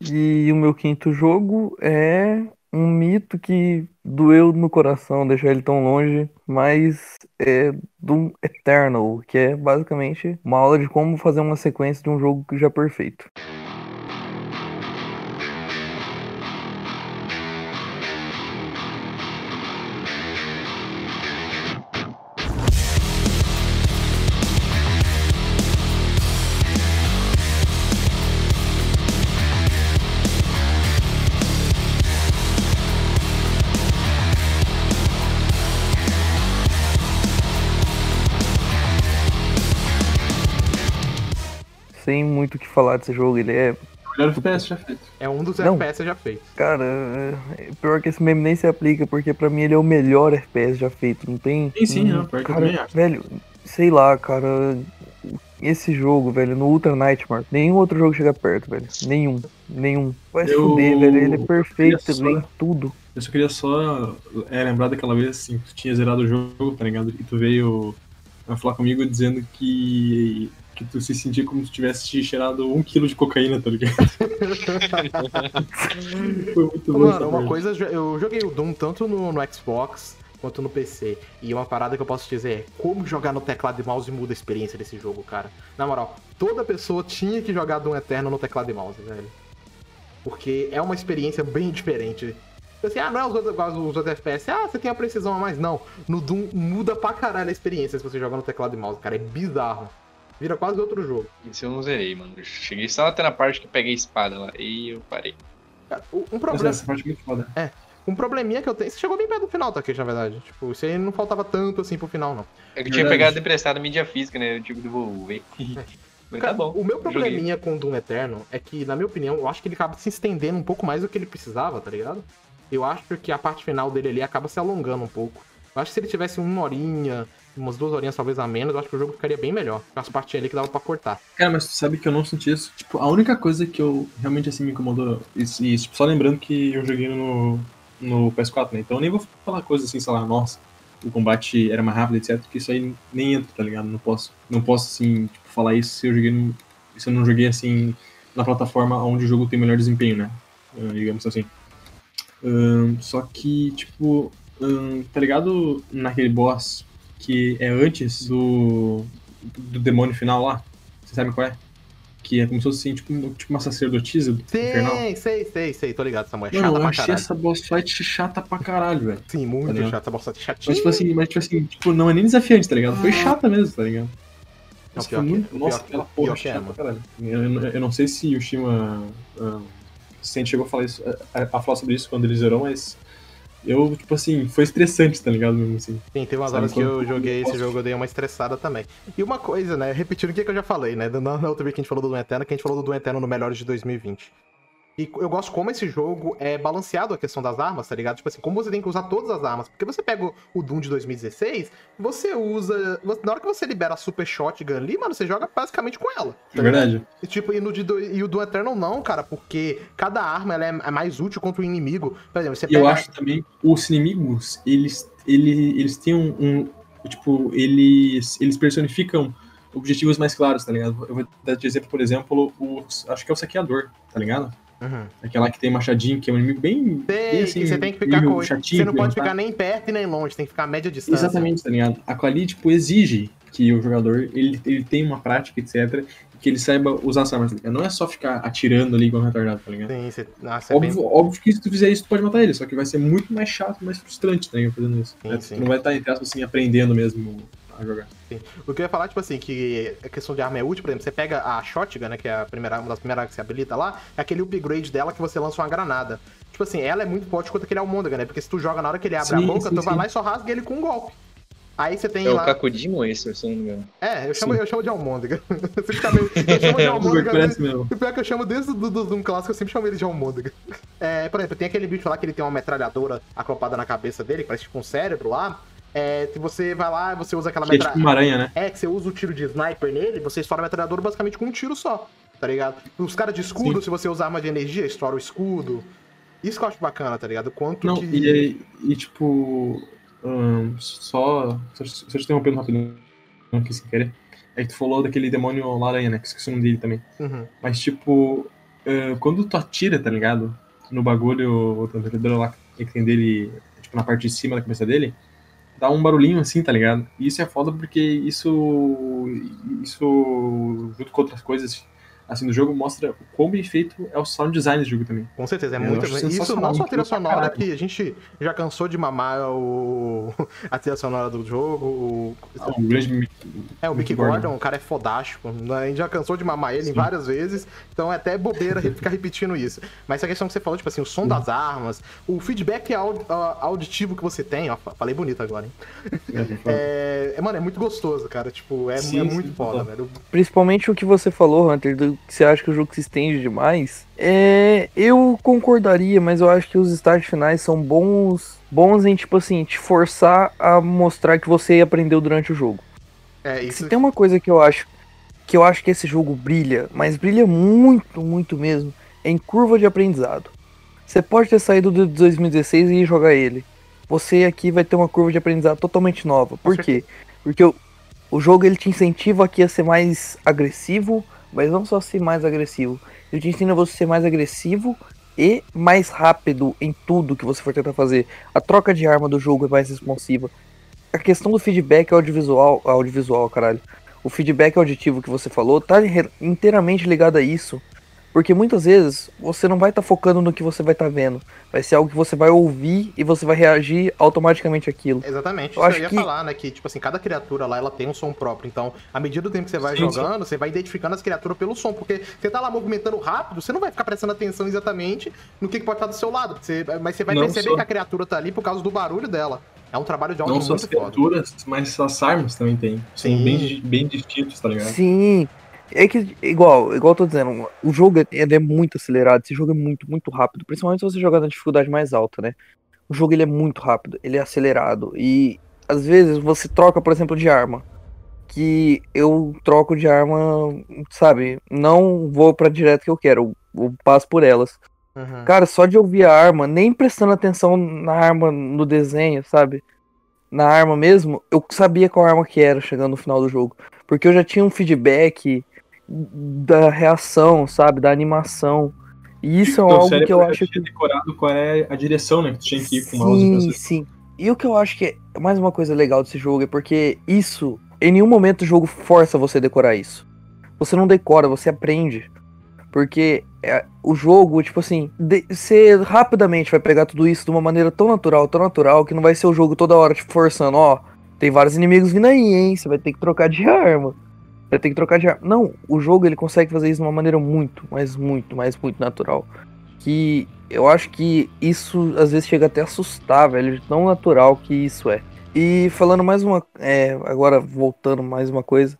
E o meu quinto jogo é um mito que doeu no coração deixar ele tão longe, mas é Doom Eternal, que é basicamente uma aula de como fazer uma sequência de um jogo que já é perfeito. Muito o que falar desse jogo, ele é O melhor FPS já feito. É um dos Não. FPS já feitos. Cara, é- pior que esse meme nem se aplica, porque pra mim ele é o melhor FPS já feito, não tem? Sim, sim, hum, não, pior que eu cara, também acho. Velho, sei lá, cara, esse jogo, velho, no Ultra Nightmare, nenhum outro jogo chega perto, velho, nenhum, nenhum. Vai se Eu- fuder, velho, ele é perfeito, só- ele é tudo. Eu só queria só é, lembrar daquela vez assim, que tu tinha zerado o jogo, tá ligado? E tu veio falar comigo dizendo que, que tu se sentia como se tivesse cheirado um quilo de cocaína, tá ligado? Foi muito bom. Mano, uma coisa, eu joguei o Doom tanto no, no Xbox quanto no PC. E uma parada que eu posso dizer é como jogar no teclado e mouse muda a experiência desse jogo, cara. Na moral, toda pessoa tinha que jogar Doom Eterno no teclado e mouse, velho. Porque é uma experiência bem diferente. Tipo Assim, ah, não é os outros, os outros FPS, ah, você tem a precisão a mais. Não, no Doom muda pra caralho a experiência se você jogar no teclado e mouse, cara. É bizarro. Vira quase outro jogo. Isso eu não zerei, mano. Eu cheguei só até na parte que peguei a espada lá. E eu parei. Cara, Um Nossa, problema, essa parte é muito foda. um probleminha que eu tenho. Você chegou bem perto do final, Takeshi, na verdade. Tipo, isso aí não faltava tanto assim pro final, não. É que eu tinha Verdade. pegado emprestado mídia física, né? Eu tive que devolver. Mas tá Cara, bom. o meu joguei. probleminha com o Doom Eterno é que, na minha opinião, eu acho que ele acaba se estendendo um pouco mais do que ele precisava, tá ligado? Eu acho que a parte final dele ali acaba se alongando um pouco. Eu acho que se ele tivesse uma horinha, umas duas horinhas talvez a menos, eu acho que o jogo ficaria bem melhor. As partes ali que dava pra cortar. Cara, mas tu sabe que eu não senti isso. Tipo, a única coisa que eu realmente assim me incomodou, e, e, tipo, só lembrando que eu joguei no, no PS4, né? Então eu nem vou falar coisas assim, sei lá, nossa, o combate era mais rápido, etc. Porque isso aí nem entra, tá ligado? Não posso, não posso assim, tipo, falar isso se eu joguei no, se eu não joguei assim na plataforma onde o jogo tem melhor desempenho, né? Ah, digamos assim. Ahn, só que, tipo, ahn, tá ligado naquele boss que é antes do, do demônio final lá? Você sabe qual é? Que é como se fosse assim, tipo, tipo uma sacerdotisa do infernal. Sei, sei, sei, sei, tô ligado. É Mano, chata eu pra achei caralho. essa boss fight chata pra caralho, velho. Sim, tá muito ligado? chata, bosta chatinha. Mas tipo assim, mas tipo assim, tipo, não é nem desafiante, tá ligado? Foi chata mesmo, tá ligado? Não, pior que- o nossa, pior- aquela pior porra é, caralho. Eu, eu- eu não sei se o Shima ah, gente chegou a falar, isso, a, a falar sobre isso quando ele zerou, mas eu, tipo assim, foi estressante, tá ligado? Mesmo assim. Sim, teve umas Sabe horas que eu joguei esse posso- jogo, eu dei uma estressada também. E uma coisa, né? Repetindo o que eu já falei, né? Na, na outra vez que a gente falou do Doom Eterno, que a gente falou do Doom Eterno no Melhores de 2020. E eu gosto como esse jogo é balanceado a questão das armas, tá ligado? Tipo assim, como você tem que usar todas as armas. Porque você pega o- Doom de 2016, você usa. Na hora que você libera a Super Shotgun ali, mano, você joga basicamente com ela. É verdade. E, tipo, e, no de e o do Eternal não, cara, porque cada arma ela é, é mais útil contra o inimigo. Por exemplo, você E eu pega- acho também, os inimigos, eles, ele, eles têm um, um- Tipo, eles, eles personificam objetivos mais claros, tá ligado? Eu vou dar de exemplo, por exemplo, o, acho que é o saqueador, tá ligado? Uhum. Aquela que tem machadinho, que é um inimigo bem. Tem, bem assim, você tem que ficar com. chatinho, Você não pode tá? ficar nem perto e nem longe, tem que ficar a média distância. Exatamente, tá ligado? A Quali, tipo, exige que o jogador ele, ele tenha uma prática, etc., que ele saiba usar as armas, tá? Não é só ficar atirando ali igual um retardado, tá ligado? Sim, você. Nossa, é bem... Óbvio, óbvio que se tu fizer isso, tu pode matar ele, só que vai ser muito mais chato, mais frustrante, tá ligado? Fazendo isso. Sim, É, sim. Tu não vai estar, entre aspas, assim, aprendendo mesmo a jogar. O que eu ia falar, tipo assim, que a questão de arma é útil, por exemplo, você pega a shotgun, né, que é a primeira, uma das primeiras que você habilita lá, é aquele upgrade dela que você lança uma granada. Tipo assim, ela é muito forte quanto aquele almôndega, né? Porque se tu joga na hora que ele abre a Sim, boca, sim, tu vai sim. lá e só rasga ele com um golpe. Aí você tem É o lá. Kakudimo esse, se eu não me engano. É, eu chamo, Sim. eu chamo de almôndega. Meio- eu chamo de almôndega. Parece mesmo. E pior que eu chamo desde o do, do Doom clássico, eu sempre chamo ele de almôndega. É, por exemplo, tem aquele bicho lá que ele tem uma metralhadora acropada na cabeça dele, que parece tipo um cérebro lá. É, que você vai lá e você usa aquela Que é tipo metralhadora. uma aranha, né? É, que você usa o tiro de sniper nele, você estoura a metralhadora basicamente com um tiro só, tá ligado? Os caras de escudo, Sim. se você usar arma de energia, estoura o escudo. Isso que eu acho bacana, tá ligado? Quanto Não, que. e, e tipo. hum, só. Só só te interrompendo rapidinho. não quis sem querer. É que tu falou daquele demônio laranha, né? Que esqueci o nome dele também. Uhum. Mas, tipo, quando tu atira, tá ligado? No bagulho, o lá que tem dele, tipo, na parte de cima da cabeça dele, dá um barulhinho assim, tá ligado? E isso é foda porque isso, isso junto com outras coisas, assim, do jogo, mostra o quão bem feito é o sound design do jogo também. Com certeza, é Eu muito. acho Isso não só a trilha pra sonora, que a gente já cansou de mamar o... a trilha sonora do jogo. O... Ah, um grande É, o Mick Gordon, Gordon. o cara é fodástico. A gente já cansou de mamar ele Sim. várias vezes, então é até bobeira ele ficar repetindo isso. Mas essa questão que você falou, tipo assim, o som das armas, o feedback aud- auditivo que você tem, ó, falei bonito agora, hein? É, é, mano, é muito gostoso, cara. Tipo, é, Sim, é sim, muito foda, velho. Principalmente o que você falou, Hunter, do que você acha que o jogo se estende demais. É, eu concordaria, mas eu acho que os estágios finais são bons, bons em tipo assim, te forçar a mostrar que você aprendeu durante o jogo. É, Se isso. tem uma coisa que eu acho que eu acho que esse jogo brilha, mas brilha muito, muito mesmo, é em curva de aprendizado. Você pode ter saído do 2016 e ir jogar ele. Você aqui vai ter uma curva de aprendizado totalmente nova. Por quê? Porque o, o jogo ele te incentiva aqui a ser mais agressivo, mas não só ser mais agressivo. Ele te ensina você a ser mais agressivo e mais rápido em tudo que você for tentar fazer. A troca de arma do jogo é mais responsiva. A questão do feedback audiovisual, audiovisual, caralho. O feedback auditivo que você falou tá inteiramente ligado a isso. Porque muitas vezes você não vai estar focando no que você vai estar vendo. Vai ser algo que você vai ouvir e você vai reagir automaticamente àquilo. Exatamente, Eu isso eu acho ia que- falar, né? Que, tipo assim, cada criatura lá, ela tem um som próprio. Então, à medida do tempo que você vai Sim, jogando, você vai identificando as criaturas pelo som. Porque você tá lá movimentando rápido, você não vai ficar prestando atenção exatamente no que, que pode estar do seu lado. Você- mas você vai Não perceber só. que a criatura tá ali por causa do barulho dela. É um trabalho de áudio Não só as muito foda. criaturas, mas as armas também tem. São Sim. bem, bem distintos, tá ligado? Sim. É que, igual, igual eu tô dizendo, o jogo é, ele é muito acelerado, esse jogo é muito, muito rápido, principalmente se você jogar na dificuldade mais alta, né? O jogo ele é muito rápido, ele é acelerado, e às vezes você troca, por exemplo, de arma, que eu troco de arma, sabe, não vou pra direto que eu quero, eu, eu passo por elas. Uhum. Cara, só de ouvir a arma, nem prestando atenção na arma no desenho, sabe? Na arma mesmo, eu sabia qual arma que era chegando no final do jogo. Porque eu já tinha um feedback da reação, sabe? Da animação. E isso é Teu algo que eu já acho que. decorado qual é a direção, né? Que tu tinha que ir com o mouse Sim, sim. E o que eu acho que é mais uma coisa legal desse jogo é porque isso, em nenhum momento o jogo força você a decorar isso. Você não decora, você aprende. Porque é, o jogo, tipo assim, de- você rapidamente vai pegar tudo isso de uma maneira tão natural, tão natural, que não vai ser o jogo toda hora te forçando, ó, tem vários inimigos vindo aí, hein? Você vai ter que trocar de arma. Vai ter que trocar de arma. Não, o jogo ele consegue fazer isso de uma maneira muito, mas muito, mas muito natural. Que eu acho que isso às vezes chega até a assustar, velho, de tão natural que isso é. E falando mais uma. É, agora voltando mais uma coisa.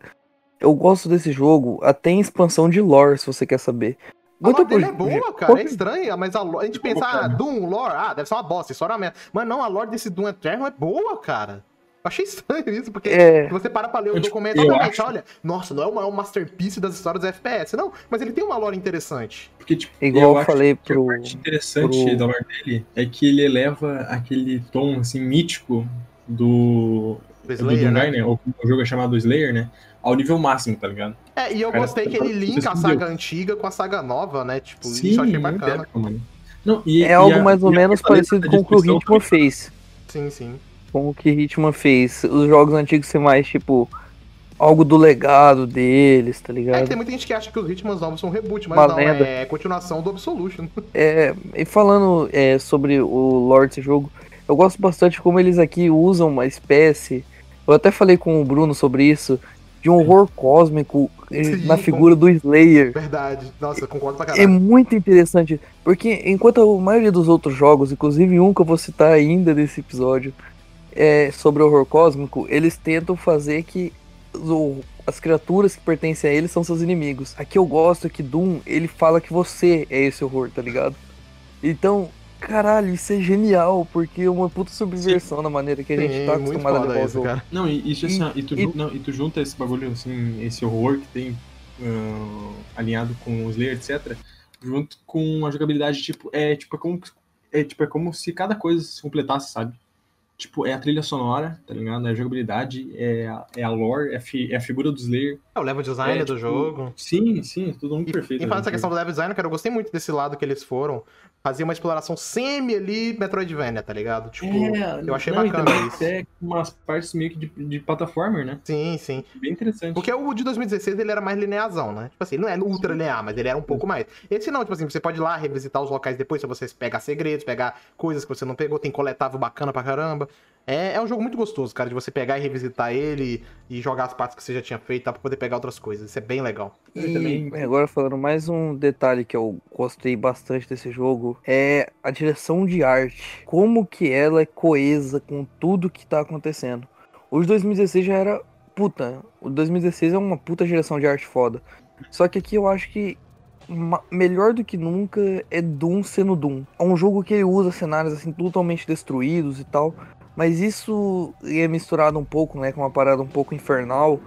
Eu gosto desse jogo até em expansão de lore, se você quer saber. A lore dele é boa, cara. É estranha, mas a, lore, a gente pensa, ah, Doom, lore, ah, deve ser uma bosta, história é uma merda. Mas não, a lore desse Doom Eternal é boa, cara. Eu achei estranho isso, porque É. se você para pra ler o Eu, tipo, documento, eu acho- olha, nossa, não é o maior masterpiece das histórias do FPS, não, mas ele tem uma lore interessante. Porque, tipo, Igual eu acho falei pro- a parte interessante pro- da lore dele é que ele eleva aquele tom, assim, mítico do, Do do Slayer, né? Doomguy, né? Ou como o jogo é chamado Slayer, né? Ao nível máximo, tá ligado? É, e eu Cara, gostei que ele linka a saga antiga com a saga nova, né? Tipo, isso eu achei muito bacana. épico, mano. Não, e- É e algo a- mais ou menos parecido com o que o foi- fez. Sim, sim. Com o que Hitman fez. Os jogos antigos ser mais, tipo, algo do legado deles, tá É que ligado? tem muita gente que acha que os Hitmans novos são reboot, mas Uma não, lenda. é continuação do Absolution. É, e falando é, sobre o lore desse jogo, eu gosto bastante como eles aqui usam uma espécie. Eu até falei com o Bruno sobre isso. De um horror cósmico eh, Sim, na com- figura do Slayer. Verdade. Nossa, concordo pra É caralho. muito interessante, porque enquanto a maioria dos outros jogos, inclusive um que eu vou citar ainda nesse episódio, é sobre horror cósmico, eles tentam fazer que o- as criaturas que pertencem a eles são seus inimigos. Aqui eu gosto que Doom, ele fala que você é esse horror, tá ligado? Então, caralho, isso é genial, porque é uma puta subversão na maneira que a gente Sim, tá acostumado a levar o isso, cara. Não, e, e, assim, ó, e tu, e- não, e tu junta esse bagulho, assim, esse horror que tem ah, alinhado com o Slayer, etc., junto com a jogabilidade, tipo, é tipo, é como, é, tipo, é como se cada coisa se completasse, sabe? Tipo, é a trilha sonora, tá ligado? É a jogabilidade, é a, é a lore, é a, fi- é a figura do Slayer. É o level design É, do tipo, jogo. Sim, sim, tudo muito E, perfeito. e falando dessa né? questão do level design, cara, eu gostei muito desse lado que eles foram. Fazia uma exploração semi ali Metroidvania, tá ligado? Tipo, É, eu achei não, bacana isso. Até umas partes meio que de, de plataformer, né? Sim, sim. Bem interessante. Porque o de 2016 ele era mais linearzão, né? Tipo assim, ele não é ultra linear, mas ele era um pouco mais. Esse não, tipo assim, você pode ir lá revisitar os locais depois, se você pegar segredos, pegar coisas que você não pegou, tem coletável bacana pra caramba. É, é um jogo muito gostoso, cara, de você pegar e revisitar ele e jogar as partes que você já tinha feito, tá? Pra poder pegar outras coisas. Isso é bem legal. E também- agora falando mais um detalhe que eu gostei bastante desse jogo é a direção de arte. Como que ela é coesa com tudo que tá acontecendo. O de 2016 já era puta. O 2016 é uma puta direção de arte foda. Só que aqui eu acho que melhor do que nunca é Doom sendo Doom. É um jogo que ele usa cenários assim totalmente destruídos e tal, mas isso é misturado um pouco, né, com uma parada um pouco infernal.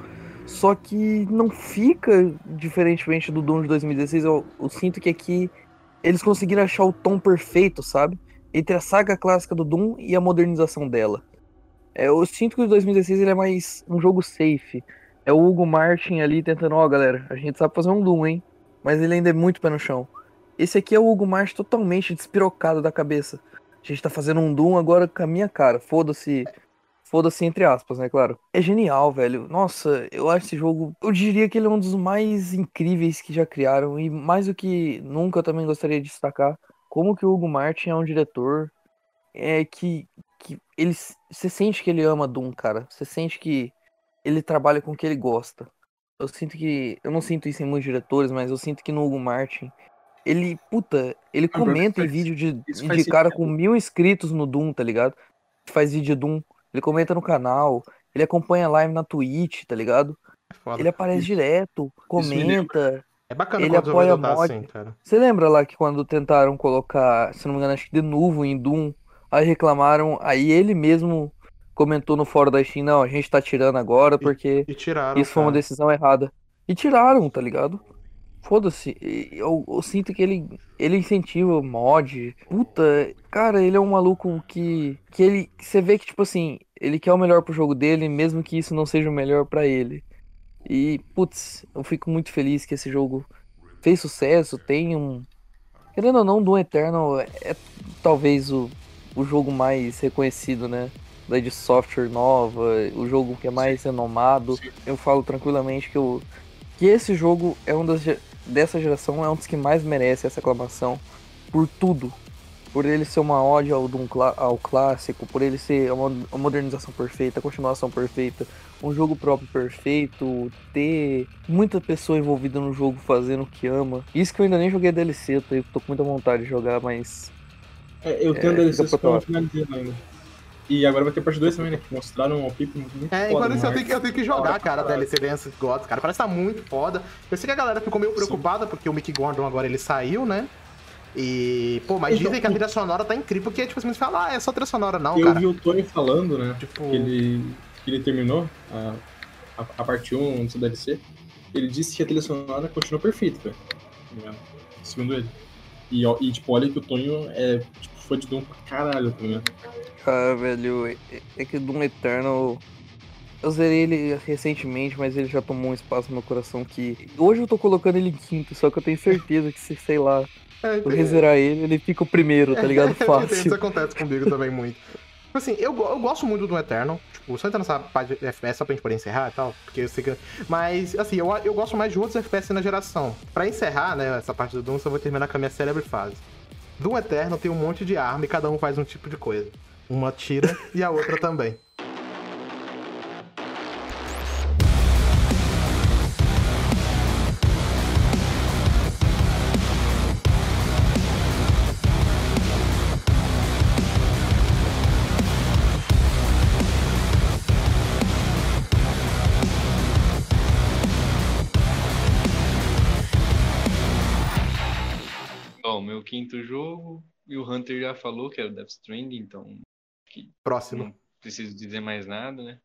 Só que não fica diferentemente do Doom de 2016. Eu, eu sinto que aqui eles conseguiram achar o tom perfeito, sabe? Entre a saga clássica do Doom e a modernização dela. É, eu sinto que o 2016 ele é mais um jogo safe. É o Hugo Martin ali tentando, ó, galera, a gente sabe fazer um Doom, hein? Mas ele ainda é muito pé no chão. Esse aqui é o Hugo Martin totalmente despirocado da cabeça. A gente tá fazendo um Doom agora com a minha cara. Foda-se. Foda-se entre aspas, né, claro. É genial, velho. Nossa, eu acho esse jogo. Eu diria que ele é um dos mais incríveis que já criaram. E mais do que nunca eu também gostaria de destacar como que o Hugo Martin é um diretor é que, que ele. Você sente que ele ama Doom, cara. Você sente que ele trabalha com o que ele gosta. Eu sinto que. Eu não sinto isso em muitos diretores, mas eu sinto que no Hugo Martin. Ele, puta, ele comenta em vídeo de, de cara sentido. com mil inscritos no Doom, tá ligado? Faz vídeo Doom. Ele comenta no canal. Ele acompanha live na Twitch, tá ligado? É foda. Ele aparece direto, me comenta. É bacana ele quando apoia tá mod. assim, cara. Você lembra lá que quando tentaram colocar, se não me engano, acho que de novo em Doom, aí reclamaram, aí ele mesmo comentou no fórum da Steam, não, a gente tá tirando agora porque E tiraram. isso foi uma cara. decisão errada. E tiraram, tá ligado? Foda-se. Eu, eu sinto que ele, ele incentiva mod. Puta, cara, ele é um maluco que. Que ele. Você vê que, tipo assim, ele quer o melhor pro jogo dele, mesmo que isso não seja o melhor pra ele. E, putz, eu fico muito feliz que esse jogo fez sucesso, tem um. Querendo ou não, Doom Eternal é, é talvez o, o jogo mais reconhecido, né? Da de software nova, o jogo que é mais renomado. Eu falo tranquilamente que, eu, que esse jogo é um das, dessa geração, é um dos que mais merece essa aclamação por tudo. Por ele ser uma ode ao, ao clássico, por ele ser uma, uma modernização perfeita, a continuação perfeita, um jogo próprio perfeito, ter muita pessoa envolvida no jogo fazendo o que ama. Isso que eu ainda nem joguei DLC, tô, tô com muita vontade de jogar, mas É, eu tenho É, DLC que eu não finalizei ainda. E agora vai ter parte 2 também, né? Que mostraram o Pipo muito É, foda enquanto eu Marte. tenho, que, eu tenho que jogar, cara, a. DLC Dance Gods, cara. Parece que tá muito foda. Eu sei que a galera ficou meio Sim. preocupada porque o Mick Gordon agora ele saiu, né? E, pô, mas Então, dizem que a trilha sonora tá incrível, porque, tipo você fala, ah, é só trilha sonora, não, Eu cara. vi o Tony falando, né? Tipo, Que ele, que ele terminou a, a, a parte 1 do DLC. Ele disse que a trilha sonora continua perfeita, velho. Tá? Segundo ele. E, e, tipo, olha que o Tonho é tipo, fã de Doom pra caralho, tá ligado? Ah, velho, é, é que Doom Eternal. Eu zerei ele recentemente, mas ele já tomou um espaço no meu coração que. Hoje eu tô colocando ele em quinto, só que eu tenho certeza que se, sei lá, é, eu rezerar ele, ele fica o primeiro, tá ligado? Isso Fácil. acontece comigo também muito. Tipo assim, eu, eu gosto muito do Eternal. Tipo, só entrar nessa parte de FPS só pra gente poder encerrar e tal. Porque eu sei que. Mas, assim, eu, eu gosto mais de outros FPS na geração. Pra encerrar, né, essa parte do Doom, só vou terminar com a minha célebre fase. Doom Eternal tem um monte de arma e cada um faz um tipo de coisa. Uma tira e a outra também. Bom, meu quinto jogo, e o Hunter já falou que era Death Stranding, então Próximo. não preciso dizer mais nada, né?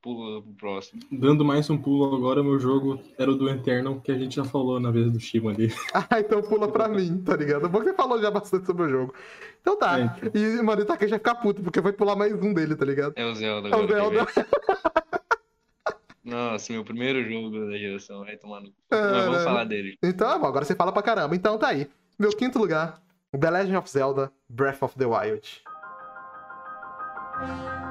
pula pro próximo. Dando mais um pulo agora, meu jogo era o do Eternal, que a gente já falou na vez do Shima ali. Ah, então pula pra mim, tá ligado? Bom que você falou já bastante sobre o jogo. Então tá. É. E, mano, o Itaque já ficar puto, porque vai pular mais um dele, tá ligado? É o Zelda É o Zelda. Nossa, meu primeiro jogo da geração. Vai tomar no. Mas Caralho. vamos falar dele. Então, é bom, agora você fala pra caramba. Então tá aí. Meu quinto lugar, The Legend of Zelda Breath of the Wild. Cara,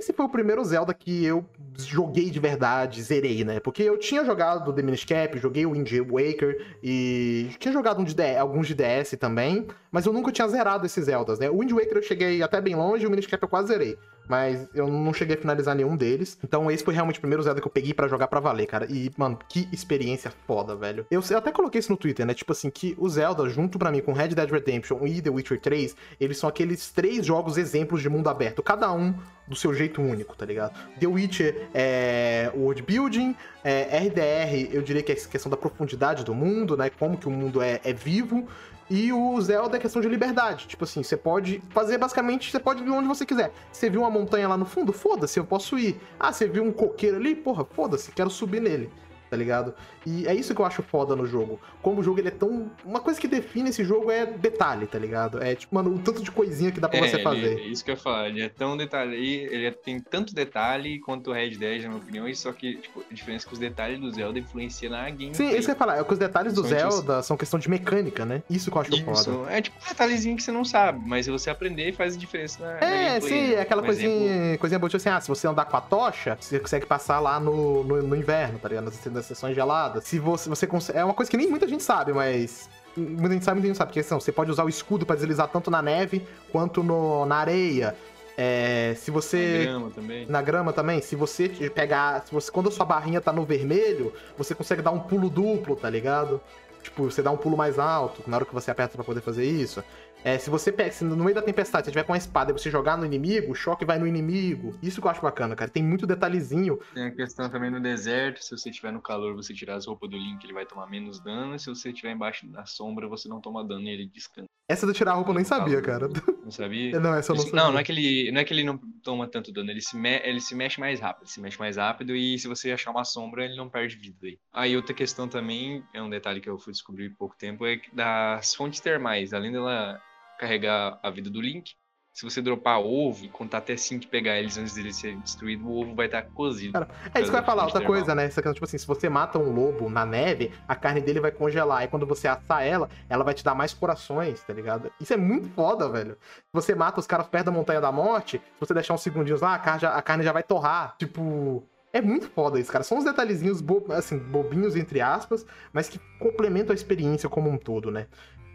esse foi o primeiro Zelda que eu joguei de verdade, zerei, né? Porque eu tinha jogado The Minish Cap, joguei o Wind Waker e tinha jogado um de alguns de DS também, mas eu nunca tinha zerado esses Zeldas, né? O Wind Waker eu cheguei até bem longe o Minish Cap eu quase zerei. Mas eu não cheguei a finalizar nenhum deles. Então esse foi realmente o primeiro Zelda que eu peguei pra jogar pra valer, cara. E, mano, que experiência foda, velho. Eu, eu até coloquei isso no Twitter, né? Tipo assim, que o Zelda, junto pra mim com Red Dead Redemption e The Witcher 3, eles são aqueles três jogos exemplos de mundo aberto. Cada um do seu jeito único, tá ligado? The Witcher é world building, é, RDR, eu diria que é questão da profundidade do mundo, né? Como que o mundo é, é vivo. E o Zelda é questão de liberdade. Tipo assim, você pode fazer basicamente, você pode ir onde você quiser. Você viu uma montanha lá no fundo? Foda-se, eu posso ir. Ah, você viu um coqueiro ali? Porra, foda-se, quero subir nele. Tá ligado? E é isso que eu acho foda no jogo. Como o jogo ele é tão. Uma coisa que define esse jogo é detalhe, tá ligado? É tipo, mano, o tanto de coisinha que dá pra É, você ele- fazer. é isso que eu ia falar. Ele é tão detalhe. Ele é- tem tanto detalhe quanto o Red Dead, na minha opinião. e Só que, tipo, a diferença é que os detalhes do Zelda influenciam na gameplay. Sim, isso que eu ia falar. É que os detalhes do Zelda são questão de mecânica, né? Isso que eu acho foda. Isso. É tipo um detalhezinho que você não sabe, mas se você aprender, faz diferença na, na É, gameplay, sim, né? é aquela Um coisinha, exemplo- coisinha boa, tipo assim, ah, se você andar com a tocha, você consegue passar lá no, no, no inverno, tá ligado? Nas sessões geladas. Se você, você consegue. É uma coisa que nem muita gente sabe, mas. Muita gente sabe, muita gente sabe, porque assim, você pode usar o escudo pra deslizar tanto na neve quanto no, na areia. É, se você. grama também. Na grama também, se você pegar. Se você, quando a sua barrinha tá no vermelho, você consegue dar um pulo duplo, tá ligado? Tipo, você dá um pulo mais alto na hora que você aperta pra poder fazer isso. É, se você pega, se no meio da tempestade você tiver com uma espada e você jogar no inimigo, o choque vai no inimigo. Isso que eu acho bacana, cara. Tem muito detalhezinho. Tem a questão também no deserto, se você estiver no calor, você tirar as roupas do Link, ele vai tomar menos dano. Se você estiver embaixo da sombra, você não toma dano e ele descansa. Essa do tirar a roupa eu nem sabia, cara. Não sabia? Não, essa eu não sabia. Não, não é que ele não é que ele não toma tanto dano, ele se, me- ele se mexe mais rápido, ele se mexe mais rápido e se você achar uma sombra, ele não perde vida aí. Aí outra questão também, é um detalhe que eu fui descobrir há pouco tempo, é das fontes termais, além dela carregar a vida do Link, se você dropar ovo e contar até 5 e pegar eles antes dele ser destruído, o ovo vai estar cozido. Cara, É isso que ia falar, outra coisa, né? Essa questão, tipo assim, se você mata um lobo na neve, a carne dele vai congelar. E quando você assar ela, ela vai te dar mais corações, tá ligado? Isso é muito foda, velho. Se você mata os caras perto da Montanha da Morte, se você deixar uns segundinhos lá, a carne já, a carne já vai torrar. Tipo. É muito foda isso, cara. São uns detalhezinhos, bo assim, bobinhos, entre aspas, mas que complementam a experiência como um todo, né?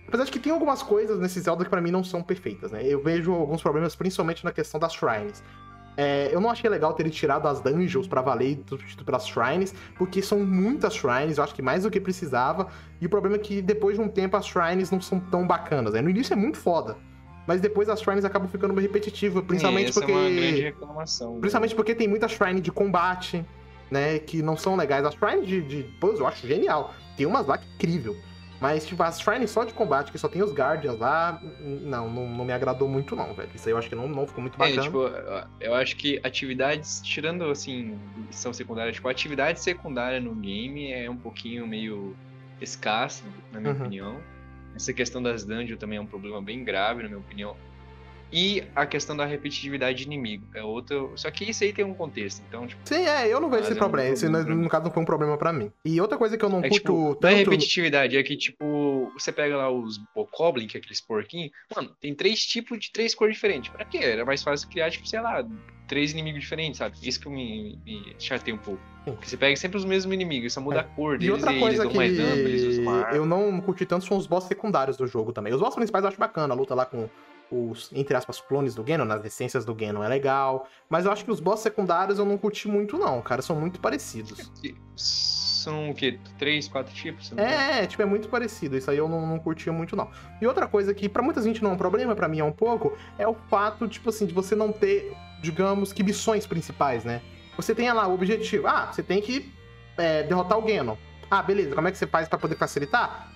Apesar de que tem algumas coisas nesse Zelda que pra mim não são perfeitas, né? Eu vejo alguns problemas, principalmente na questão das shrines. É, eu não achei legal terem tirado as dungeons pra valer e substituído pelas shrines, porque são muitas shrines, eu acho que mais do que precisava. E o problema é que depois de um tempo as shrines não são tão bacanas. Né? No início é muito foda, mas depois as shrines acabam ficando meio repetitivas, principalmente essa porque. é uma grande reclamação. né? Principalmente porque tem muita shrine de combate, né? Que não são legais. As shrines de, de puzzle eu acho genial. Tem umas lá que é incrível. Mas, tipo, as shrines só de combate, que só tem os Guardians lá, não, não, não me agradou muito, não, velho. Isso aí eu acho que não, não ficou muito É, bacana. tipo, eu acho que atividades, tirando assim, missão secundária, tipo, atividade secundária no game é um pouquinho meio escassa, na minha Uhum. opinião. Essa questão das dungeons também é um problema bem grave, na minha opinião. E a questão da repetitividade de inimigo é outra. Só que isso aí tem um contexto, então, tipo, Sim, é, eu não vejo esse problema. Esse, no, caso, não foi um problema pra mim. E outra coisa que eu não é curto tipo, não é tanto. repetitividade, é que, tipo, você pega lá os Bokoblin, que é aqueles porquinhos, mano, tem três tipos de três cores diferentes. Pra quê? Era mais fácil criar, tipo, sei lá, três inimigos diferentes, sabe? Isso que me, me chateia um pouco. Porque você pega sempre os mesmos inimigos, só muda É. a cor E deles, outra e coisa eles dão mais dano, eles que usam eu não curti tanto são os boss secundários do jogo também. Os boss principais eu acho bacana, a luta lá com os, entre aspas, clones do Ganon, nas essências do Ganon é legal. Mas eu acho que os boss secundários eu não curti muito, não, cara. São muito parecidos. São o quê? Três, quatro tipos? engano? É, tipo, é muito parecido. Isso aí eu não, não curtia muito, não. E outra coisa que pra muita gente não é um problema, pra mim é um pouco, é o fato, tipo assim, de você não ter, digamos, que missões principais, né? Você tem lá o objetivo. Ah, você tem que é, derrotar o Ganon. Ah, beleza. Como é que você faz pra poder facilitar?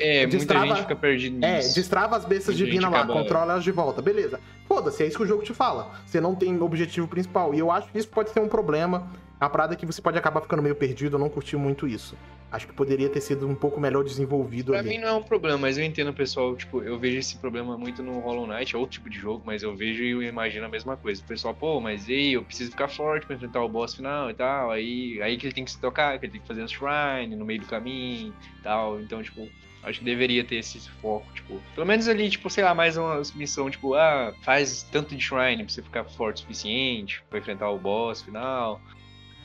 É, Destrava- muita gente fica perdido É, nisso. destrava as bestas divinas lá, acaba- controla elas de volta. Beleza. Foda-se, é isso que o jogo te fala. Você não tem objetivo principal. E eu acho que isso pode ser um problema. É uma parada que você pode acabar ficando meio perdido. Eu não curti muito isso. Acho que poderia ter sido um pouco melhor desenvolvido Pra ali. mim não é um problema, mas eu entendo o pessoal, tipo, eu vejo esse problema muito no Hollow Knight, é outro tipo de jogo, mas eu vejo e imagino a mesma coisa. O pessoal, pô, mas ei, eu preciso ficar forte pra enfrentar o boss final e tal, aí, aí que ele tem que se tocar, que ele tem que fazer as shrine no meio do caminho e tal, então, tipo, acho que deveria ter esse foco, tipo, pelo menos ali, tipo, sei lá, mais uma missão, tipo, ah, faz tanto de shrine pra você ficar forte o suficiente pra enfrentar o boss final.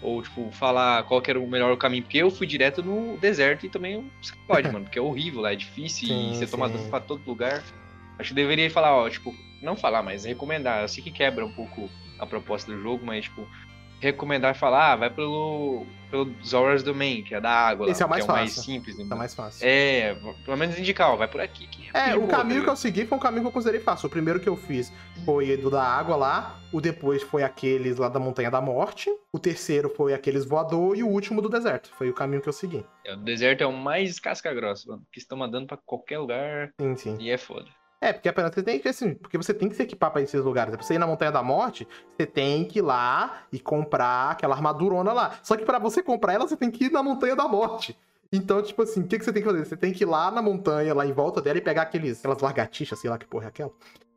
Ou, tipo, falar qual que era o melhor caminho. Porque eu fui direto no deserto e também você pode, mano. Porque é horrível lá, é difícil Sim, e você toma sim. dano pra todo lugar. Acho que deveria falar, ó, tipo, não falar, mas recomendar. Eu sei que quebra um pouco a proposta do jogo, mas, tipo, recomendar e falar, ah, vai pelo, pelo Zora's Domain, que é da água lá, Esse é o mais que é mais simples. né? Tá mais fácil. É, pelo menos indicar, ó, vai por aqui. É, de o caminho que eu segui foi um caminho que eu considerei fácil. O primeiro que eu fiz foi do da água lá, o depois foi aqueles lá da Montanha da Morte, o terceiro foi aqueles voador e o último do deserto. Foi o caminho que eu segui. ligado? O deserto é o mais casca grossa, mano, que estão mandando pra qualquer lugar Sim, sim. e é foda. É, porque apenas você tem que, assim, porque você tem que se equipar pra esses lugares. Pra você ir na Montanha da Morte, você tem que ir lá e comprar aquela armadurona lá. Só que pra você comprar ela, você tem que ir na Montanha da Morte. Então, tipo assim, o que, que você tem que fazer? Você tem que ir lá na montanha, lá em volta dela, e pegar aqueles, aquelas lagartixas, sei lá que porra é aquela.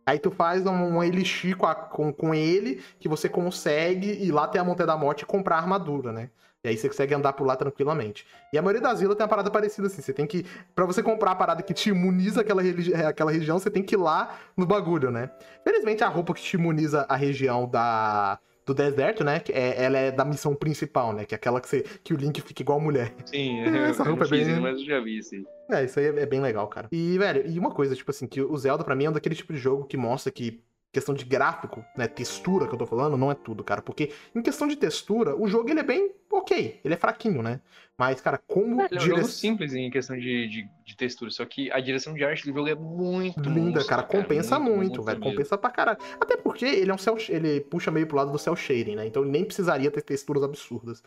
Aí tu faz um, um elixir com, a- com, com ele, que você consegue ir lá até a Montanha da Morte e comprar a armadura, né? E aí você consegue andar por lá tranquilamente. E a maioria das vilas tem uma parada parecida assim. Você tem que. Pra você comprar a parada que te imuniza aquela, religi- aquela região, você tem que ir lá no bagulho, né? Felizmente a roupa que te imuniza a região da. Do deserto, né? que é- ela é da missão principal, né? Que é aquela que, você, que o Link fica igual mulher. Sim, Essa eu não roupa é bem- isso, mas eu já vi isso aí. É, isso aí é, é bem legal, cara. E, velho, e uma coisa, tipo assim, que o Zelda, pra mim, é um daquele tipo de jogo que mostra que questão de gráfico, né, textura que eu tô falando, não é tudo, cara. Porque em questão de textura, o jogo, ele é bem ok. Ele é fraquinho, né? Mas, cara, como Ele é um dire- jogo simples em questão de, de, de textura, só que a direção de arte do jogo é muito Linda, cara, compensa muito, velho, mesmo. compensa pra caralho. Até porque ele é um cel, ele puxa meio pro lado do cel shading, né? Então ele nem precisaria ter texturas absurdas.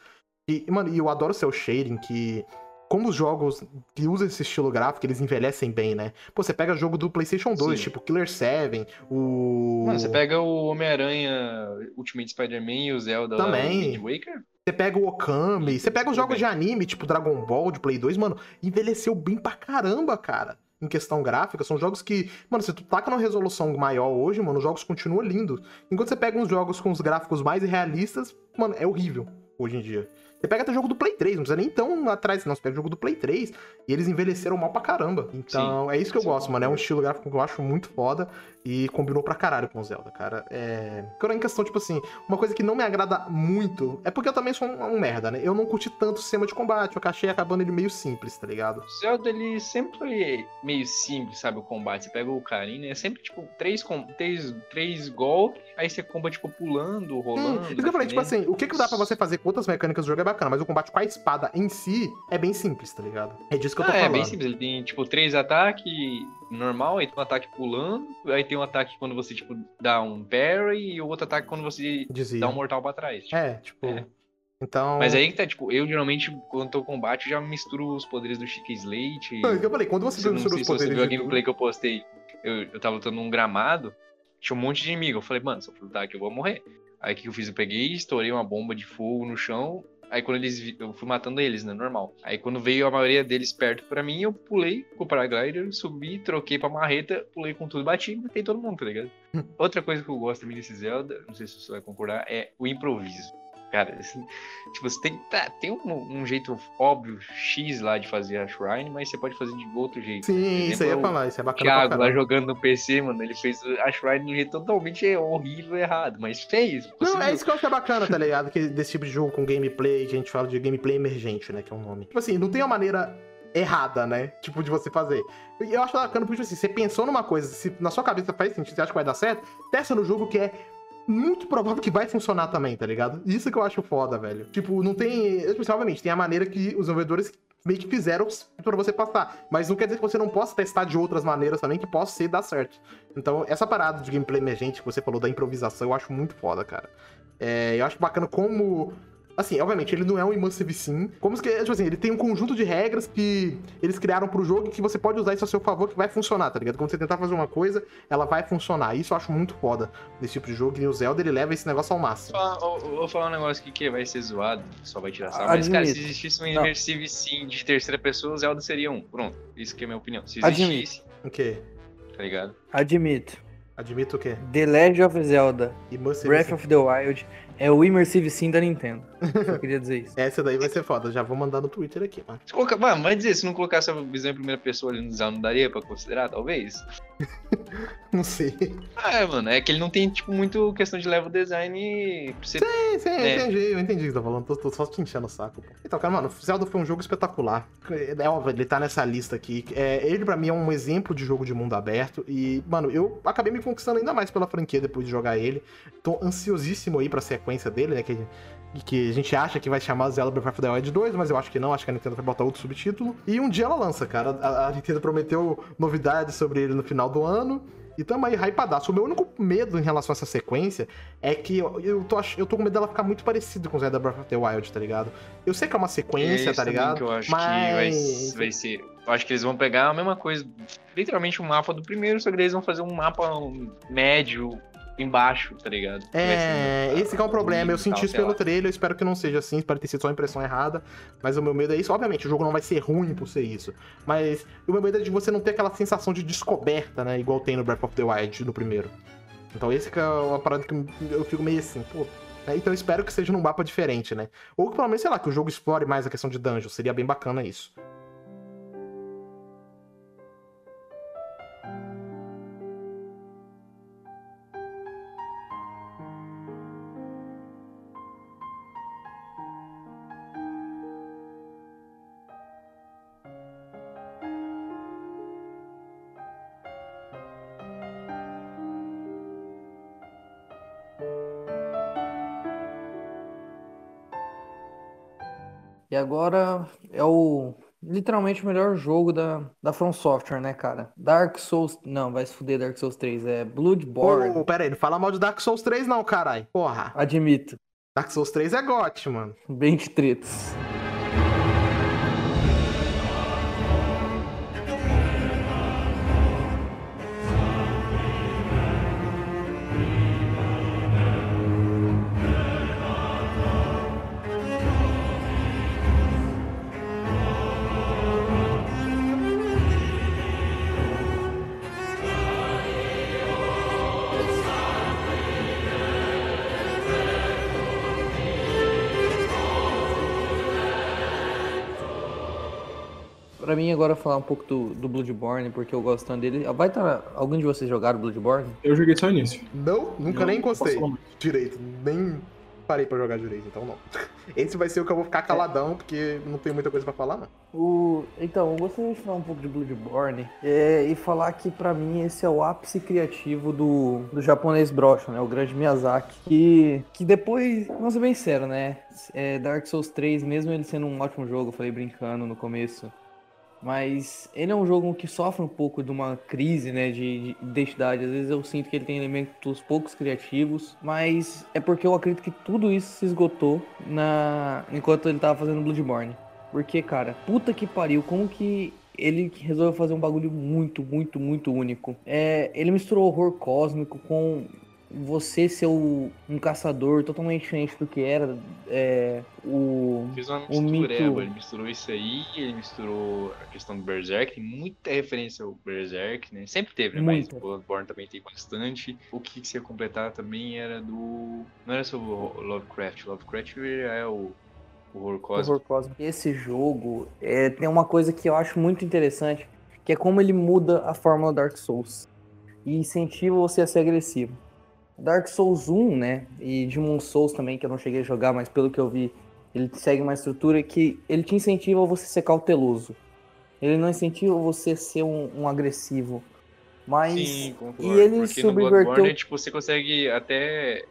E, mano, e eu adoro cel shading que como os jogos que usam esse estilo gráfico, eles envelhecem bem, né? Pô, você pega jogo do PlayStation 2, Sim. tipo Killer 7, o Mano, você pega o Homem-Aranha Ultimate Spider-Man e o Zelda Também. Wind Waker, Você pega o Okami, você pega os jogos de anime, tipo Dragon Ball, de Play 2, mano, envelheceu bem pra caramba, cara. Em questão gráfica, são jogos que, mano, se tu taca numa resolução maior hoje, mano, os jogos continuam lindos. Enquanto você pega uns jogos com os gráficos mais realistas, mano, é horrível hoje em dia. Você pega até jogo do Play 3, não precisa nem tão atrás, não. Você pega o jogo do Play 3 e eles envelheceram mal pra caramba. Então, é isso que eu sim, gosto, mano. É um estilo gráfico que eu acho muito foda e combinou pra caralho com o Zelda, cara. É. Agora, em questão, tipo assim, uma coisa que não me agrada muito é porque eu também sou um, um merda, né? Eu não curti tanto o sistema de combate, eu achei acabando ele meio simples, tá ligado? O Zelda, ele sempre foi meio simples, sabe, o combate. Você pega o Ocarina, é sempre, tipo, três, com... três, três golpes, aí você comba, tipo, pulando, Hum, rolando. isso que eu falei, tipo defendendo. assim, o que, que dá pra você fazer com outras mecânicas do jogo é bacana, mas o combate com a espada em si é bem simples, tá ligado? É disso que eu tô Ah, é falando. bem simples. Ele tem, tipo, três ataques normal, aí tem um ataque pulando, aí tem um ataque quando você, tipo, dá um parry e o outro ataque quando você Dizia. dá um mortal pra trás. tipo. É, tipo. É. Então. Mas aí que tá, tipo, eu geralmente, quando tô combate, já misturo os poderes do Chica Slate. Não, é o que eu falei, quando você mistura os se você poderes viu a gameplay tudo- que eu postei. Eu, eu tava lutando num gramado, tinha um monte de inimigo. Eu falei, mano, se eu lutar aqui eu vou morrer. Aí o que eu fiz? Eu peguei, estourei uma bomba de fogo no chão. Aí quando eles eu fui matando eles, né? Normal. Aí quando veio a maioria deles perto pra mim, eu pulei com o paraglider, subi, troquei pra marreta, pulei com tudo, bati e matei todo mundo, tá ligado? Outra coisa que eu gosto também desse Zelda, não sei se você vai concordar, é o improviso. Cara, tipo, você tem, tá, tem um, um jeito óbvio, X lá de fazer a Shrine, mas você pode fazer de outro jeito. Sim, isso aí ia exemplo, falar, isso é o bacana pra Thiago lá jogando no PC, mano, ele fez a Shrine de um jeito totalmente horrível e errado, mas fez. Não, conseguiu. é isso que eu acho bacana, tá ligado? Que desse tipo de jogo com gameplay, que a gente fala de gameplay emergente, né? Que é um nome. Tipo assim, não tem uma maneira errada, né? Tipo, de você fazer. Eu acho bacana porque, tipo assim, você pensou numa coisa, se na sua cabeça faz sentido, você acha que vai dar certo, testa no jogo que é muito provável que vai funcionar também, tá ligado? Isso que eu acho foda, velho. Tipo, não tem. Tipo, obviamente, tem a maneira que os desenvolvedores meio que fizeram pra você passar. Mas não quer dizer que você não possa testar de outras maneiras também que possa ser dar certo. Então, essa parada de gameplay emergente que você falou da improvisação, eu acho muito foda, cara. É, eu acho bacana como Assim, obviamente, ele não é um Immersive Sim. Como que, tipo assim, ele tem um conjunto de regras que eles criaram pro jogo e que você pode usar isso a seu favor que vai funcionar, tá ligado? Quando você tentar fazer uma coisa, ela vai funcionar. Isso eu acho muito foda desse tipo de jogo. E o Zelda, ele leva esse negócio ao máximo. Vou, vou falar um negócio aqui que vai ser zoado, só vai tirar sarro. Mas, cara, se existisse um Immersive Sim de terceira pessoa, o Zelda seria um. Pronto, isso que é a minha opinião. Se existisse... Admito. O quê? Tá ligado? Admito. Admito o quê? The Legend of Zelda Immersive Breath Sim. of the Wild é o Immersive Sim da Nintendo. Só queria dizer isso. Essa daí vai ser foda. Já vou mandar no Twitter aqui, mano. Se colocar, mano, vai dizer, se não colocasse a visão em primeira pessoa ali no Zelda, não daria pra considerar, talvez? Não sei. Ah, é, mano, é que ele não tem, tipo, muito questão de level design pra você Sim, sim, eu É. entendi, eu entendi o que você tá falando. Tô, tô só te enchendo o saco. pô. Então, cara, mano, Zelda foi um jogo espetacular. É óbvio, ele tá nessa lista aqui. É, ele, pra mim, é um exemplo de jogo de mundo aberto. E, mano, eu acabei me conquistando ainda mais pela franquia depois de jogar ele. Tô ansiosíssimo aí pra sequência dele, né? Que, que a gente acha que vai chamar Zelda Breath of the Wild 2, mas eu acho que não. Acho que a Nintendo vai botar outro subtítulo. E um dia ela lança, cara. A, a Nintendo prometeu novidades sobre ele no final do ano. E tamo aí, hypadaço. O meu único medo em relação a essa sequência é que eu, eu, tô, eu tô com medo dela ficar muito parecida com Zelda Breath of the Wild, tá ligado? Eu sei que é uma É sequência, isso tá ligado? Que eu acho Mas. que vai, vai ser. Eu acho que eles vão pegar a mesma coisa, literalmente um mapa do primeiro, só que eles vão fazer um mapa médio embaixo, tá ligado? É, esse que é um problema. Eu senti isso pelo lá. trailer, eu espero que não seja assim, espero ter sido só impressão errada. Mas o meu medo é isso. Obviamente, o jogo não vai ser ruim por ser isso. Mas o meu medo é de você não ter aquela sensação de descoberta, né? Igual tem no Breath of the Wild no primeiro. Então esse que é uma parada que eu fico meio assim, pô. né? Então espero que seja num mapa diferente, né? Ou que pelo menos, sei lá, que o jogo explore mais a questão de dungeon. Seria bem bacana isso. E agora é o literalmente o melhor jogo da, da From Software, né, cara? Dark Souls. Não, vai se fuder Dark Souls 3. É Bloodborne. Pô, pera aí, não fala mal de Dark Souls 3 não, carai. Porra. Admito. Dark Souls 3 é gote, mano. Bem de tretas. Mim, agora falar um pouco do, do Bloodborne, porque eu gosto tanto dele. Vai estar. Algum de vocês jogaram Bloodborne? Eu joguei só início. Não, nunca Não nem encostei direito. Nem parei pra jogar direito, então não. Esse vai ser o que eu vou ficar caladão, porque não tenho muita coisa pra falar, não. O... Então, eu gostaria de falar um pouco de Bloodborne é, e falar que pra mim esse é o ápice criativo do, do japonês brocha, né? O grande Miyazaki. Que, que depois, vamos ser bem sério, né? É, Dark Souls 3, mesmo ele sendo um ótimo jogo, eu falei brincando no começo. Mas ele é um jogo que sofre um pouco de uma crise, né, de, de identidade. Às vezes eu sinto que ele tem elementos poucos criativos, mas é porque eu acredito que tudo isso se esgotou na enquanto ele tava fazendo Bloodborne. Porque, cara, puta que pariu, como que ele resolveu fazer um bagulho muito, muito, muito único. É, ele misturou horror cósmico com você ser o- um caçador totalmente diferente do que era é, o Fez uma O mistura, é, mito- ele misturou isso aí, ele misturou a questão do Berserk, tem muita referência ao Berserk, né? Sempre teve, né? Muita. Mas o Bloodborne também tem bastante. O que que você ia completar também era do. Não era sobre o Lovecraft. Lovecraft é o horror cósmico. Horror cósmico. Esse jogo é, tem uma coisa que eu acho muito interessante, que é como ele muda a fórmula Dark Souls e incentiva você a ser agressivo. Dark Souls 1, né, e Demon Souls também, que eu não cheguei a jogar, mas pelo que eu vi, ele segue uma estrutura que ele te incentiva a você ser cauteloso. Ele não incentiva você a ser um, um agressivo. Mas. Sim, concordo. e ele porque no subverteu- Bloodborne, tipo, você consegue até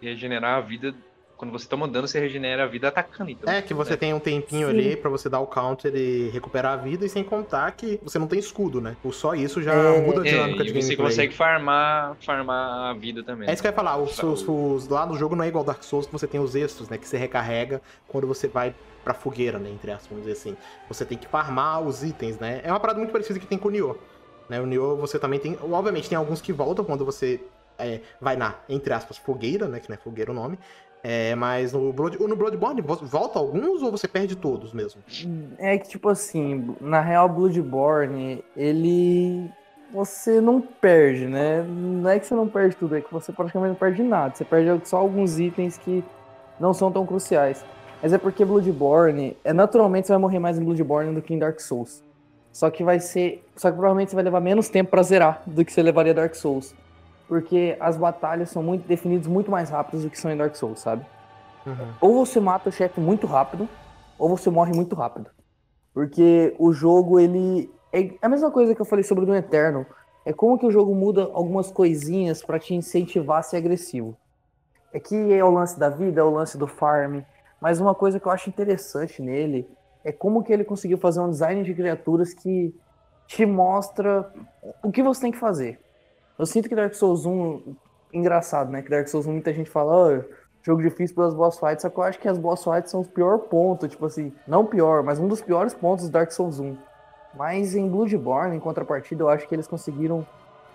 regenerar a vida. Quando você toma dano, você regenera a vida atacando. Então, É que você tem um tempinho Sim. ali pra você dar o counter e recuperar a vida, e sem contar que você não tem escudo, né? Por só isso já É, muda a É, dinâmica e de você gameplay. consegue farmar, farmar a vida também. É isso que eu ia falar, os, os- os- lá no jogo não é igual Dark Souls que você tem os extras, né? Que você recarrega quando você vai pra fogueira, né? Entre aspas, vamos dizer assim. Você tem que farmar os itens, né? É uma parada muito parecida que tem com o Nioh. Né? O Nioh você também tem. Obviamente tem alguns que voltam quando você é, vai na, entre aspas, fogueira, né? Que não é fogueira o nome. É, mas no, Blood, no Bloodborne vo- volta alguns ou você perde todos mesmo? É que, tipo assim, na real, Bloodborne, ele. Você não perde, né? Não é que você não perde tudo, é que você praticamente não perde nada. Você perde só alguns itens que não são tão cruciais. Mas é porque Bloodborne, é, naturalmente você vai morrer mais em Bloodborne do que em Dark Souls. Só que vai ser. Só que provavelmente você vai levar menos tempo pra zerar do que você levaria Dark Souls. Porque as batalhas são muito definidas muito mais rápidas do que são em Dark Souls, sabe? ou você mata o chefe muito rápido, ou você morre muito rápido. Porque o jogo, ele. É a mesma coisa que eu falei sobre o Eterno. É como que o jogo muda algumas coisinhas pra te incentivar a ser agressivo. É que é o lance da vida, é o lance do farm. Mas uma coisa que eu acho interessante nele é como que ele conseguiu fazer um design de criaturas que te mostra o que você tem que fazer. Eu sinto que Dark Souls 1, engraçado, né? Que Dark Souls 1 muita gente fala, "Ah, jogo difícil pelas boss fights, só que eu acho que as boss fights são os piores pontos, tipo assim, não pior, mas um dos piores pontos do Dark Souls 1. Mas em Bloodborne, em contrapartida, eu acho que eles conseguiram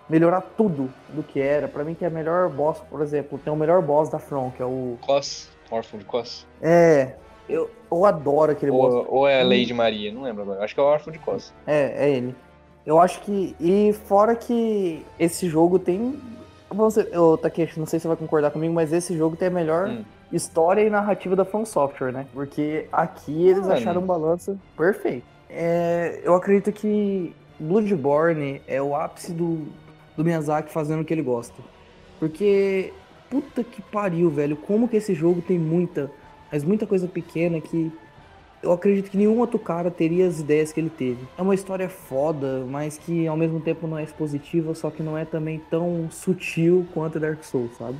melhorar tudo do que era. Pra mim, que é a melhor boss, por exemplo, tem o melhor boss da From, que é o. Cos, órfão de Cos. É. Eu, eu adoro aquele boss. Ou, ou é a Lady Maria, não lembro agora. Acho que é o órfão de Cos. É, é ele. Eu acho que. E fora que esse jogo tem. Você, eu, Takeshi, não sei se você vai concordar comigo, mas esse jogo tem a melhor Hum. história e narrativa da From Software, né? Porque aqui eles Mano. acharam um balanço perfeito. É, eu acredito que Bloodborne é o ápice do, do Miyazaki fazendo o que ele gosta. Porque, puta que pariu, velho. Como que esse jogo tem muita, mas muita coisa pequena que eu acredito que nenhum outro cara teria as ideias que ele teve. É uma história foda, mas que ao mesmo tempo não é expositiva, só que não é também tão sutil quanto Dark Souls, sabe?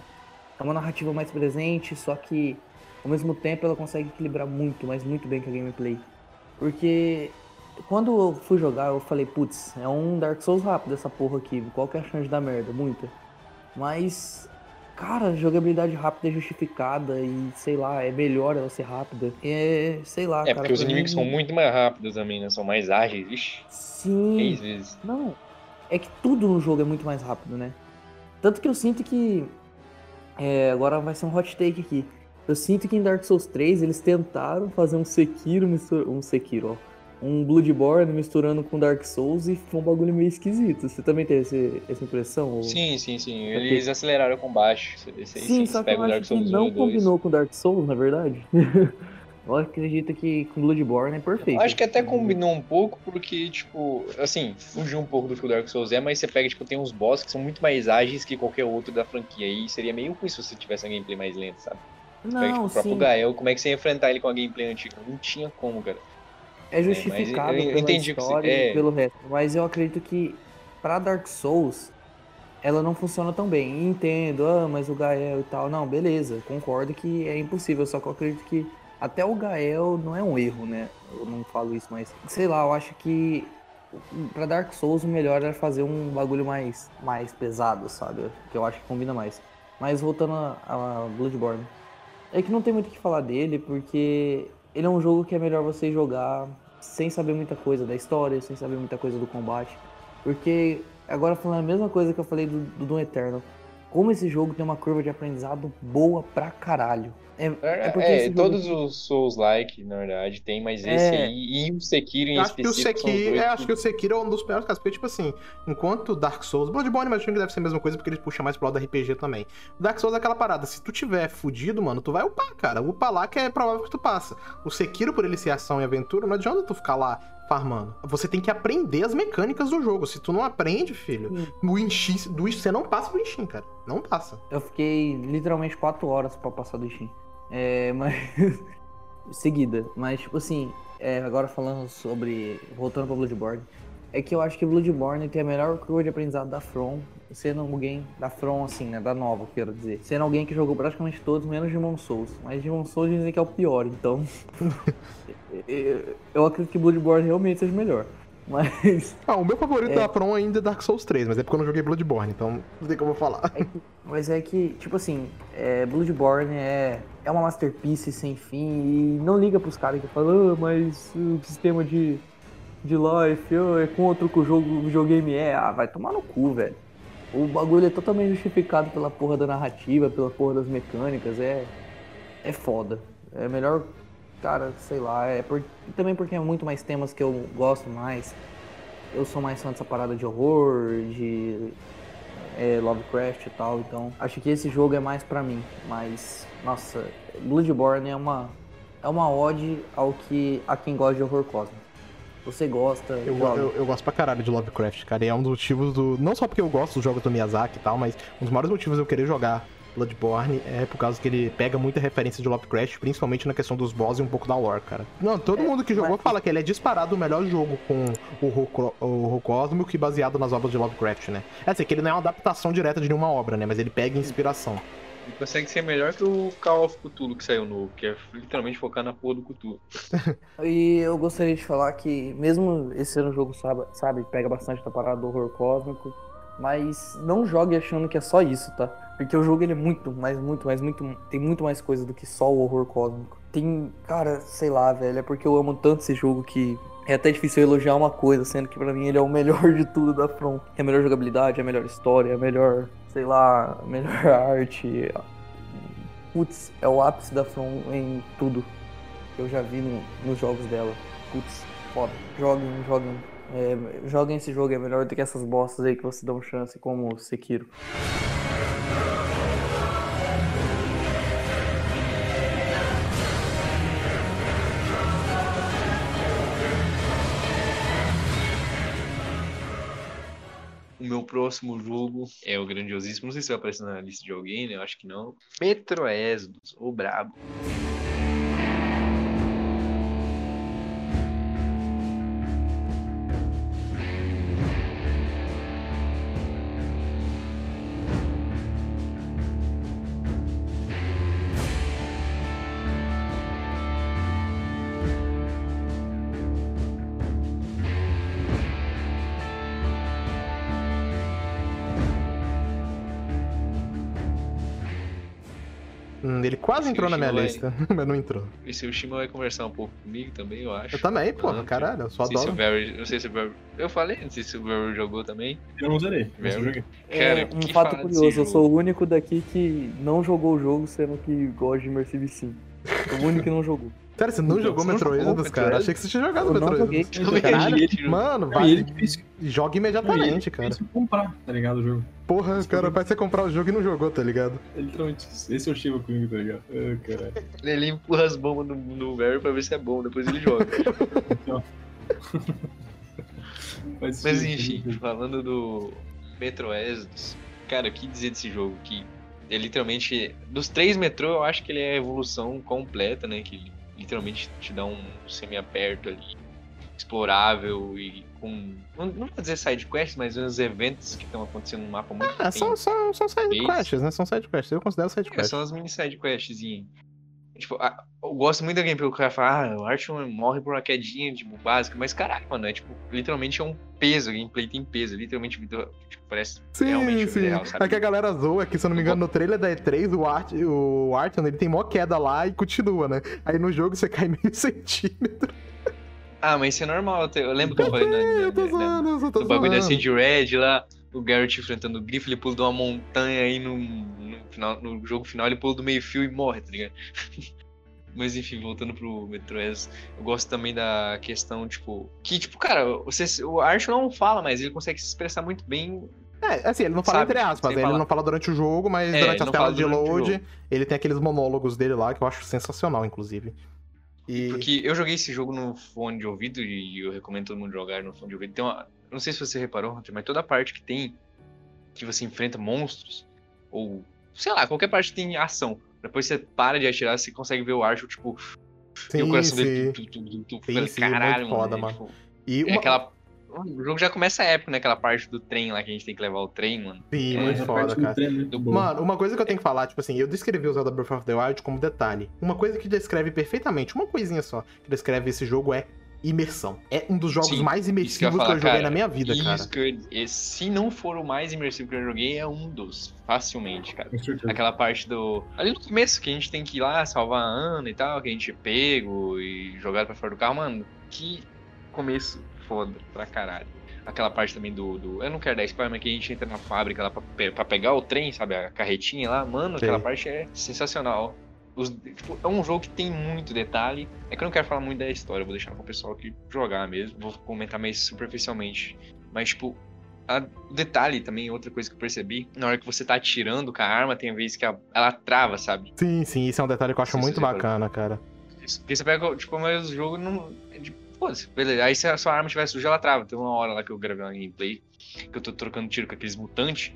É uma narrativa mais presente, só que ao mesmo tempo ela consegue equilibrar muito, mas muito bem com a gameplay. Porque quando eu fui jogar, eu falei, putz, é um Dark Souls rápido essa porra aqui, qual que é a chance dar merda? Muita. Mas Cara, jogabilidade rápida é justificada e, sei lá, é melhor ela ser rápida. É, sei lá, É, cara. porque os inimigos mim- são muito mais rápidos também, né? São mais ágeis, vixi. Sim. Três vezes. Não, é que tudo no jogo é muito mais rápido, né? Tanto que eu sinto que. É, agora vai ser um hot take aqui. Eu sinto que em Dark Souls 3 eles tentaram fazer um Sekiro, mistur... um Sekiro, ó. Um Bloodborne misturando com Dark Souls e foi um bagulho meio esquisito. Você também teve esse- essa impressão? ou- Sim, sim, sim. Eles aceleraram o combate. Você, você, Sim, você só que eu acho Dark que Souls 1 não 2. combinou com Dark Souls, na verdade. eu acredito que com Bloodborne é perfeito. Acho que até combinou um pouco, porque, tipo, assim, fugiu um pouco do que o Dark Souls é, mas você pega, tipo, tem uns boss que são muito mais ágeis que qualquer outro da franquia. E seria meio ruim se você tivesse uma gameplay mais lenta, sabe? Você pega, tipo, Não, o próprio sim. Gael, como é que você ia enfrentar ele com a gameplay antiga? Não tinha como, cara. É justificado eu- eu pela que você- história é. e pelo resto. Mas eu acredito que pra Dark Souls ela não funciona tão bem. Entendo, ah, mas o Gael e tal. Não, beleza, concordo que é impossível. Só que eu acredito que até o Gael não é um erro, né? Eu não falo isso, mas sei lá, eu acho que pra Dark Souls o melhor era fazer um bagulho mais, mais pesado, sabe? Que eu acho que combina mais. Mas voltando a, a Bloodborne. É que não tem muito o que falar dele, porque ele é um jogo que é melhor você jogar sem saber muita coisa da história, sem saber muita coisa do combate. Porque, agora falando a mesma coisa que eu falei do, do Doom Eternal, como esse jogo tem uma curva de aprendizado boa pra caralho. É, é porque É, esse jogo- todos os Souls-like, na verdade, tem, mas esse É. aí e o Sekiro em acho que o específico são os Sekiro, dois é, que- acho que o Sekiro é um dos piores casos, porque, tipo assim, enquanto Dark Souls, Bloodborne, imagino que deve ser a mesma coisa, porque ele puxa mais pro lado do RPG também. Dark Souls é aquela parada, se tu tiver fudido, mano, tu vai upar, cara. Upa lá que é provável que tu passa. O Sekiro, por ele ser ação e aventura, não adianta tu ficar lá farmando. Você tem que aprender as mecânicas do jogo. Se tu não aprende, filho, o Inshin, do Inshin, você não passa do Inshin, cara. Não passa. Eu fiquei literalmente 4 horas pra passar do Steam. É, mas. seguida. Mas, tipo assim, é, agora falando sobre. Voltando pra Bloodborne. É que eu acho que Bloodborne tem a melhor curva de aprendizado da From, sendo alguém da From, assim, né? Da nova, quero dizer. Sendo alguém que jogou praticamente todos, menos Demon Souls. Mas Demon Souls dizem que é o pior, então. eu acredito que Bloodborne realmente seja melhor. Mas. Ah, o meu favorito É. da From ainda é Dark Souls 3, mas é porque eu não joguei Bloodborne, então não sei como eu vou falar. É que- mas é que, tipo assim, é, Bloodborne é, é uma masterpiece sem fim e não liga pros caras que falam, ah, mas o sistema de, de life é contra o que o jogo, o videogame é. Ah, vai tomar no cu, velho. O bagulho é totalmente justificado pela porra da narrativa, pela porra das mecânicas, é, é foda. É melhor, cara, sei lá, é por, também porque é muito mais temas que eu gosto mais. Eu sou mais fã dessa parada de horror, de é, Lovecraft e tal, então acho que esse jogo é mais pra mim. Mas, nossa, Bloodborne é uma é uma ode ao que a quem gosta de horror cósmico. Você gosta, Eu, eu, eu gosto pra caralho de Lovecraft, cara. E é um dos motivos do. Não só porque eu gosto dos jogos do Miyazaki e tal, mas um dos maiores motivos de eu querer jogar Bloodborne é por causa que ele pega muita referência de Lovecraft, principalmente na questão dos boss e um pouco da lore, cara. Não, todo É, mundo que jogou mas- fala que ele é disparado o melhor jogo com o horror, cro- o horror cósmico e baseado nas obras de Lovecraft, né? É assim, que ele não é uma adaptação direta de nenhuma obra, né? Mas ele pega inspiração. Ele consegue ser melhor que o Call of Cthulhu que saiu novo, que é literalmente focar na porra do Cthulhu. E eu gostaria de falar que, mesmo esse ano o jogo, sabe, sabe, pega bastante da parada do horror cósmico, mas não jogue achando que é só isso, tá? Porque o jogo ele é muito, mas muito, mas muito, tem muito mais coisa do que só o horror cósmico. Tem, cara, sei lá, velho, é porque eu amo tanto esse jogo que é até difícil elogiar uma coisa, sendo que pra mim ele é o melhor de tudo da From. É a melhor jogabilidade, é a melhor história, é a melhor, sei lá, a melhor arte. Putz, é o ápice da From em tudo que eu já vi no- nos jogos dela. Putz, foda. Joguem, joguem. É, joguem esse jogo, é melhor do que essas bostas aí que você dão chance, como Sekiro. O meu próximo jogo é o grandiosíssimo. Não sei se vai aparecer na lista de alguém, né? Eu acho que não. Metro Exodus, o brabo. Ele quase Esse entrou na minha lista, mas não entrou. E se o Shima vai conversar um pouco comigo também, eu acho. Eu também, Ah, caralho, eu só Não sei, se o adoro. Barry, não sei se o Barry. Eu falei, não sei se o Barry jogou também. Eu não zerei, mas eu joguei. Cara, é, um que fato curioso, eu sou o único daqui que não jogou o jogo, sendo que gosta de Immersive Sim. O único que não jogou. Cara, você não Então, jogou você Metro Exodus, Metro cara? Achei que você tinha jogado Eu Metro joguei. Exodus. Joguei jogo. mano, Não, vai. ele é. Joga imediatamente, cara. Difícil comprar, tá ligado, o jogo. Porra, cara, vai você comprar o jogo e não jogou, tá ligado? É literalmente isso. Esse é o Shiva comigo, tá ligado? Ah, caralho. Ele empurra as bombas no, no Barry pra ver se é bom, depois ele joga. Faz Mas enfim, falando do Metro Exodus, cara, o que dizer desse jogo? Que é literalmente, dos três metrô, eu acho que ele é a evolução completa, né? Que literalmente te dá um semi-aberto ali, explorável e com. Não, não vou dizer side quest, mas uns eventos que estão acontecendo no mapa muito Ah, são, são, são side quests, né? São side quests. Eu considero side É, quests. são as mini side quests. Tipo, a- eu gosto muito da gameplay que o cara fala, ah, o Archon morre por uma quedinha, tipo, básica, mas caralho, mano, é tipo, literalmente é um peso, a gameplay tem peso, literalmente, tipo, parece realmente Sim, vida sim. real, sabe? É que a galera zoa que, se eu não me engano, no trailer da E3, o, Art, o Arton, ele tem mó queda lá e continua, né? Aí no jogo você cai meio centímetro. Ah, mas isso é normal, eu lembro que eu falei na, Eu tô na, na, zoando, eu tô no bagulho da zoando. Cid Red lá, o Garrett enfrentando o Grifo, ele pula de uma montanha aí no, no, final, no jogo final, ele pula do meio fio e morre, tá ligado? Mas enfim, voltando pro Metro Exodus, eu gosto também da questão, tipo, que, tipo, cara, você, o Arch não fala, mas ele consegue se expressar muito bem. É, assim, ele não fala Sabe, entre aspas, ele falar. não fala durante o jogo, mas É, durante as telas de load, ele tem aqueles monólogos dele lá que eu acho sensacional, inclusive. E. Porque eu joguei esse jogo no fone de ouvido e eu recomendo todo mundo jogar no fone de ouvido. Tem uma, não sei se você reparou, Hunter, mas toda parte que tem que você enfrenta monstros, ou sei lá, qualquer parte que tem ação. Depois você para de atirar, você consegue ver o Archer, tipo, e o Sim, coração sim. dele. Tu, tu, tu, tu, Sim, sim, caralho, muito foda, mano. mano. Tipo, E é uma... aquela. O jogo já começa épico, né? Aquela parte do trem lá que a gente tem que levar o trem, mano. Sim, É, muito foda, cara. é muito. Mano, uma coisa que eu tenho que falar, tipo assim, eu descrevi o Zelda Breath of the Wild como detalhe. Uma coisa que descreve perfeitamente, uma coisinha só, que descreve esse jogo é imersão. É um dos jogos Sim, mais isso que eu imersivos que eu, falar, joguei cara. na minha vida, cara. Eu, e se não for o mais imersivo que eu joguei, é um dos. Facilmente, cara. Aquela parte do. Ali no começo, que a gente tem que ir lá salvar a Ana e tal, que a gente é pego e jogado pra fora do carro, mano. Que começo foda pra caralho. Aquela parte também do. do- eu não quero dar spoiler, mas que a gente entra na fábrica lá pra, pra pegar o trem, sabe? A carretinha lá, mano, aquela Sei. parte é sensacional. Os- tipo, é um jogo que tem muito detalhe. É que eu não quero falar muito da história, vou deixar pro pessoal aqui jogar mesmo. Vou comentar mais superficialmente. Mas, tipo, a- o detalhe também, outra coisa que eu percebi, na hora que você tá atirando com a arma, tem vezes que a- ela trava, sabe? Sim, sim, isso é um detalhe que eu acho muito bacana, cara. Isso. Porque você pega, tipo, mas o jogo não. É de, Foda-se, beleza. Aí se a sua arma estiver suja, ela trava. Tem uma hora lá que eu gravei uma gameplay, que eu tô trocando tiro com aqueles mutantes,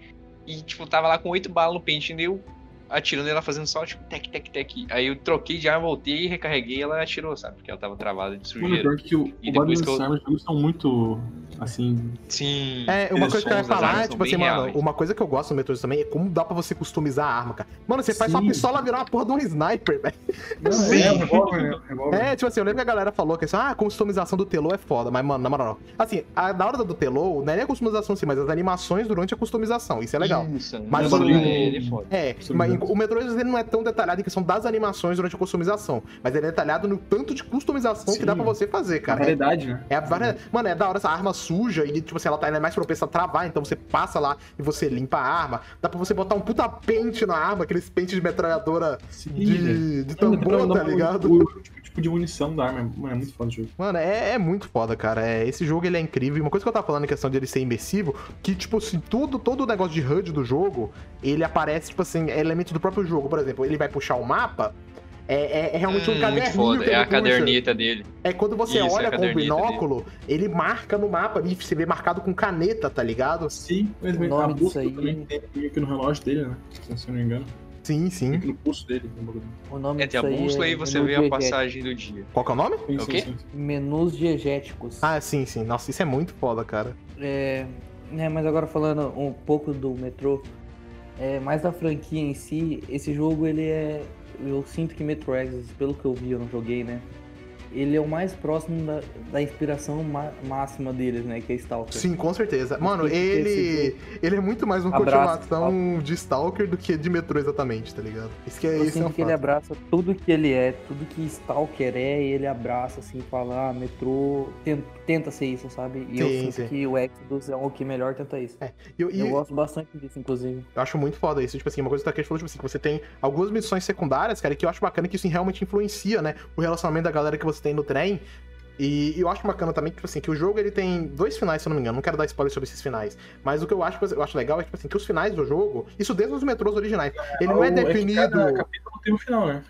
e, tipo, tava lá com oito balas no pente, e eu atirando e ela fazendo só, tipo, tec, tec, tec. Aí eu troquei de arma, voltei, recarreguei e ela atirou, sabe? Porque ela tava travada de Mano, sujeira. pior que o, E o depois que eu- armas são muito, assim... Sim. É, uma coisa que eu ia falar é, tipo assim, mano, reais. uma coisa que eu gosto no Metroid também é como dá pra você customizar a arma, cara. Mano, você faz sua Sim. pistola virar uma porra de um sniper, velho. Não, Sim. é, revólver, né? Um revólver. É, tipo assim, eu lembro que a galera falou que assim, ah, a customização do Telô é foda, mas, mano, na moral, assim, a, na hora do Telô, não é nem a customização sim, mas as animações durante a customização, isso é legal. Isso, Mas mas o- ele é foda. É, mas o Metroid ele não é tão detalhado em questão das animações durante a customização, mas ele é detalhado no tanto de customização que Sim. dá pra você fazer, A cara. É, variedade, né? é a varia- Mano, é da hora essa arma suja e, tipo assim, ela tá ela é mais propensa a travar, então você passa lá e você limpa a arma. Dá pra você botar um puta pente na arma, aqueles pentes de metralhadora de, de tambor, tá ligado? O, o tipo, de munição da arma, mano, é muito foda o jogo. Mano, é, é muito foda, cara. É, esse jogo ele é incrível. E uma coisa que eu tava falando em questão de ele ser imersivo, que, tipo assim, tudo, todo o negócio de HUD do jogo, ele aparece, tipo assim, é elemento do próprio jogo. Por exemplo, ele vai puxar o mapa. É, é- é realmente um Hum, caderninho muito foda. que É a puxa. caderneta dele. É quando você Isso, é olha com o binóculo, ele marca no mapa ali, você vê marcado com caneta, tá ligado? Sim, mas O nome disso aí- também tem que no relógio dele, né? Se eu não me engano. Sim, sim. Meio que no pulso dele. bagulho. O nome É, tem a disso aí bússola é e você vê a passagem do dia. Qual que é o nome? Sim, É o sim, quê? sim. Menus diegéticos. Ah, sim, sim. Nossa, isso é muito foda, cara. É, né, mas agora falando um pouco do metrô, é, mais da franquia em si, esse jogo ele é. Eu sinto que Metro Exodus, pelo que eu vi, eu não joguei, né? Ele é o mais próximo da, da inspiração ma- máxima deles, né? Que é Stalker. Sim, com certeza. Mano, que ter ele. Ele é muito mais uma Abraço, continuação de Stalker do que de Metrô, exatamente, tá ligado? Isso que é Eu isso é um sinto que ele fato. abraça tudo que ele é, tudo que Stalker é, ele abraça assim, fala, ah, metrô ten- tenta ser isso, sabe? E eu Sim, sinto sim. que o Exodus é o que melhor tenta isso. E eu, Eu eu gosto bastante disso, inclusive. acho muito foda isso. Tipo assim, uma coisa que o Takeshi falou, tipo assim, que você tem algumas missões secundárias, cara, que eu acho bacana que isso realmente influencia, né? O relacionamento da galera que você tem no trem. E eu acho bacana também, tipo assim, que o jogo ele tem dois finais, se eu não me engano. Não quero dar spoiler sobre esses finais. Mas o que eu acho, eu acho legal é, tipo assim, que os finais do jogo, isso desde os metrôs originais, ele não é que definido. Cada capítulo tem um final, né?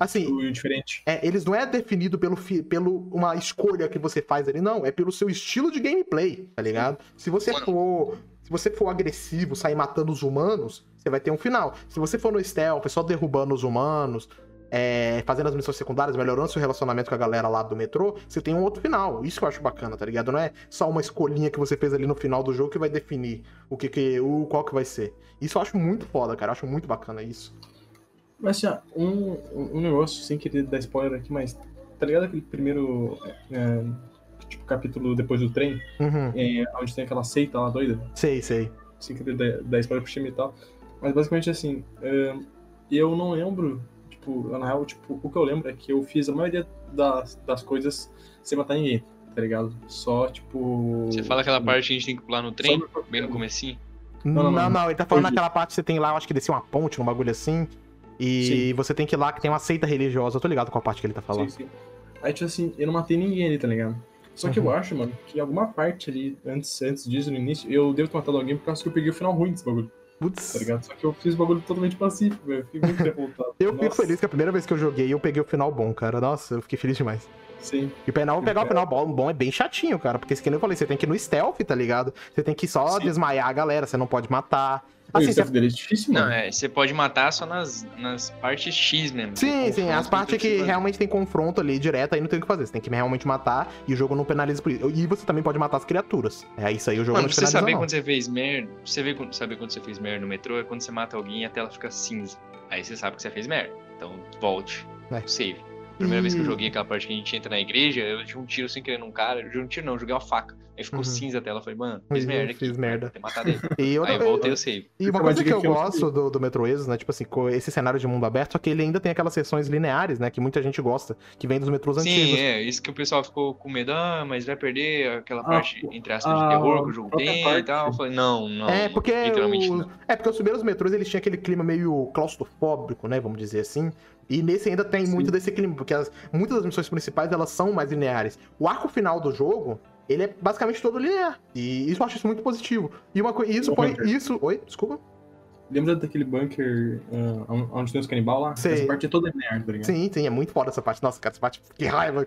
Assim, O diferente. É, eles não é definido pelo, fi- pelo uma escolha que você faz ali, não. É pelo seu estilo de gameplay, tá ligado? Se você for. Se você for agressivo, sair matando os humanos, você vai ter um final. Se você for no stealth, só derrubando os humanos, é, fazendo as missões secundárias, melhorando seu relacionamento com a galera lá do metrô, você tem um outro final. Isso que eu acho bacana, tá ligado? Não é só uma escolhinha que você fez ali no final do jogo que vai definir o que, que o qual que vai ser. Isso eu acho muito foda, cara. Eu acho muito bacana isso. Mas assim, um, um negócio, sem querer dar spoiler aqui, mas tá ligado aquele primeiro é, tipo, capítulo depois do trem, Uhum. é, onde tem aquela seita lá doida? Sei, sei. Sem querer dar, dar spoiler pro time e tal. Mas basicamente assim, é, eu não lembro, tipo, na real, tipo, o que eu lembro é que eu fiz a maioria das, das coisas sem matar ninguém, tá ligado? Só, tipo. Você fala aquela parte que a gente tem que pular no trem, Só- bem no comecinho. Não, não, não, não, não. ele tá falando naquela parte que você tem lá, eu acho que desceu uma ponte, um bagulho assim. E Sim. você tem que ir lá que tem uma seita religiosa. Eu tô ligado com a parte que ele tá falando. Sim, sim. Aí, tipo assim, eu não matei ninguém ali, tá ligado? Só que Uhum. eu acho, mano, que alguma parte ali, antes, antes disso, no início, eu devo ter matado alguém por causa que eu peguei o final ruim desse bagulho, Putz. tá ligado? Só que eu fiz o bagulho totalmente pacífico, velho. Fiquei muito revoltado. Eu fico feliz que a primeira vez que eu joguei, eu peguei o final bom, cara. Nossa, eu fiquei feliz demais. Sim. E pra não pegar o final bom, bom é bem chatinho, cara. Porque, que nem eu falei, você tem que ir no stealth, tá ligado? Você tem que só Sim. desmaiar a galera, você não pode matar. Assim, o desafio dele é difícil, Não, mano. é, você pode matar só nas, nas partes X mesmo. Sim, Tem sim, as partes que fazer. realmente tem confronto ali direto, aí não tem o que fazer. Você tem que realmente matar e o jogo não penaliza por isso. E você também pode matar as criaturas. É isso aí, o jogo Mano, não pra te você penaliza, saber não. quando você fez merda, você quando- saber quando você fez merda no metrô é quando você mata alguém e a tela fica cinza. Aí você sabe que você fez merda. Então volte. É. Save. Primeira vez que eu E- joguei aquela parte que a gente entra na igreja, eu dei um tiro sem querer num cara. Eu dei um tiro não, eu joguei uma faca. Aí ficou Uhum. cinza a tela. Eu falei, mano, fiz Eu merda aqui. fiz merda. Vou ter matado ele. E outra- Aí eu voltei o save. E uma coisa que eu eu gosto do, do Metro Exodus, né? Tipo assim, esse cenário de mundo aberto, só que ele ainda tem aquelas sessões lineares, né? Que muita gente gosta, que vem dos metrôs Sim, antigos. é, isso que o pessoal ficou com medo, ah, mas vai perder aquela Ah, parte, entre aspas, a de terror que o jogo tem e parte. tal. Eu falei, não, não. É, porque, literalmente o- não. é porque os primeiros metrôs eles tinham aquele clima meio claustrofóbico, né? Vamos dizer assim. E nesse ainda tem Sim. muito desse clima, porque as- muitas das missões principais elas são mais lineares. O arco final do jogo, ele é basicamente todo linear. E isso eu acho isso muito positivo. E uma coisa. Isso foi. Isso. Oi, desculpa. Lembra daquele bunker ah, onde tem os canibal lá? Sei. Essa parte é toda linear, tá ligado? Sim, sim, é muito foda essa parte. Nossa, cara, essa parte. Que raiva.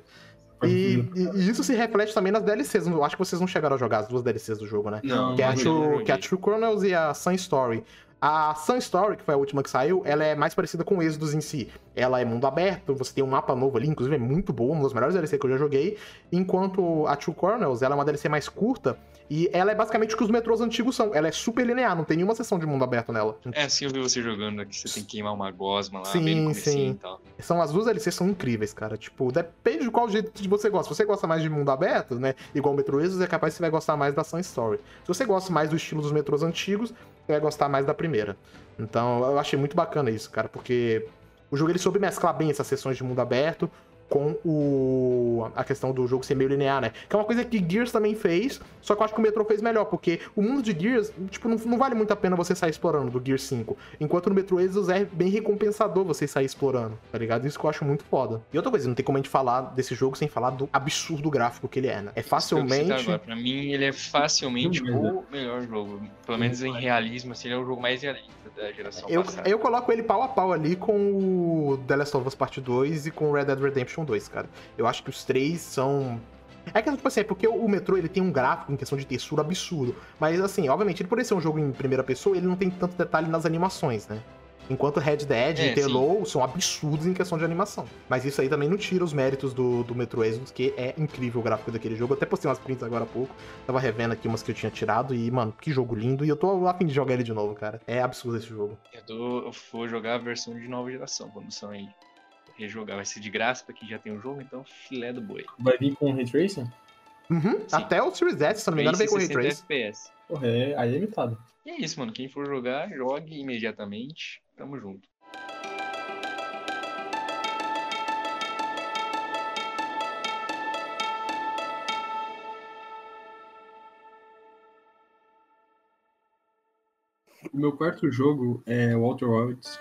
E, e- e isso se reflete também nas DLCs. Eu acho que vocês não chegaram a jogar as duas DLCs do jogo, né? Não, Que é, a True, que é a True Chronicles e a Sun Story. A Sun Story, que foi a última que saiu, ela é mais parecida com o Exodus em si. Ela é mundo aberto, você tem um mapa novo ali, inclusive é muito boa, uma das melhores DLC que eu já joguei. Enquanto a True Chronicles, ela é uma DLC mais curta e ela é basicamente o que os metrôs antigos são. Ela é super linear, não tem nenhuma sessão de mundo aberto nela. É assim, eu vi você jogando aqui, você tem que queimar uma gosma lá, Sim, bem no sim. e tal. São as duas DLCs são incríveis, cara. Tipo, depende de qual jeito que você gosta. Se você gosta mais de mundo aberto, né? Igual o Metro Exodus, é capaz que você vai gostar mais da Sun Story. Se você gosta mais do estilo dos metrôs antigos, vai gostar mais da primeira. Então, eu achei muito bacana isso, cara, porque o jogo ele soube mesclar bem essas sessões de mundo aberto com o a questão do jogo ser meio linear, né? Que é uma coisa que Gears também fez, só que eu acho que o Metro fez melhor, porque o mundo de Gears, tipo, não, não vale muito a pena você sair explorando do Gears 5. Enquanto no Metro Exodus é bem recompensador você sair explorando, tá ligado? Isso que eu acho muito foda. E outra coisa, não tem como a gente falar desse jogo sem falar do absurdo gráfico que ele é, né? É Isso que eu ia citar facilmente. agora. Pra mim, ele é facilmente o melhor jogo. Pelo menos em realismo, assim, ele é o jogo mais realista da geração Eu, passada. eu coloco ele pau a pau ali com o The Last of Us Part 2 e com o Red Dead Redemption 2, cara. Eu acho que os três são. É que, tipo assim, é porque o Metro ele tem um gráfico em questão de textura absurdo. Mas, assim, obviamente, ele por ser um jogo em primeira pessoa, ele não tem tanto detalhe nas animações, né? Enquanto Red Dead É, e The Low são absurdos em questão de animação. Mas isso aí também não tira os méritos do, do Metro Exodus, que é incrível o gráfico daquele jogo. Eu até postei umas prints agora há pouco. Tava revendo aqui umas que eu tinha tirado e, mano, que jogo lindo. E eu tô a fim de jogar ele de novo, cara. É absurdo esse jogo. Eu, tô- eu vou jogar a versão de nova geração, quando sair. Rejogar. Vai ser de graça pra quem já tem o jogo, então filé do boi. Vai vir com Ray Tracing? Uhum, Sim. até o Series S, se eu não me engano, vem com Ray 60 Trace. FPS. Porra, é, aí é limitado. E é isso, mano. Quem for jogar, jogue imediatamente. Tamo junto. O meu quarto jogo é Walter Wilds.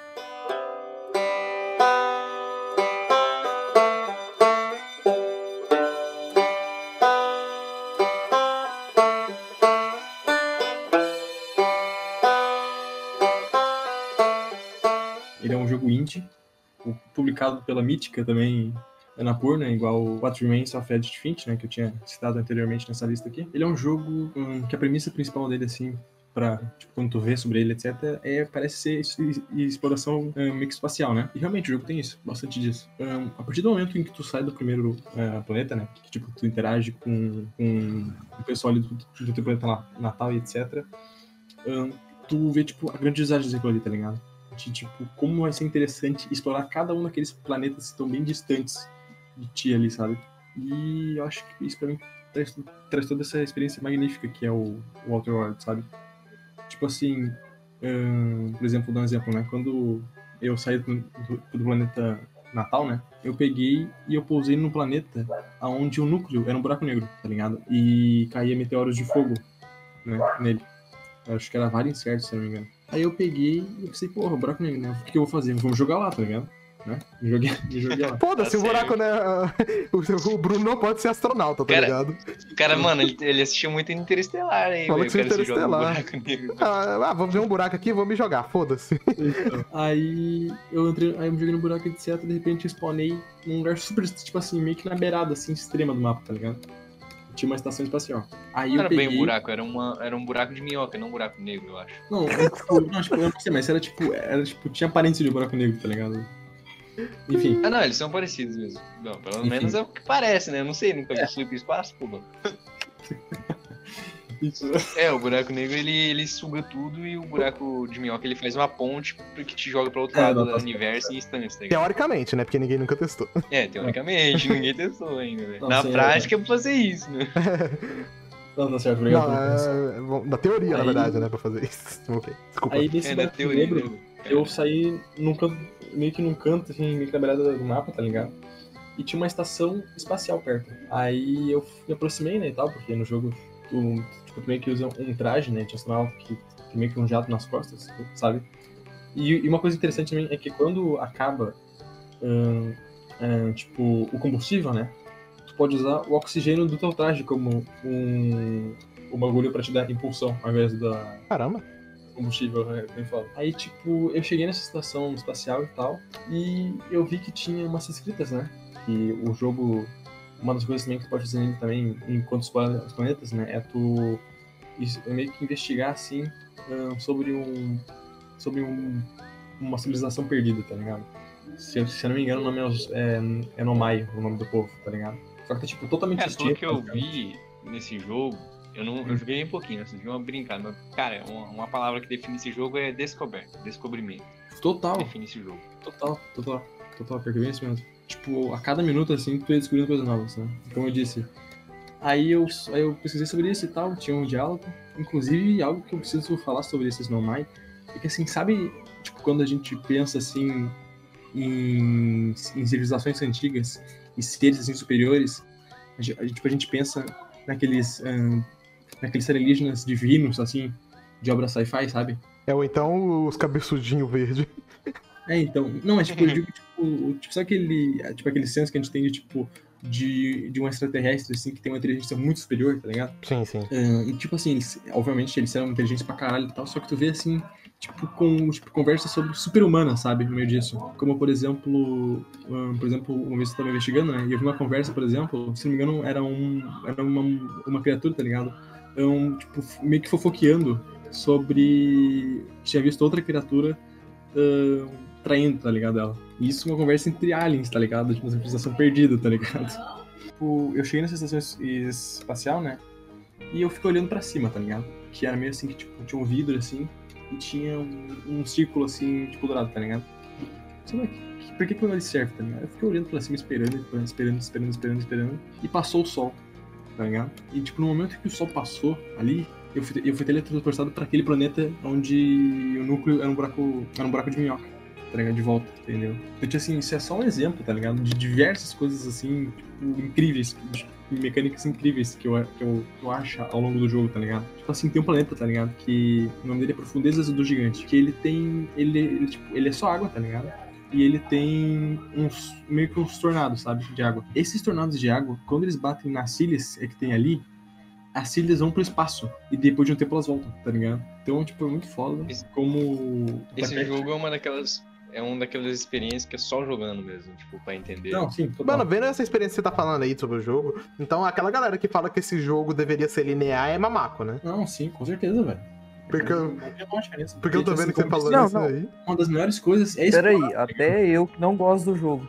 Publicado pela Mítica também, Anapurna, igual o What Remains of Edith Finch, né, que eu tinha citado anteriormente nessa lista aqui. Ele é um jogo hum, que a premissa principal dele, assim, pra, tipo, quando tu vê sobre ele, etc., é, parece ser exploração hum, meio que espacial, né? E realmente o jogo tem isso, bastante disso. Hum, a partir do momento em que tu sai do primeiro eh, planeta, né, que tipo, tu interage com, com o pessoal ali do, do teu planeta na- natal e etc., hum, tu vê, tipo, a grandiosidade daquilo ali, tá ligado? De, tipo, como vai ser interessante explorar cada um daqueles planetas que estão bem distantes de ti ali, sabe? E eu acho que isso pra mim traz, traz toda essa experiência magnífica que é o, o Outer World, sabe? Tipo assim, por exemplo, vou dar um exemplo, né? Quando eu saí do, do- do planeta Natal, né? Eu peguei e eu pousei num planeta onde o núcleo era um buraco negro, tá ligado? E caía meteoros de fogo, né? Nele. Eu acho que era vários incertos, se não me engano. Aí eu peguei e pensei, porra, buraco negro, né? O que, eu vou fazer? Vamos jogar lá, tá ligado? Né? Me joguei, me joguei lá. Foda-se, Tá o buraco, né? O, o Bruno não pode ser astronauta, tá Cara, ligado? O cara, mano, ele, ele assistiu muito Interestelar aí, Falou velho. que cara Interestelar. negro. Ah, ah, vamos ver um buraco aqui, vou me jogar, foda-se. Então, aí eu entrei, aí eu me joguei no buraco, etc. De repente eu spawnei num lugar super, tipo assim, meio que na beirada, assim, extrema do mapa, tá ligado? Tinha uma estação espacial. Aí Não eu era peguei... bem um buraco, era, uma, era um buraco de minhoca, não um buraco negro, eu acho. Não, é, tipo, não, tipo, eu não sei, mas era tipo, era tipo, tinha aparência de buraco negro, tá ligado? Enfim. Ah, não, eles são parecidos mesmo. Não, pelo Enfim. menos é o que parece, né? Eu não sei, nunca vi flip espaço, pô, É, o buraco negro ele, ele suga tudo e o buraco de minhoca ele faz uma ponte que te joga pra outro É, lado não, do tá universo em instantes, tá ligado? Teoricamente, né? Porque ninguém nunca testou. É, teoricamente, ninguém testou ainda, né? Não, Na sim, é, prática é pra fazer isso, né? Não, tá certo, obrigado. Não, é, bom, na teoria, na Aí- verdade, né? Pra fazer isso. Ok, desculpa. Aí desse É, na buraco teoria. negro, né? eu saí num canto, meio que num canto, assim, meio que na beirada do mapa, tá ligado? E tinha uma estação espacial perto. Aí eu me aproximei, né, e tal, porque no jogo tu, tipo, meio que usa um traje, né, de astronauta, que tem meio que um jato nas costas, sabe? E, e uma coisa interessante também é que quando acaba, ahn, ahn, tipo, o combustível, né, tu pode usar o oxigênio do teu traje como um, um bagulho pra te dar impulsão, ao invés da, Caramba. combustível, é, bem foda. Aí, tipo, eu cheguei nessa estação espacial e tal, e eu vi que tinha umas escritas, né? Que o jogo, uma das coisas também que tu pode fazer também, enquanto explora os planetas, né? É tu é meio que investigar, assim, sobre um. sobre um, uma civilização perdida, tá ligado? Se, eu- se eu não me engano, o nome é, é, é Nomai, o nome do povo, tá ligado? Só que tá, tipo, totalmente Cara, pelo que eu tá vi nesse jogo, eu não eu joguei um pouquinho, assim, uma brincada, mas, cara, uma, uma palavra que define esse jogo é descoberta, descobrimento. Total. Define esse jogo. Total, total, total, porque é bem isso mesmo. Tipo, a cada minuto, assim, tu ia descobrindo coisas novas, né? Como eu disse. Aí eu, aí eu pesquisei sobre isso e tal, tinha um diálogo. Inclusive, algo que eu preciso falar sobre esses Nomai é que, assim, sabe, tipo, quando a gente pensa, assim, em, em civilizações antigas e seres, assim, superiores, a gente, tipo, a gente pensa naqueles, ahn, naqueles alienígenas divinos, assim, de obra sci-fi, sabe? É, ou então os cabeçudinhos verdes. É, então. Não, mas tipo, eu digo, tipo, tipo, sabe aquele. Tipo, aquele senso que a gente tem de, tipo, de, de um extraterrestre, assim, que tem uma inteligência muito superior, tá ligado? Sim, sim. Ah, e tipo assim, eles, obviamente eles são inteligentes pra caralho e tal, só que tu vê assim, tipo, com tipo, conversas sobre super-humana, sabe? No meio disso. Como, por exemplo, ah, por exemplo, uma vez eu tava investigando, né? E eu vi uma conversa, por exemplo, se não me engano, era um. Era uma, uma criatura, tá ligado? Um, tipo, meio que fofoqueando sobre. Tinha visto outra criatura traindo, tá ligado? Ela. E isso é uma conversa entre aliens, tá ligado? Tipo, uma civilização perdida, tá ligado? Tipo, eu cheguei nessa estação es- espacial, né? E eu fiquei olhando pra cima, tá ligado? Que era meio assim, que tipo, tinha um vidro assim, e tinha um, um círculo assim, tipo, dourado, tá ligado? Lá, que, que, por que ele serve, tá ligado? Eu fiquei olhando pra cima, esperando, esperando, esperando, esperando, esperando, e passou o sol, tá ligado? E tipo, no momento que o sol passou ali, eu fui, eu fui teletransportado pra aquele planeta onde o núcleo era um buraco, era um buraco de minhoca, tá ligado? De volta, entendeu? Então, tipo assim, isso é só um exemplo, tá ligado? De diversas coisas assim, tipo, incríveis, de mecânicas incríveis que eu, que eu, que eu acho ao longo do jogo, tá ligado? Tipo assim, tem um planeta, tá ligado? Que o nome dele é Profundezas do Gigante. Que ele tem. Ele, ele, tipo, ele é só água, tá ligado? E ele tem uns. meio que uns tornados, sabe? De água. Esses tornados de água, quando eles batem nas ilhas é que tem ali, as ilhas vão pro espaço. E depois de um tempo elas voltam, tá ligado? Então, tipo, é muito foda. Esse- Como. Esse jogo é uma daquelas. É uma daquelas experiências que é só jogando mesmo, tipo, pra entender. Não, sim, total. Mano, vendo essa experiência que você tá falando aí sobre o jogo, então aquela galera que fala que esse jogo deveria ser linear é mamaco, né? Não, sim, com certeza, velho. Porque eu-. Porque eu tô vendo que você falando Não, isso não. aí. Uma das melhores coisas é isso. Peraí, até eu que não gosto do jogo.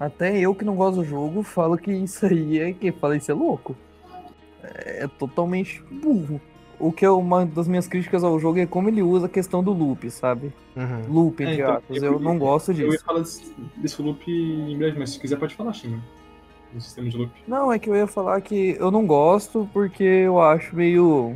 Até eu que não gosto do jogo falo que isso aí é que fala isso é louco. É totalmente burro. O que é uma das minhas críticas ao jogo é como ele usa a questão do loop, sabe? Uhum. Loop, É, entre então, aspas. eu- Eu não gosto Eu ia disso. falar desse, desse loop em breve, mas se quiser pode falar, Xinga. Do sistema de loop. Não, é que eu ia falar que eu não gosto porque eu acho meio.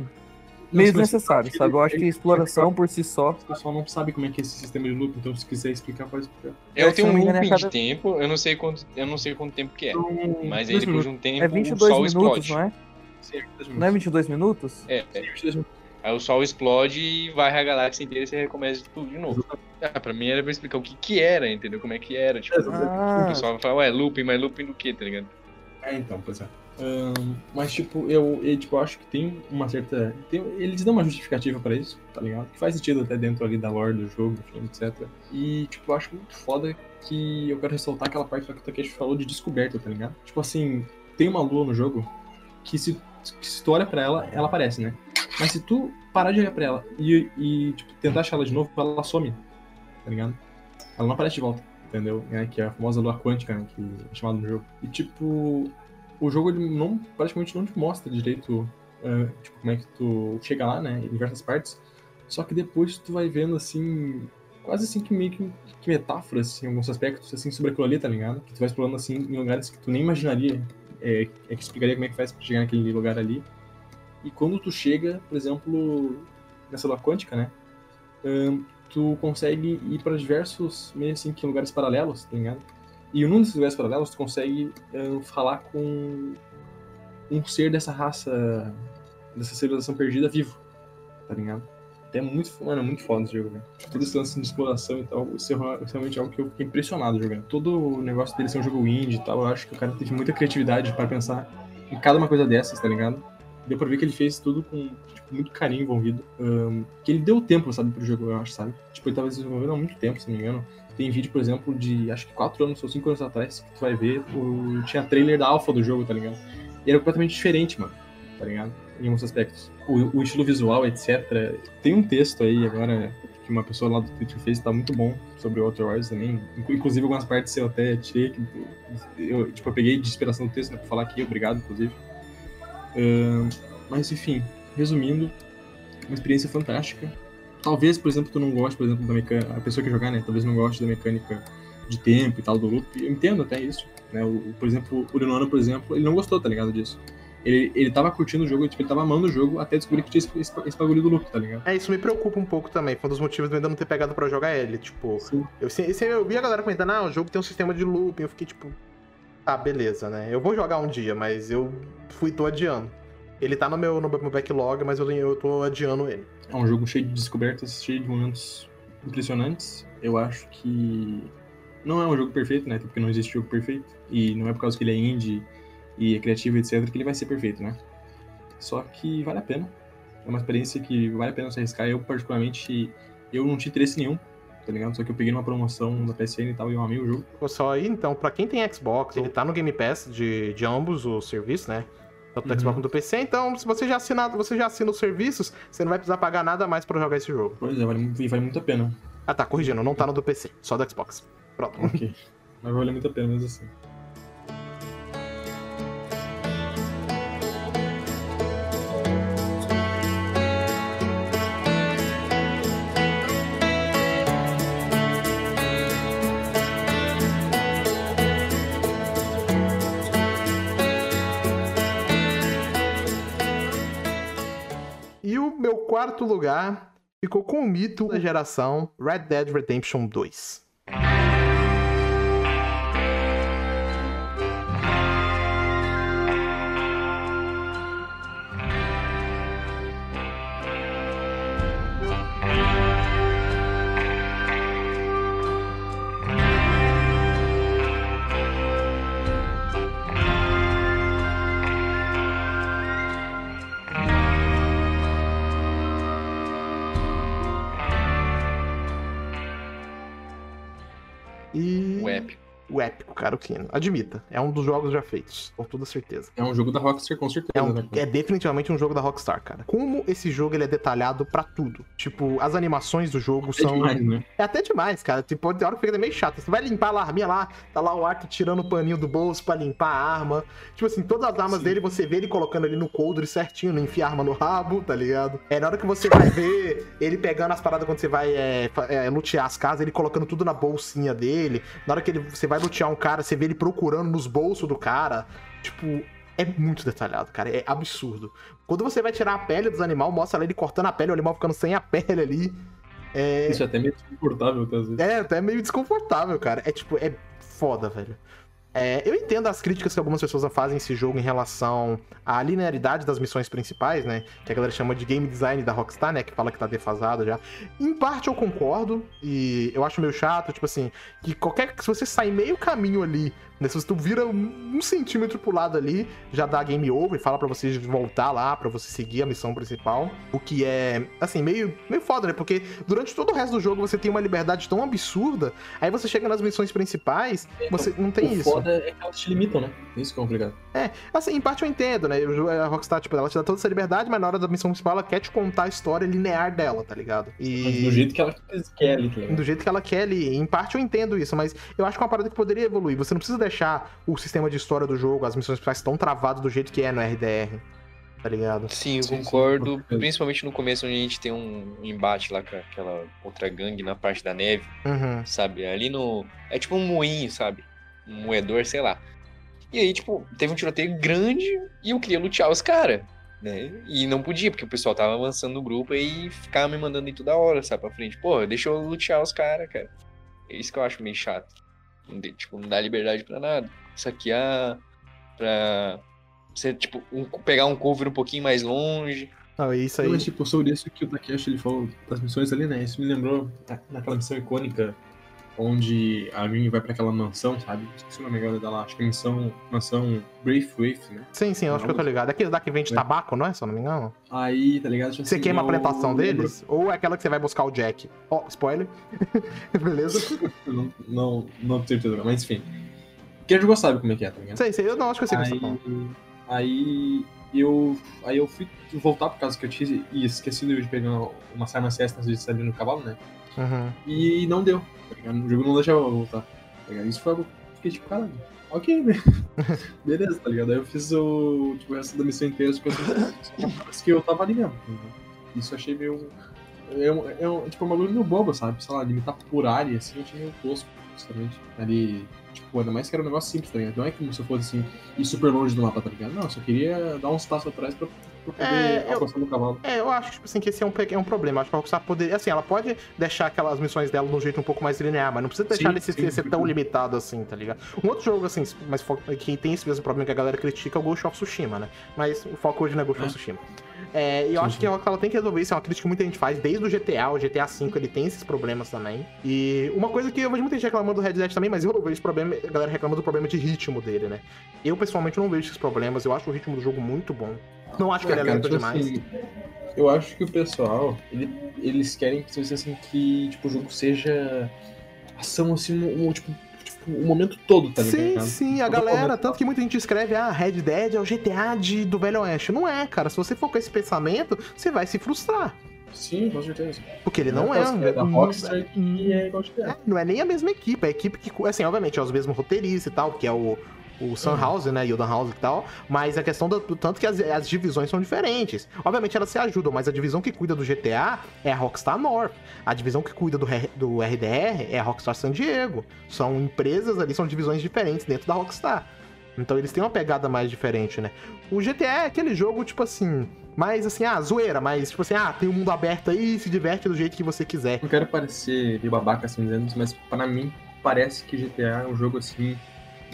meio desnecessário, sabe? Eu acho que a exploração por si só. O pessoal não sabe como é que é esse sistema de loop, então se quiser explicar, pode explicar. Eu É, tenho um engano, é looping cada- de tempo, eu não sei quanto, eu não sei quanto tempo que é. Então, Mas aí depois de um tempo É o 22 sol minutos, explode. não é? Sim, 22 Não é 22 minutos? É, é. 22 minutos. Aí o sol explode e varre a galáxia inteira e você recomeça tudo de novo. Ah, pra mim era pra explicar o que que era, entendeu? Como é que era, tipo... O Ah, pessoal vai falar, ué, looping, mas looping do que, tá ligado? É, então, pois é. Ahn, mas, tipo, eu, eu, tipo, acho que tem uma certa. Tem, eles dão uma justificativa pra isso, tá ligado? Que faz sentido até dentro ali da lore do jogo, enfim, etc. E, tipo, eu acho muito foda que eu quero ressaltar aquela parte que o Takeshi falou de descoberta, tá ligado? Tipo assim, tem uma lua no jogo que se se tu olha pra ela, ela aparece, né? Mas se tu parar de olhar pra ela e, e tipo, tentar achar ela de novo, ela some, tá ligado? Ela não aparece de volta, entendeu? É, que é a famosa lua quântica, né? Que é chamada no jogo. E tipo, o jogo ele não, praticamente não te mostra direito uh, tipo, como é que tu chega lá, né? Em diversas partes. Só que depois tu vai vendo assim. Quase assim que meio que, que metáforas, assim, em alguns aspectos, assim, sobre aquilo ali, tá ligado? Que tu vai explorando assim em lugares que tu nem imaginaria. É, é que explicaria como é que faz pra chegar naquele lugar ali. E quando tu chega, por exemplo, nessa lua quântica, né? Um, tu consegue ir para diversos, meio assim, que lugares paralelos, tá ligado? E num desses lugares paralelos, tu consegue um, falar com um ser dessa raça, dessa civilização perdida vivo, tá ligado? É muito, mano, é muito foda esse jogo, velho. Todo esse lance de exploração e tal, isso é realmente algo que eu fiquei impressionado jogando. Todo o negócio dele ser um jogo indie e tal, eu acho que o cara teve muita criatividade para pensar em cada uma coisa dessas, tá ligado? Deu pra ver que ele fez tudo com tipo, muito carinho envolvido. Um, que ele deu tempo, sabe, pro jogo, eu acho, sabe? Tipo, ele tava desenvolvendo há muito tempo, se não me engano. Tem vídeo, por exemplo, de acho que 4 anos ou 5 anos atrás, que tu vai ver, o... tinha trailer da alpha do jogo, tá ligado? E era completamente diferente, mano, tá ligado? Em alguns aspectos. O, o estilo visual, etc. Tem um texto aí agora que uma pessoa lá do Twitter fez, tá muito bom, sobre o Outer Wars também. Inclusive, algumas partes eu até tirei, eu, tipo, eu peguei de inspiração do texto, né, pra falar aqui, obrigado, inclusive. Uh, mas, enfim, resumindo, uma experiência fantástica. Talvez, por exemplo, tu não goste, por exemplo, da mecânica, a pessoa que jogar, né, talvez não goste da mecânica de tempo e tal do loop. Eu entendo até isso, né? O, por exemplo, o Leonardo, por exemplo, ele não gostou, tá ligado, disso. Ele, ele tava curtindo o jogo, tipo, ele tava amando o jogo até descobrir que tinha esse, esse, esse bagulho do loop, tá ligado? É, isso me preocupa um pouco também. Foi um dos motivos de eu ainda não ter pegado pra jogar ele. Tipo, eu, eu, eu vi a galera comentando, ah, o jogo tem um sistema de loop. Eu fiquei tipo, tá, beleza, né? Eu vou jogar um dia, mas eu fui, tô adiando. Ele tá no meu, no meu backlog, mas eu, eu tô adiando ele. É um jogo cheio de descobertas, cheio de momentos impressionantes. Eu acho que não é um jogo perfeito, né? Porque não existe jogo perfeito. E não é por causa que ele é indie e é criativo, etc., que ele vai ser perfeito, né? Só que vale a pena. É uma experiência que vale a pena se arriscar. Eu, particularmente, eu não tinha interesse nenhum, tá ligado? Só que eu peguei numa promoção da PSN e tal e eu amei o jogo. Só aí, então, pra quem tem Xbox, ele tá no Game Pass de, de ambos os serviços, né? Tanto do uhum. Xbox quanto do PC, então se você já assina, você já assina os serviços, você não vai precisar pagar nada mais pra jogar esse jogo. Pois é, vale, vale muito a pena. Ah tá, corrigindo, não tá no do PC, só do Xbox. Pronto. Ok. Mas vale muito a pena mesmo assim. Meu quarto lugar ficou com o mito da geração Red Dead Redemption 2. O épico, cara, o Kino. Admita, é um dos jogos já feitos, com toda certeza. É um jogo da Rockstar, com certeza. É, um, né? é definitivamente um jogo da Rockstar, cara. Como esse jogo ele é detalhado para tudo. Tipo, as animações do jogo é são. Demais, né? É até demais, cara. Tipo, tem hora que fica meio chato. Você vai limpar a arminha lá, tá lá o Ark tirando o paninho do bolso para limpar a arma. Tipo assim, todas as armas Sim. dele você vê ele colocando ali no coldre certinho, não enfia a arma no rabo, tá ligado? É na hora que você vai ver ele pegando as paradas quando você vai é, é, lutear as casas, ele colocando tudo na bolsinha dele. Na hora que ele, você vai lutear um cara, você vê ele procurando nos bolsos do cara. Tipo, é muito detalhado, cara. É absurdo. Quando você vai tirar a pele dos animais, mostra ele cortando a pele, o animal ficando sem a pele ali. É... Isso é até meio desconfortável, às vezes. É, até meio desconfortável, cara. É tipo, é foda, velho. É, eu entendo as críticas que algumas pessoas fazem esse jogo em relação à linearidade das missões principais, né? Que a galera chama de game design da Rockstar, né? Que fala que tá defasado já. Em parte eu concordo, e eu acho meio chato, tipo assim, que qualquer. Se você sair meio caminho ali? Se tu vira um, centímetro pro lado ali, já dá game over e fala pra você voltar lá, pra você seguir a missão principal. O que é, assim, meio, meio foda, né? Porque durante todo o resto do jogo você tem uma liberdade tão absurda, aí você chega nas missões principais, você não tem o isso. foda é que elas te limitam, né? Isso que é complicado. É, assim, em parte eu entendo, né? A Rockstar, tipo, ela te dá toda essa liberdade, mas na hora da missão principal ela quer te contar a história linear dela, tá ligado? E... Do jeito que ela quer ali, tá ligado? do jeito que ela quer ali. Em parte eu entendo isso, mas eu acho que é uma parada que poderia evoluir. Você não precisa deixar o sistema de história do jogo, as missões principais tão travado do jeito que é no RDR. Tá ligado? Sim, eu Sim, sim, concordo. com certeza. principalmente no começo, onde a gente tem um embate lá com aquela outra gangue na parte da neve, Uhum. sabe? Ali no. É tipo um moinho, sabe? Um moedor, sei lá. E aí, tipo, teve um tiroteio grande e eu queria lutear os caras. Né? E não podia, porque o pessoal tava avançando no grupo e ficava me mandando ir toda hora, sabe, pra frente. Pô, deixa eu lutear os caras, cara. É isso que eu acho meio chato. Tipo, não dá liberdade pra nada. É pra você, tipo, um- pegar um cover um pouquinho mais longe. Não, é isso aí. Mas, tipo, sobre isso que o Takeshi ele falou das missões ali, né? Isso me lembrou na- naquela missão icônica onde a Rin vai pra aquela mansão, sabe? Esqueci o nome agora dela, acho que é missão, mansão Braithwaite, né? Sim, sim, eu acho que eu tô ligado. É aquele lá que vende É. tabaco, não é? Se eu não me engano. Aí, tá ligado? Tipo Você assim, queima a plantação lembro- deles? Ou é aquela que você vai buscar o Jack? Ó, spoiler. Beleza? Não, não, não tenho certeza, mas enfim. Quem jogou sabe como é que é, tá ligado? sei, sei, eu não acho que eu sei que você tá. Aí, aí eu, aí eu fui voltar por causa que eu tinha esquecido de pegar umas armas cestas de sair no cavalo, né? Uhum. E não deu, tá? O jogo não deixava voltar, tá? Isso foi algo que fiquei tipo, caralho, ok, né? Beleza, tá ligado? Aí eu fiz o, tipo, o resto da missão inteira, coisas que eu tava ali mesmo. tá? Isso eu achei meio... É, é um, tipo, um bagulho meio bobo, sabe? Sei lá, limitar por área, assim, eu achei meio tosco, justamente. Ali, tipo, ainda mais que era um negócio simples, tá ligado? Não é como se eu fosse, assim, ir super longe do mapa, tá ligado? Não, eu só queria dar uns passos atrás pra, pra poder É, eu- alcançar no cavalo. É, eu acho tipo assim, que esse é um, é um problema. Eu acho que a Rockstar poderia. Assim, ela pode deixar aquelas missões dela de um jeito um pouco mais linear, mas não precisa deixar Sim, ele ser, sim, ser sim. tão limitado assim, tá ligado? Um outro jogo, assim, mas que tem esse mesmo problema que a galera critica é o Ghost of Tsushima, né? Mas o foco hoje não é Ghost É. of Tsushima. É, e eu Sim, acho sim. que ela ela tem que resolver isso, é uma crítica que muita gente faz, desde o GTA, o GTA V ele tem esses problemas também. E uma coisa que eu vejo muita gente reclamando do Red Dead também, mas eu não vejo esse problema, a galera reclama do problema de ritmo dele, né? Eu pessoalmente não vejo esses problemas, eu acho o ritmo do jogo muito bom. Não acho que ele é lento tipo demais. assim, eu acho que o pessoal, ele- eles querem que seja assim que tipo, o jogo seja ação assim, um, um, tipo, tipo, o momento todo, tá Sim, ligado? sim, a Todo galera, momento. tanto que muita gente escreve, ah, Red Dead é o GTA de, do Velho Oeste. Não é, cara. Se você for com esse pensamento, você vai se frustrar. Sim, com certeza. Porque ele não, Não é. é que é da não- Rockstar que é igual de é, não é nem a mesma equipe, é a equipe que, assim, obviamente, é os mesmos roteiristas e tal, que é o, o Sunhouse, né, e o House e tal, mas a questão do, do tanto que as, as divisões são diferentes. Obviamente elas se ajudam, mas a divisão que cuida do GTA é a Rockstar North. A divisão que cuida do, do RDR é a Rockstar San Diego. São empresas ali, são divisões diferentes dentro da Rockstar. Então eles têm uma pegada mais diferente, né? O GTA é aquele jogo, tipo assim, mais assim, ah, zoeira, mas tipo assim, ah, tem um mundo aberto aí, se diverte do jeito que você quiser. Não quero parecer babaca assim mas pra mim parece que GTA é um jogo assim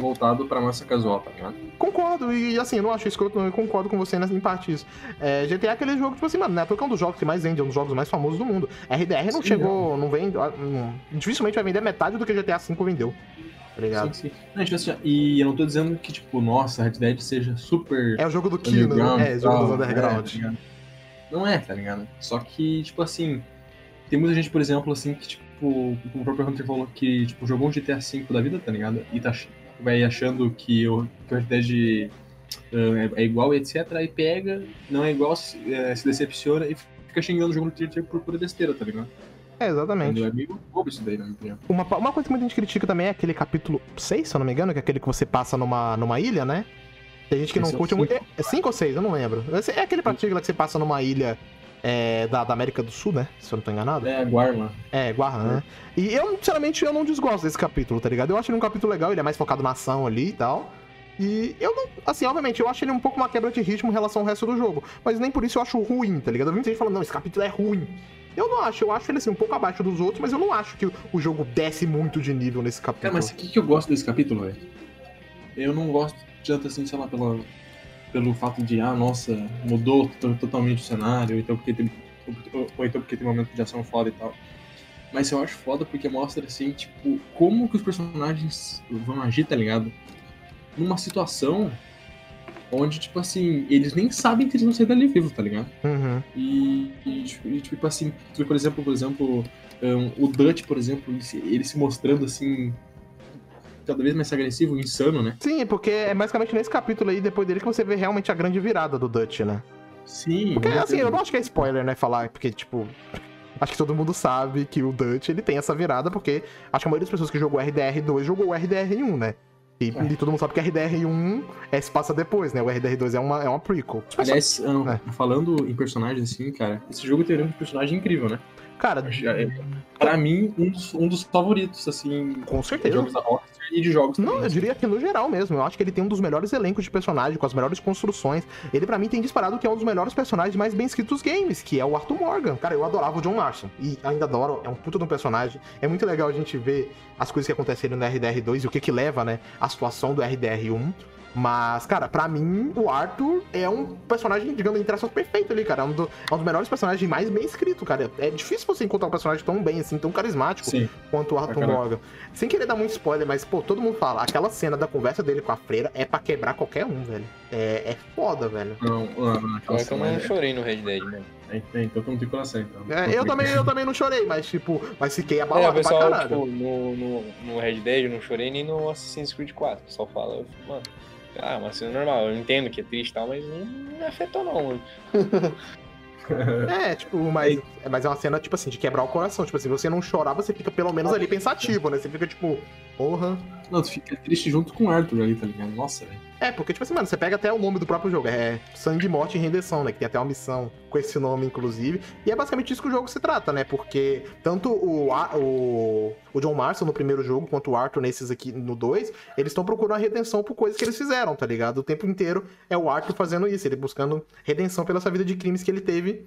voltado pra massa casual, tá ligado? Concordo, e assim, eu não acho escroto, não, eu concordo com você nessa em parte isso. É, GTA é aquele jogo, tipo assim, mano, né? É um dos jogos que mais vende, é um dos jogos mais famosos do mundo. RDR não Sim, chegou, não vende. não- dificilmente vai vender metade do que GTA V vendeu. Tá ligado? Sim, sim. Não, tipo assim, e eu não tô dizendo que, tipo, nossa, Red Dead seja super É o jogo do Kino, né? É, o jogo tal, dos underground. é, tá não é, tá ligado? Só que, tipo assim, tem muita gente, por exemplo, assim, que, tipo, como o próprio Hunter falou, que, tipo, jogou um GTA V da vida, tá ligado? E tá, vai achando que o, que Red Dead eh, é, é igual, etc. Aí pega, não é igual, se, eh, se decepciona e fica xingando o jogo no Twitter por pura besteira, tá ligado? É, exatamente. É meio bobo isso daí, na minha opinião. Uma, uma coisa que muita gente critica também é aquele capítulo 6, se eu não me engano, que é aquele que você passa numa, numa ilha, né? Tem gente que não Esse é o curte muito. É 5 ou 6, eu não lembro. É aquele partícula que você passa numa ilha é, da, da América do Sul, né? Se eu não tô enganado. É, Guarma. É, Guarra, né? E eu, sinceramente, eu não desgosto desse capítulo, tá ligado? Eu acho ele um capítulo legal, ele é mais focado na ação ali e tal. E eu não. Assim, obviamente, eu acho ele um pouco uma quebra de ritmo em relação ao resto do jogo. Mas nem por isso eu acho ruim, tá ligado? Eu vi muita gente falando, não, esse capítulo é ruim. Eu não acho, eu acho ele assim, um pouco abaixo dos outros, mas eu não acho que o- jogo desce muito de nível nesse Cara, capítulo. mas o que, que eu gosto desse capítulo, velho? Eu não gosto tanto assim, sei lá, pela, pelo fato de, ah, nossa, mudou to- totalmente o cenário, ou então porque tem, ou, então porque tem momento de ação foda e tal. Mas eu acho foda porque mostra, assim, tipo, como que os personagens vão agir, tá ligado? Numa situação onde, tipo assim, eles nem sabem que eles vão sair dali vivos, tá ligado? Uhum. E, e, tipo, e, tipo assim, por exemplo, por exemplo, um, o Dutch, por exemplo, ele se, ele se mostrando assim cada vez mais agressivo, insano, né? Sim, porque é basicamente nesse capítulo aí, depois dele, que você vê realmente a grande virada do Dutch, né? Sim. Porque, assim, eu não acho que é spoiler, né, falar, porque, tipo... Acho que todo mundo sabe que o Dutch, ele tem essa virada, porque acho que a maioria das pessoas que jogou RDR2 jogou o RDR1, né? E, É. e todo mundo sabe que RDR1 é, se passa depois, né? O RDR2 é uma, é uma prequel. Aliás, ah, É. falando em personagens assim, cara, esse jogo tem um personagem incrível, né? Cara, É, Pra mim, um dos, um dos favoritos, assim, com de certeza. jogos da Rockstar e de jogos Não, também, eu diria que no geral mesmo. Eu acho que ele tem um dos melhores elencos de personagem, com as melhores construções. Ele, pra mim, tem disparado que é um dos melhores personagens mais bem escritos dos games, que é o Arthur Morgan. Cara, eu adorava o John Marston. E ainda adoro, é um puta de um personagem. É muito legal a gente ver as coisas que aconteceram no RDR2 e o que que leva, né, a situação do RDR1. Mas, cara, pra mim, o Arthur é um personagem, digamos, entre aspas, perfeito ali, cara. É um, do- é um dos melhores personagens mais bem escrito, cara. É difícil você encontrar um personagem tão bem, assim, tão carismático Sim. quanto o Arthur caralho. Morgan. Sem querer dar muito spoiler, mas, pô, todo mundo fala, aquela cena da conversa dele com a freira é pra quebrar qualquer um, velho. É, é foda, velho. Não, não, não, aquela que eu é- chorei no Red Dead, mano. é- é, então tu não tem coração, então. É, eu, também, eu também não chorei, mas, tipo, mas fiquei É, abalado pra pessoal, caralho. tipo, no, no, no Red Dead eu não chorei nem no Assassin's Creed 4. O pessoal fala, eu, mano, ah, uma cena normal. Eu entendo que é triste e tal, mas não me afetou não, mano. É, tipo, mas, é, mas é uma cena, tipo assim, de quebrar o coração. Tipo assim, você não chorar, você fica pelo menos ali pensativo, né? Você fica, tipo, porra. Não, tu fica triste junto com o Arthur ali, tá ligado? Nossa, velho. É, porque, tipo assim, mano, você pega até o nome do próprio jogo. É Sangue, Morte e Rendição, né? Que tem até uma missão com esse nome, inclusive. E é basicamente isso que o jogo se trata, né? Porque tanto o, o, o John Marston no primeiro jogo, quanto o Arthur nesses aqui no 2, eles estão procurando a redenção por coisas que eles fizeram, tá ligado? O tempo inteiro é o Arthur fazendo isso, ele buscando redenção pela sua vida de crimes que ele teve.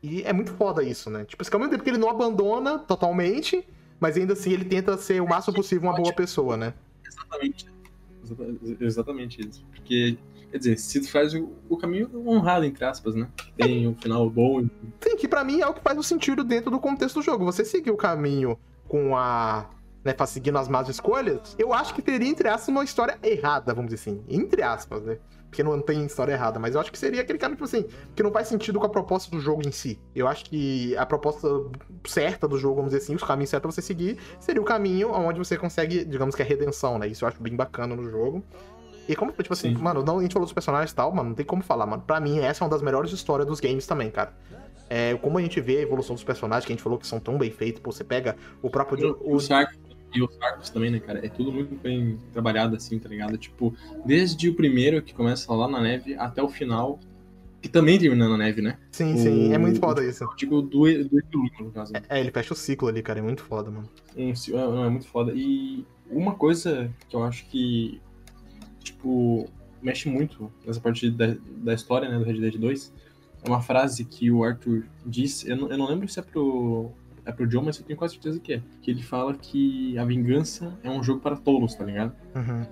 E é muito foda isso, né? Tipo, assim, ao mesmo tempo que ele não abandona totalmente, mas ainda assim ele tenta ser o máximo possível uma boa pessoa, né? Exatamente. Exata- Exatamente isso. Porque, quer dizer, se tu faz o, o caminho honrado, entre aspas, né? Tem um final bom. Sim, que pra mim é o que faz o sentido dentro do contexto do jogo. Você seguir o caminho com a. Né, seguindo as más escolhas, eu acho que teria, entre aspas, uma história errada, vamos dizer assim. Entre aspas, né? Porque não tem história errada, mas eu acho que seria aquele caminho, tipo assim, que não faz sentido com a proposta do jogo em si. Eu acho que a proposta certa do jogo, vamos dizer assim, os caminhos certos pra você seguir, seria o caminho onde você consegue, digamos que a redenção, né? Isso eu acho bem bacana no jogo. E como, tipo assim, Sim. mano, não, a gente falou dos personagens e tal, mano, não tem como falar, mano. Pra mim, essa é uma das melhores histórias dos games também, cara. É, como a gente vê a evolução dos personagens, que a gente falou que são tão bem feitos, pô, você pega o próprio. O, o- os arcos, e os arcos também, né, cara? É tudo muito bem trabalhado, assim, tá ligado? Tipo, desde o primeiro, que começa lá na neve, até o final, que também termina na neve, né? Sim, sim, é o- muito foda isso. Eu digo do, do epílogo, no caso. né? É, ele fecha o ciclo ali, cara, é muito foda, mano. Um, é, é muito foda. E uma coisa que eu acho que, tipo, mexe muito nessa parte da, da história, né, do Red Dead 2, é uma frase que o Arthur diz, eu não, eu não lembro se é pro, é pro John, mas eu tenho quase certeza que é. Que ele fala que a vingança é um jogo para tolos, tá ligado? Uhum.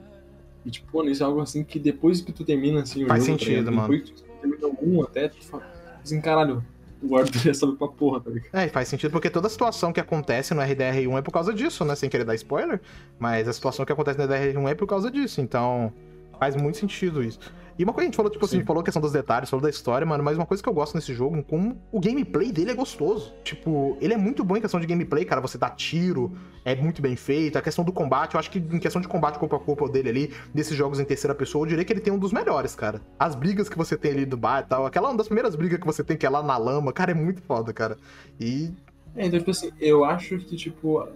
E, tipo, mano, isso é algo assim que depois que tu termina, assim, o Faz jogo, tá sentido, ligado? mano. Depois que tu termina algum até, tu fala, assim, caralho, o Arthur é sabe pra porra, tá ligado? É, e faz sentido porque toda a situação que acontece no RDR1 é por causa disso, né? Sem querer dar spoiler, mas a situação que acontece no RDR1 é por causa disso, então faz muito sentido isso. E uma coisa que a gente falou, tipo assim, Sim. falou a questão dos detalhes, falou da história, mano, mas uma coisa que eu gosto nesse jogo, como o gameplay dele é gostoso. Tipo, ele é muito bom em questão de gameplay, cara, você dá tiro, é muito bem feito. A questão do combate, eu acho que em questão de combate corpo a corpo dele ali, desses jogos em terceira pessoa, eu diria que ele tem um dos melhores, cara. As brigas que você tem ali do bar e tal, aquela uma das primeiras brigas que você tem que é lá na lama, cara, é muito foda, cara. E É, então, tipo assim, eu acho que, tipo,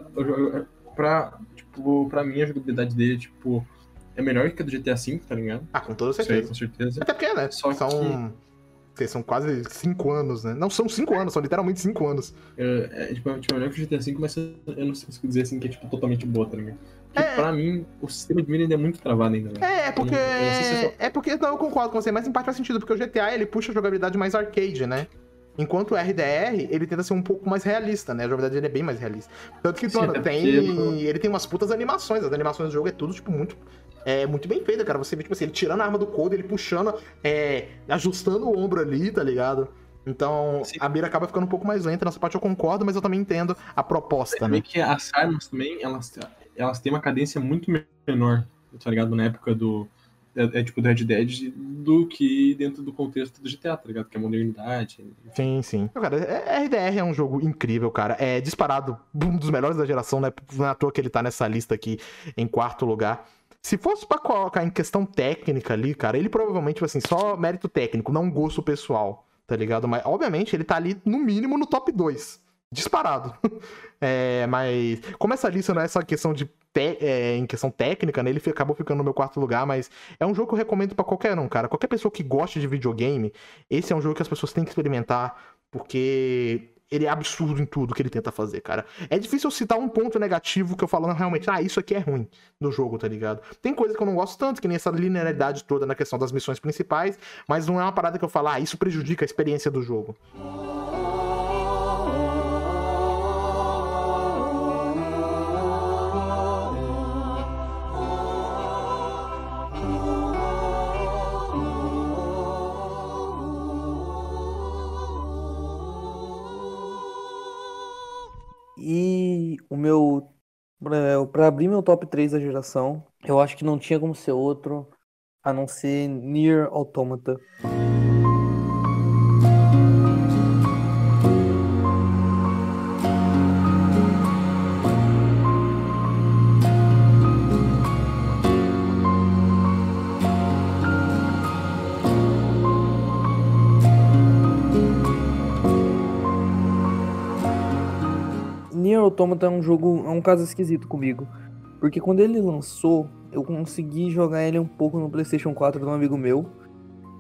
pra, tipo, pra mim a jogabilidade dele, tipo, é melhor que a do GTA V, tá ligado? Ah, com toda certeza. com certeza. Até porque, né? Só são. que São quase cinco anos, né? Não, são cinco anos, são literalmente cinco anos. É, é, tipo, tipo, é melhor que o GTA V, mas eu não sei se dizer assim que é, tipo, totalmente boa, tá ligado? Porque É. pra mim, o sistema de mira ainda é muito travado ainda, velho. É, é porque. Sei se é só- É porque. Não, eu concordo com você, mas em parte faz sentido, porque o GTA ele puxa a jogabilidade mais arcade, né? Enquanto o RDR, ele tenta ser um pouco mais realista, né? A jogabilidade dele é bem mais realista. Tanto que, mano, é tem. Ele tem umas putas animações. As animações do jogo é tudo, tipo, muito. É muito bem feita, cara. Você vê, tipo assim, ele tirando a arma do Code, ele puxando, é, ajustando o ombro ali, tá ligado? Então, Sim. a mira acaba ficando um pouco mais lenta. Nessa parte eu concordo, mas eu também entendo a proposta, Também né? que as armas também, elas, elas têm uma cadência muito menor, tá ligado? Na época do. É, é tipo do Red Dead do que dentro do contexto do GTA, tá ligado? Que é modernidade. Sim, sim. Cara, é- RDR é um jogo incrível, cara. É disparado um dos melhores da geração, né? Não é à toa que ele tá nessa lista aqui em quarto lugar. Se fosse pra colocar em questão técnica ali, cara, ele provavelmente, tipo assim, só mérito técnico, não gosto pessoal, tá ligado? Mas, obviamente, ele tá ali, no mínimo, no top 2. Disparado. É, mas, como essa lista não é só questão de. é, em questão técnica, né? Ele acabou ficando no meu quarto lugar, mas é um jogo que eu recomendo pra qualquer um, cara. Qualquer pessoa que goste de videogame, esse é um jogo que as pessoas têm que experimentar, porque ele é absurdo em tudo que ele tenta fazer, cara. É difícil eu citar um ponto negativo que eu falando realmente, ah, isso aqui é ruim do jogo, tá ligado? Tem coisa que eu não gosto tanto, que nem essa linearidade toda na questão das missões principais, mas não é uma parada que eu falo, ah, isso prejudica a experiência do jogo. Pra abrir meu top 3 da geração, eu acho que não tinha como ser outro a não ser Nier Automata. Automata é um jogo, é um caso esquisito comigo. Porque quando ele lançou, eu consegui jogar ele um pouco no PlayStation 4 de um amigo meu.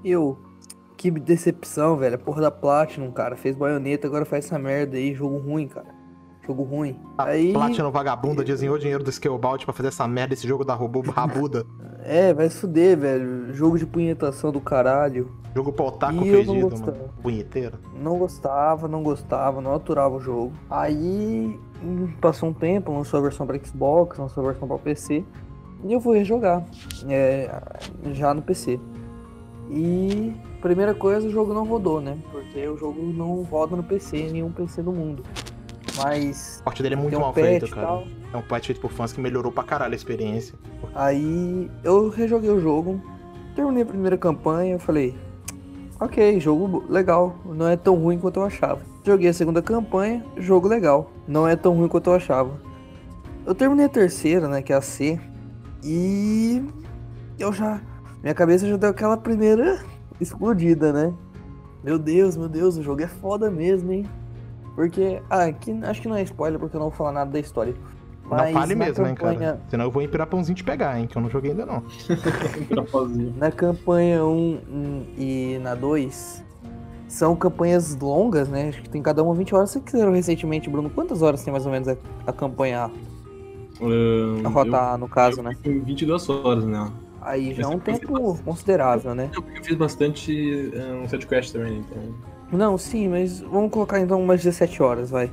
E eu, que decepção, velho. A porra da Platinum, cara. Fez baioneta, agora faz essa merda aí. Jogo ruim, cara. Jogo ruim. Aí. Platinum vagabunda desenhou dinheiro do Scalebound pra fazer essa merda, esse jogo da robô rabuda. É, vai se fuder, velho. Jogo de punhetação do caralho. jogo pra otaku E eu não gostava. mano. Punheteiro. Não gostava, não gostava, não aturava o jogo. Aí hum, passou um tempo, lançou a versão para Xbox, lançou a versão para PC. E eu fui rejogar. é, já no PC. E primeira coisa, o jogo não rodou, né? Porque o jogo não roda no PC, em nenhum PC do mundo. Mas O dele é muito um mal feito, cara. É um patch feito por fãs que melhorou pra caralho a experiência. Aí eu rejoguei o jogo, terminei a primeira campanha, eu falei, ok, jogo legal, não é tão ruim quanto eu achava. Joguei a segunda campanha, jogo legal, não é tão ruim quanto eu achava. Eu terminei a terceira, né, que é a C, e eu já, minha cabeça já deu aquela primeira explodida, né? Meu Deus, meu Deus, o jogo é foda mesmo, hein? Porque, ah, aqui acho que não é spoiler porque eu não vou falar nada da história. Mas não fale mesmo, hein, campanha, cara. Senão eu vou em Pirapãozinho te pegar, hein, que eu não joguei ainda não. Na campanha 1 hum, e na 2 são campanhas longas, né? Acho que tem cada uma 20 horas. Você que fizeram recentemente, Bruno, quantas horas tem mais ou menos a, a campanha A? Ahn, A rota A, no caso, eu, né? eu fiz 22 horas nela. Aí já é um tempo considerável, né? Eu, eu fiz bastante um set quest também, então. Não, sim, mas vamos colocar então umas 17 horas, vai.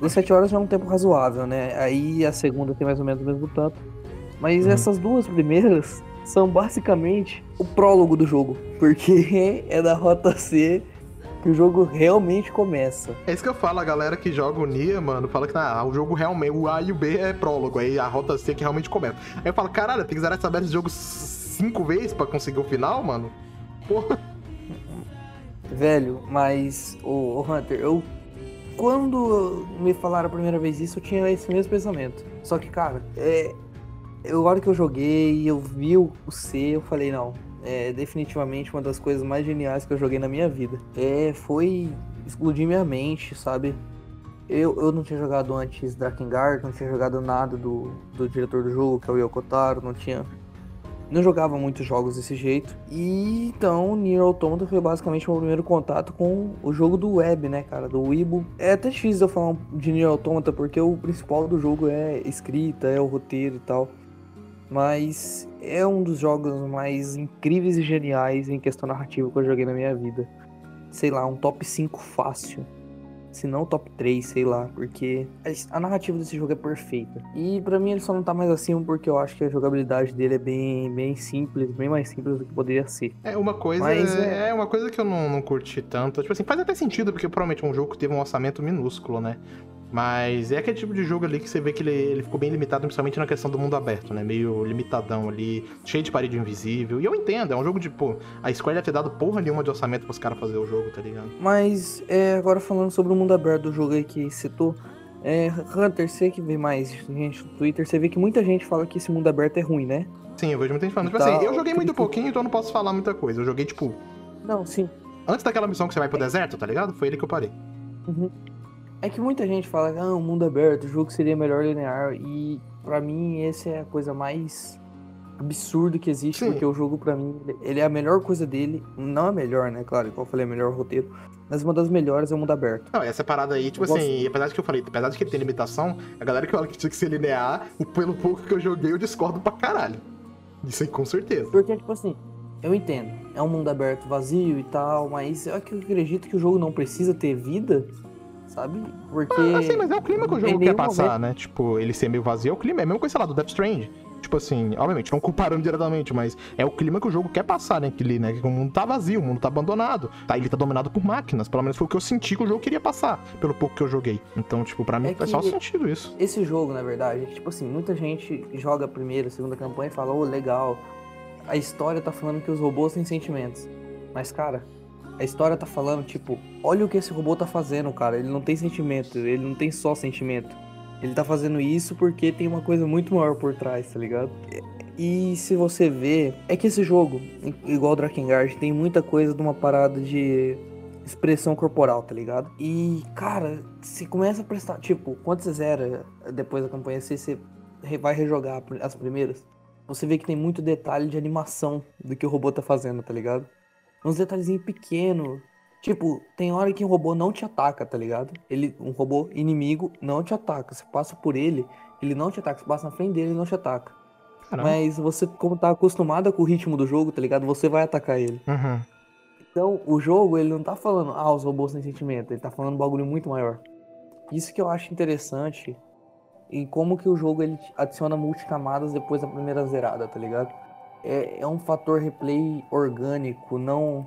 17 horas já é um tempo razoável, né? Aí a segunda tem mais ou menos o mesmo tanto. Mas Uhum. essas duas primeiras são basicamente o prólogo do jogo. Porque é da rota C que o jogo realmente começa. É isso que eu falo, a galera que joga o Nia, mano, fala que ah, o jogo realmente, o A e o B é prólogo, aí a rota C que realmente começa. Aí eu falo, caralho, tem que zerar essa merda de jogo cinco vezes pra conseguir o final, mano? Porra. Velho, mas o, o Hunter, eu quando me falaram a primeira vez isso, eu tinha esse mesmo pensamento. Só que, cara, é, eu, a hora que eu joguei e eu vi o, C, eu falei, não, é definitivamente uma das coisas mais geniais que eu joguei na minha vida. É, foi explodir minha mente, sabe? Eu, eu não tinha jogado antes Drakengard, não tinha jogado nada do, do diretor do jogo, que é o Yoko Taro, não tinha não jogava muitos jogos desse jeito. E então, Nier Automata foi basicamente o meu primeiro contato com o jogo do web, né, cara, do Weibo. É até difícil eu falar de Nier Automata porque o principal do jogo é escrita, é o roteiro e tal. Mas é um dos jogos mais incríveis e geniais em questão narrativa que eu joguei na minha vida. Sei lá, um top 5 fácil. Se não top 3, sei lá, porque a narrativa desse jogo é perfeita. E pra mim ele só não tá mais acima porque eu acho que a jogabilidade dele é bem, bem simples, bem mais simples do que poderia ser. É uma coisa. Mas é... é- uma coisa que eu não, não curti tanto. Tipo assim, faz até sentido, porque provavelmente é um jogo que teve um orçamento minúsculo, né? Mas é aquele tipo de jogo ali que você vê que ele, ele ficou bem limitado, principalmente na questão do mundo aberto, né? Meio limitadão ali, cheio de parede invisível. E eu entendo, é um jogo de, pô, a Square deve ter dado porra nenhuma de orçamento pros caras fazer o jogo, tá ligado? Mas é, agora falando sobre o mundo aberto do jogo aí que citou, é, Hunter, você que vê mais gente no Twitter, você vê que muita gente fala que esse mundo aberto é ruim, né? Sim, eu vejo muita gente falando. Tipo assim, tal, eu joguei muito pouquinho, então eu não posso falar muita coisa. Eu joguei, tipo, Não, sim. antes daquela missão que você vai pro deserto, tá ligado? Foi ele que eu parei. É que muita gente fala que ah, o mundo aberto, o jogo seria melhor linear. E pra mim, essa é a coisa mais absurda que existe, Sim. porque o jogo, pra mim, ele- é a melhor coisa dele. Não a melhor, né? Claro, como eu falei, é o melhor roteiro. Mas uma das melhores é o mundo aberto. Não, essa parada aí, tipo Eu gosto- assim, apesar de que eu falei, apesar de que ele tem limitação, a galera que fala que tinha que ser linear, o- pelo pouco que eu joguei, eu discordo pra caralho. Isso aí, com certeza. Porque, tipo assim, eu entendo. É um mundo aberto vazio e tal, mas eu ac- acredito que o jogo não precisa ter vida, sabe? Porque. Ah, sim, mas é o clima que o jogo quer passar, momento- né? Tipo, ele ser meio vazio é o clima. É a mesma coisa, sei lá, do Death Strand. Tipo assim, obviamente, não comparando diretamente, mas é o clima que o jogo quer passar, né? Que, ele, né? que o mundo tá vazio, o mundo tá abandonado. Tá, ele tá dominado por máquinas. Pelo menos foi o que eu senti que o jogo queria passar, pelo pouco que eu joguei. Então, tipo, pra mim É faz só que- sentido isso. Esse jogo, na verdade, tipo assim, muita gente joga a primeira, a segunda campanha e fala, ô, legal. A história tá falando que os robôs têm sentimentos. Mas, cara, a história tá falando, tipo, olha o que esse robô tá fazendo, cara. Ele não tem sentimento, ele não tem só sentimento. Ele tá fazendo isso porque tem uma coisa muito maior por trás, tá ligado? E se você vê, é que esse jogo, igual o Drakengard, tem muita coisa de uma parada de expressão corporal, tá ligado? E, cara, você começa a prestar, tipo, quando você zera depois da campanha, você, você vai rejogar as primeiras, você vê que tem muito detalhe de animação do que o robô tá fazendo, tá ligado? Uns detalhezinhos pequenos. Tipo, tem hora que um robô não te ataca, tá ligado? Ele, um robô inimigo não te ataca. Você passa por ele, ele não te ataca. Você passa na frente dele, ele não te ataca. Caramba. Mas você, como tá acostumado com o ritmo do jogo, tá ligado? Você vai atacar ele. Uhum. Então, o jogo, ele não tá falando, ah, os robôs têm sentimento. Ele tá falando um bagulho muito maior. Isso que eu acho interessante. E como que o jogo, ele adiciona multicamadas depois da primeira zerada, tá ligado? É, é um fator replay orgânico, não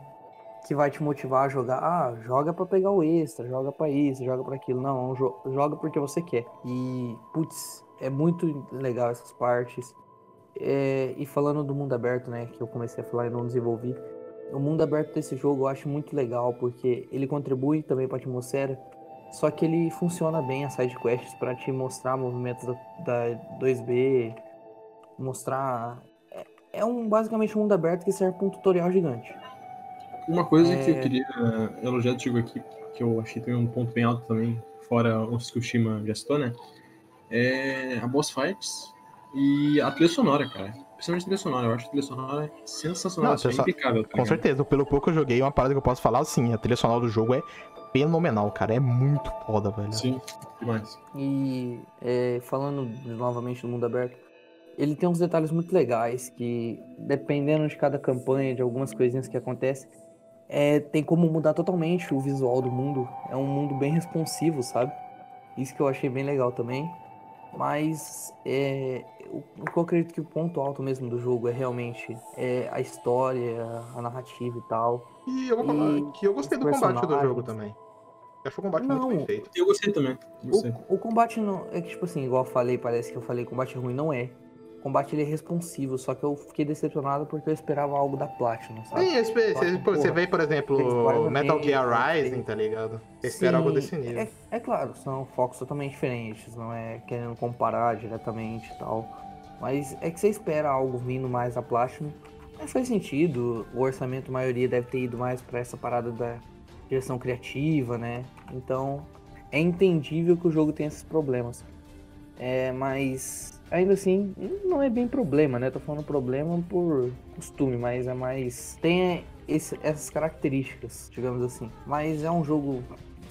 que vai te motivar a jogar. Ah, joga pra pegar o extra, joga pra isso, joga pra aquilo. Não, jo- joga porque você quer. E, putz, é muito legal essas partes. É, e falando do mundo aberto, né, que eu comecei a falar e não desenvolvi. O mundo aberto desse jogo eu acho muito legal, porque ele contribui também pra atmosfera, só que ele funciona bem as side quests para te mostrar movimentos da, da 2B, mostrar. É, é um basicamente um mundo aberto que serve pra um tutorial gigante. Uma coisa que eu É. queria elogiar do jogo aqui, que eu achei também um ponto bem alto também, fora os que o Shima já citou, né? É a boss fights e a trilha sonora, cara. Principalmente a trilha sonora. Eu acho a trilha sonora sensacional, Não, assim, é impecável. Tá Com certeza, pelo pouco que eu joguei, uma parada que eu posso falar, assim, a trilha sonora do jogo é fenomenal, cara. É muito foda, velho. Sim, demais. E é, falando novamente do mundo aberto, ele tem uns detalhes muito legais que, dependendo de cada campanha, de algumas coisinhas que acontecem, é, tem como mudar totalmente o visual do mundo. É um mundo bem responsivo, sabe? Isso que eu achei bem legal também. Mas é, o, o que eu acredito que o ponto alto mesmo do jogo é realmente é, a história, a narrativa e tal. E eu vou falar E que eu gostei os do combate do jogo também. Eu acho o combate Não. muito bem feito. Eu gostei também. Gostei. O, o combate não. É que, tipo assim, igual eu falei, parece que eu falei combate ruim, não é. Combate ele é responsivo, só que eu fiquei decepcionado porque eu esperava algo da Platinum, sabe? Sim, você, você, Porra. vê, por exemplo, Metal Gear tem- Rising, tá ligado? Você espera algo desse nível. É, é claro, são focos totalmente diferentes, não é querendo comparar diretamente e tal. Mas é que você espera algo vindo mais da Platinum. Mas faz sentido, o orçamento, a maioria deve ter ido mais pra essa parada da direção criativa, né? Então é entendível que o jogo tenha esses problemas. É, mas ainda assim, não é bem problema, né? Tô falando problema por costume, mas é mais. Tem esse- essas características, digamos assim. Mas é um jogo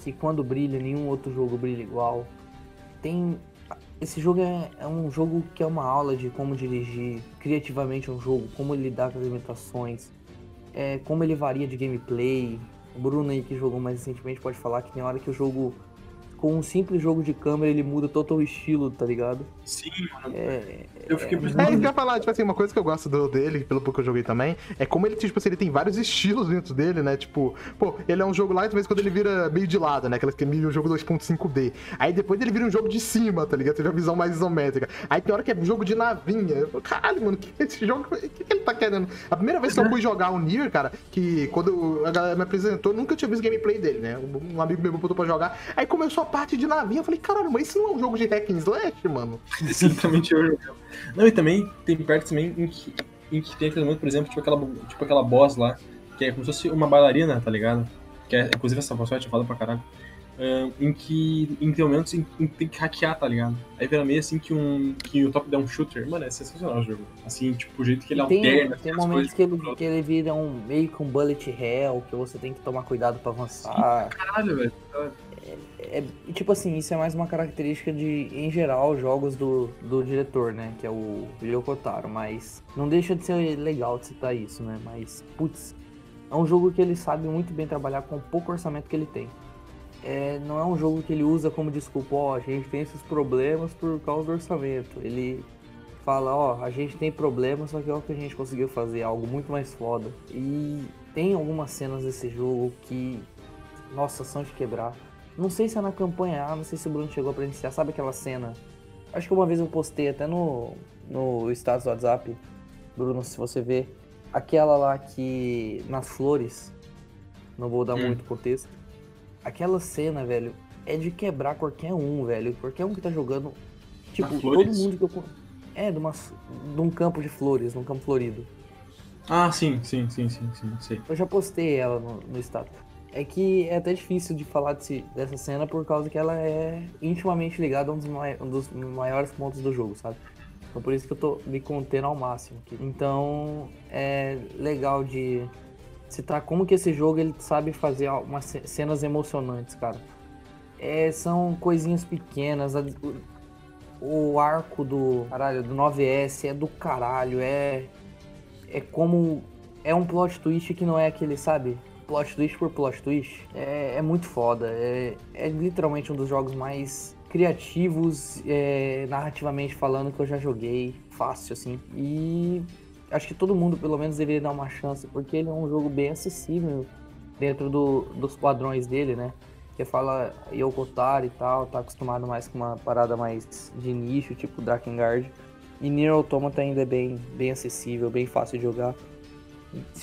que quando brilha, nenhum outro jogo brilha igual. Tem. Esse jogo é, é um jogo que é uma aula de como dirigir criativamente um jogo, como lidar com as limitações, é, como ele varia de gameplay, o Bruno aí que jogou mais recentemente pode falar que tem hora que o jogo, com um simples jogo de câmera, ele muda todo o estilo, tá ligado? Sim, mano. É, Eu fiquei é pensando- É isso que eu ia falar, tipo assim, uma coisa que eu gosto do- dele, pelo pouco que eu joguei também, é como ele, tipo assim, ele tem vários estilos dentro dele, né? Tipo, pô, ele é um jogo lá, mas quando ele vira meio de lado, né? Aquelas que é meio um jogo 2.5D. Aí depois ele vira um jogo de cima, tá ligado? Você vê a visão mais isométrica. Aí tem hora que é um jogo de navinha. Eu falo, caralho, mano, que esse jogo, o que, que ele tá querendo? A primeira vez que eu fui jogar o Nier, cara, que quando a galera me apresentou, eu nunca tinha visto gameplay dele, né? Um amigo meu botou pra jogar. Aí começou a parte de navinha, eu falei, caralho, mas isso não é um jogo de hack and slash, mano? Exatamente eu jogava. Não, e também tem partes também em que, em que tem aquele momento, por exemplo, tipo aquela, tipo aquela boss lá, que é como se fosse uma bailarina, tá ligado? Que é, inclusive essa boss fight é foda pra caralho. Ahn, em que em que tem momentos em, em que tem que hackear, tá ligado? Aí vira meio assim que um que o top down shooter, mano, é sensacional o jogo. Assim, tipo, o jeito que ele tem, alterna. tem as momentos que ele, que ele vira um meio que um bullet hell, que você tem que tomar cuidado pra avançar. Caralho, velho. É, tipo assim, isso é mais uma característica de, em geral, jogos do, do diretor, né? Que é o Taro, mas não deixa de ser legal de citar isso, né? Mas, putz, é um jogo que ele sabe muito bem trabalhar com o pouco orçamento que ele tem. É, não é um jogo que ele usa como desculpa, ó, a gente tem esses problemas por causa do orçamento. Ele fala, ó, a gente tem problemas, só que é o que a gente conseguiu fazer, algo muito mais foda. E tem algumas cenas desse jogo que, nossa, são de quebrar. Não sei se é na campanha A, não sei se o Bruno chegou a presenciar. Sabe aquela cena? Acho que uma vez eu postei até no, no status do WhatsApp, Bruno, se você ver. Aquela lá que. nas flores. Não vou dar Hum. muito contexto. Aquela cena, velho, é de quebrar qualquer um, velho. Qualquer um que tá jogando. Tipo, Nas todo flores? mundo que eu. É, de, uma, de um campo de flores, num campo florido. Ah, sim, sim, sim, sim, sim, sei. Eu já postei ela no, no status. É que é até difícil de falar desse- dessa cena por causa que ela é intimamente ligada a um dos, mai- um dos maiores pontos do jogo, sabe? Então por isso que eu tô me contendo ao máximo aqui. Então é legal de citar como que esse jogo ele sabe fazer umas ce- cenas emocionantes, cara. É, são coisinhas pequenas. o- O arco do caralho, do 9S é do caralho, é é como é um plot twist que não é aquele, sabe? Plot twist por plot twist. É, é muito foda. É, é literalmente um dos jogos mais criativos, é, narrativamente falando, que eu já joguei. Fácil, assim. E acho que todo mundo, pelo menos, deveria dar uma chance, porque ele é um jogo bem acessível dentro do- dos padrões dele, né? Que fala Yoko Taro e tal, tá acostumado mais com uma parada mais de nicho, tipo Drakengard. E Nier Automata ainda é bem, bem acessível, bem fácil de jogar.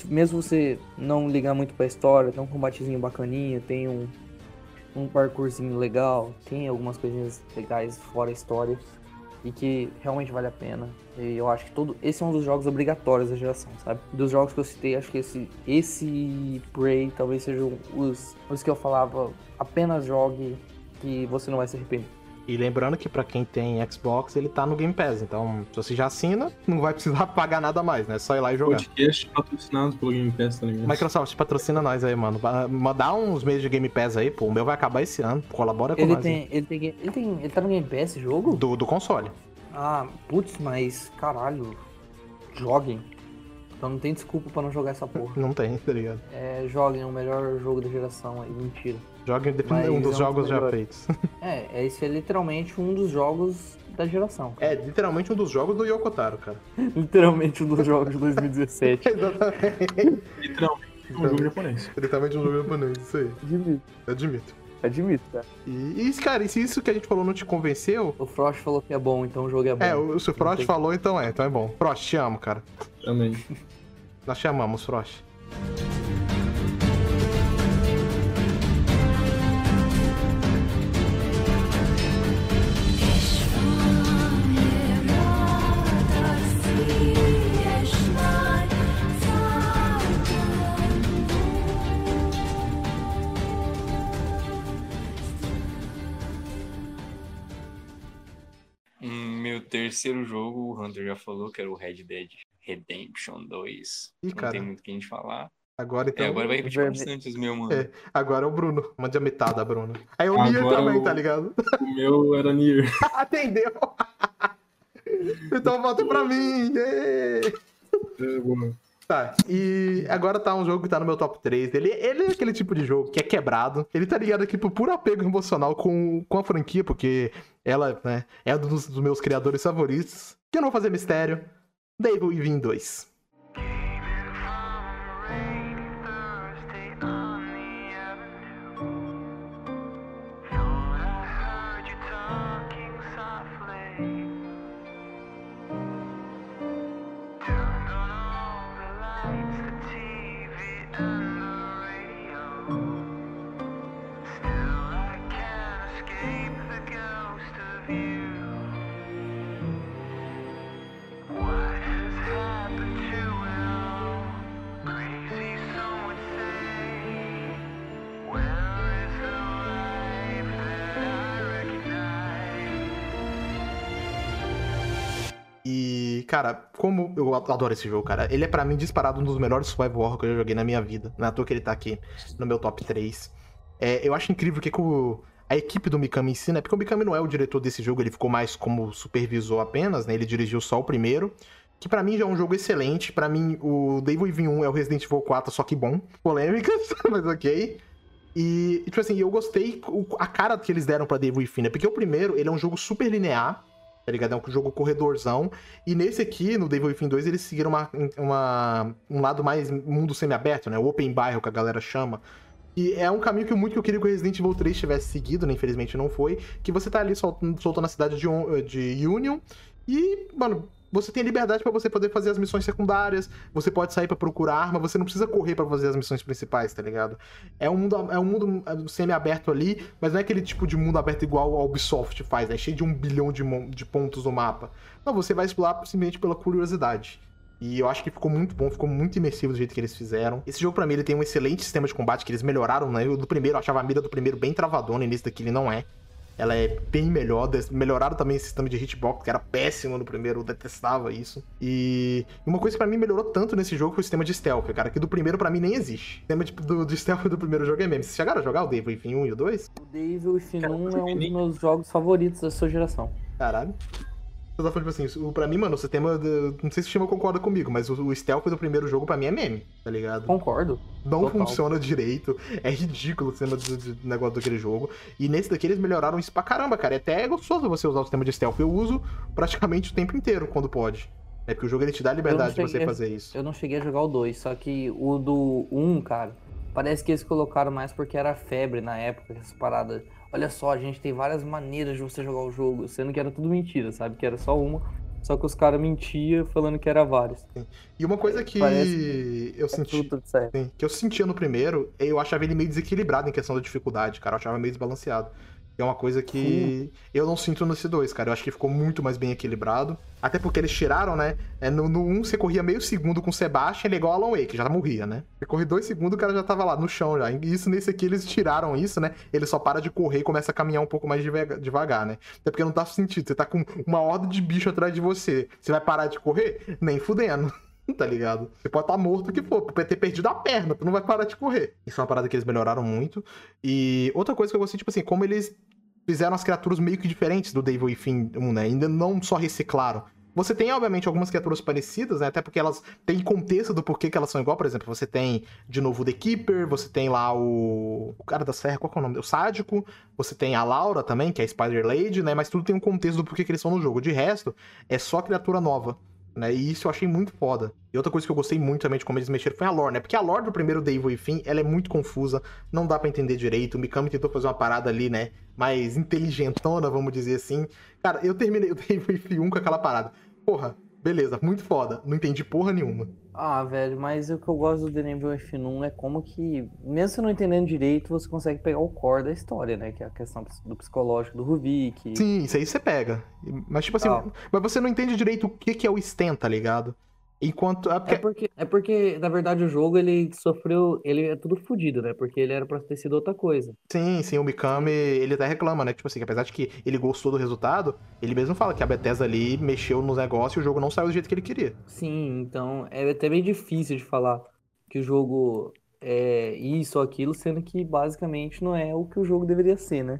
Mesmo você não ligar muito pra história, tem um combatezinho bacaninha, tem um, um parkourzinho legal, tem algumas coisinhas legais fora a história e que realmente vale a pena. E eu acho que todo esse é um dos jogos obrigatórios da geração, sabe? Dos jogos que eu citei, acho que esse esse Prey talvez sejam os os que eu falava apenas jogue que você não vai se arrepender. E lembrando que pra quem tem Xbox, ele tá no Game Pass. Então, se você já assina, não vai precisar pagar nada mais, né? É só ir lá e jogar. Podcast patrocinados pelo Game Pass, tá ligado? Microsoft, patrocina nós aí, mano. Dá uns meses de Game Pass aí, pô. O meu vai acabar esse ano. Colabora com Ele nós. tem, ele tem game- ele tem ele tá no Game Pass esse jogo? Do, do console. Ah, putz, mas caralho. Joguem. Então não tem desculpa pra não jogar essa porra. Não tem, tá ligado? É, joguem, é o melhor jogo da geração aí, mentira. Jogue Mas um dos é um jogos já feitos. É, esse é literalmente um dos jogos da geração. É literalmente um dos jogos do Yokotaro, cara. Literalmente um dos jogos de 2017. Exatamente. Literalmente um jogo japonês. literalmente um jogo japonês, isso aí. Admito, Admito. admito, cara. E, e, cara, e se isso que a gente falou não te convenceu, O Frost falou que é bom, então o jogo é bom. é, o, se o Frost falou, então é, então é bom. Frost, te amo, cara. Também. Nós te amamos, Frost. Meu terceiro jogo, o Hunter já falou, que era o Red Dead Redemption 2. Ih, Não cara. tem muito o que a gente falar. Agora então. é, agora vai repetir Verme- bastante os meus, mano. É. Agora é o Bruno. Mande a metade, Bruno. Aí o Nier Agora também, o- tá ligado? O meu era Nier. Atendeu! então volta pra mim! ê! É, boa. Tá, e agora tá um jogo que tá no meu top 3. Ele, ele é aquele tipo de jogo que é quebrado. Ele tá ligado aqui por puro apego emocional com, com a franquia, porque ela né, é um dos, dos meus criadores favoritos. Que eu não vou fazer mistério. Devil Within 2. Cara, como eu adoro esse jogo, cara. Ele é para mim disparado um dos melhores survival horror que eu já joguei na minha vida. Não é toa que ele tá aqui no meu top 3. É, eu acho incrível que a equipe do Mikami ensina, né? porque o Mikami não é o diretor desse jogo, ele ficou mais como supervisor apenas, né? Ele dirigiu só o primeiro. Que para mim já é um jogo excelente. para mim, o Devil Even 1 é o Resident Evil 4, só que bom. Polêmicas, mas ok. E, tipo assim, eu gostei a cara que eles deram pra Devil Within, né? Porque o primeiro, ele é um jogo super linear, tá ligado? É um jogo corredorzão. E nesse aqui, no Devil Within 2, eles seguiram uma, uma, um lado mais mundo semi-aberto, né? O open bairro que a galera chama. E é um caminho que muito que eu queria que o Resident Evil 3 tivesse seguido, né? Infelizmente não foi. Que você tá ali soltando, soltando a cidade de, de Union. E, mano, você tem liberdade para você poder fazer as missões secundárias, você pode sair para procurar arma, você não precisa correr para fazer as missões principais, tá ligado? É um mundo, é um mundo é semi-aberto ali, mas não é aquele tipo de mundo aberto igual a Ubisoft faz, é né? cheio de um bilhão de, de pontos no mapa. Não, você vai explorar simplesmente pela curiosidade. E eu acho que ficou muito bom, ficou muito imersivo do jeito que eles fizeram. Esse jogo, para mim, ele tem um excelente sistema de combate que eles melhoraram, né? Eu do primeiro eu achava a mira do primeiro bem travadona, e nesse daqui ele não é ela é bem melhor. Melhoraram também o sistema de hitbox, que era péssimo no primeiro, eu detestava isso. E uma coisa que pra mim melhorou tanto nesse jogo foi o sistema de stealth, cara, que do primeiro pra mim nem existe. O sistema de, do, de stealth do primeiro jogo é mesmo. Vocês chegaram a jogar o Devil Within 1 e o 2? O Devil Within 1 é um dos meus jogos favoritos da sua geração. Caralho. Eu tava falando, tipo assim, pra mim, mano, o sistema. De... Não sei se o Chima concorda comigo, mas o, o stealth do primeiro jogo pra mim é meme, tá ligado? Concordo. Não Total. funciona direito. É ridículo o sistema de, de, negócio daquele jogo. E nesse daqui eles melhoraram isso pra caramba, cara. É até gostoso você usar o sistema de stealth. Eu uso praticamente o tempo inteiro quando pode. É porque o jogo ele te dá a liberdade de você fazer isso. Eu não cheguei a jogar o 2, só que o do 1, um, cara, parece que eles colocaram mais porque era febre na época, essa parada. Olha só, a gente tem várias maneiras de você jogar o jogo, sendo que era tudo mentira, sabe? Que era só uma. Só que os caras mentiam falando que era vários. Sim. E uma coisa que Parece eu é senti. Sim, que eu sentia no primeiro, eu achava ele meio desequilibrado em questão da dificuldade, cara. Eu achava meio desbalanceado é uma coisa que Sim. eu não sinto nesse 2, cara. Eu acho que ficou muito mais bem equilibrado. Até porque eles tiraram, né? É, no 1 um, você corria meio segundo com o Sebastian, ele é igual Alan Wake, já morria, né? Você corre dois segundos, o cara já tava lá no chão já. Isso nesse aqui eles tiraram isso, né? Ele só para de correr e começa a caminhar um pouco mais devagar, né? Até porque não tá sentido. Você tá com uma horda de bicho atrás de você. Você vai parar de correr? Nem fudendo tá ligado? Você pode estar tá morto que for, ter perdido a perna, tu não vai parar de correr. Isso é uma parada que eles melhoraram muito. E outra coisa que eu gostei, tipo assim, como eles fizeram as criaturas meio que diferentes do Devil Within 1, né? Ainda não só reciclaram. Você tem, obviamente, algumas criaturas parecidas, né? Até porque elas têm contexto do porquê que elas são igual. Por exemplo, você tem, de novo, o The Keeper, você tem lá o... O cara da serra, qual é o nome? O Sádico. Você tem a Laura também, que é a Spider Lady, né? Mas tudo tem um contexto do porquê que eles são no jogo. De resto, é só criatura nova né? E isso eu achei muito foda. E outra coisa que eu gostei muito também de como eles mexeram foi a lore, né? Porque a lore do primeiro Devil Fim, ela é muito confusa, não dá para entender direito. O Mikami tentou fazer uma parada ali, né? Mais inteligentona, vamos dizer assim. Cara, eu terminei o Devil Fim 1 com aquela parada. Porra, beleza, muito foda. Não entendi porra nenhuma. Ah, velho, mas o que eu gosto do The Devil F1 é como que, mesmo você não entendendo direito, você consegue pegar o core da história, né? Que é a questão do psicológico do Ruvik. Sim, isso aí você pega. Mas, tipo assim, ah. mas você não entende direito o que, que é o Sten, tá ligado? Enquanto. É porque... é porque... é porque, na verdade, o jogo ele sofreu. Ele é tudo fodido, né? Porque ele era pra ter sido outra coisa. Sim, sim, o Mikami, ele até reclama, né? Tipo assim, que apesar de que ele gostou do resultado, ele mesmo fala que a Bethesda ali mexeu nos negócios e o jogo não saiu do jeito que ele queria. Sim, então é até bem difícil de falar que o jogo é isso ou aquilo, sendo que basicamente não é o que o jogo deveria ser, né?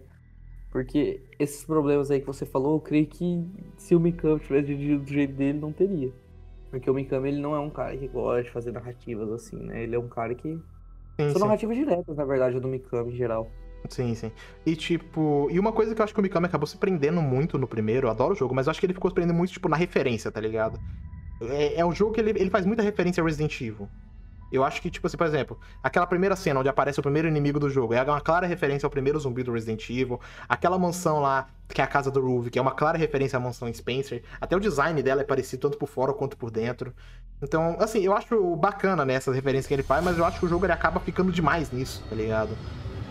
Porque esses problemas aí que você falou, eu creio que se o Mikami tivesse dirigido do jeito dele, não teria. Porque o Mikami ele não é um cara que gosta de fazer narrativas assim, né? Ele é um cara que. Sim, São sim. narrativas diretas, na verdade, do Mikami em geral. Sim, sim. E tipo, e uma coisa que eu acho que o Mikami acabou se prendendo muito no primeiro, eu adoro o jogo, mas eu acho que ele ficou se prendendo muito, tipo, na referência, tá ligado? É, é um jogo que ele, ele faz muita referência a Resident Evil. Eu acho que, tipo assim, por exemplo, aquela primeira cena onde aparece o primeiro inimigo do jogo é uma clara referência ao primeiro zumbi do Resident Evil. Aquela mansão lá, que é a casa do Ruve, que é uma clara referência à mansão Spencer. Até o design dela é parecido tanto por fora quanto por dentro. Então, assim, eu acho bacana, né, essas referências que ele faz, mas eu acho que o jogo ele acaba ficando demais nisso, tá ligado?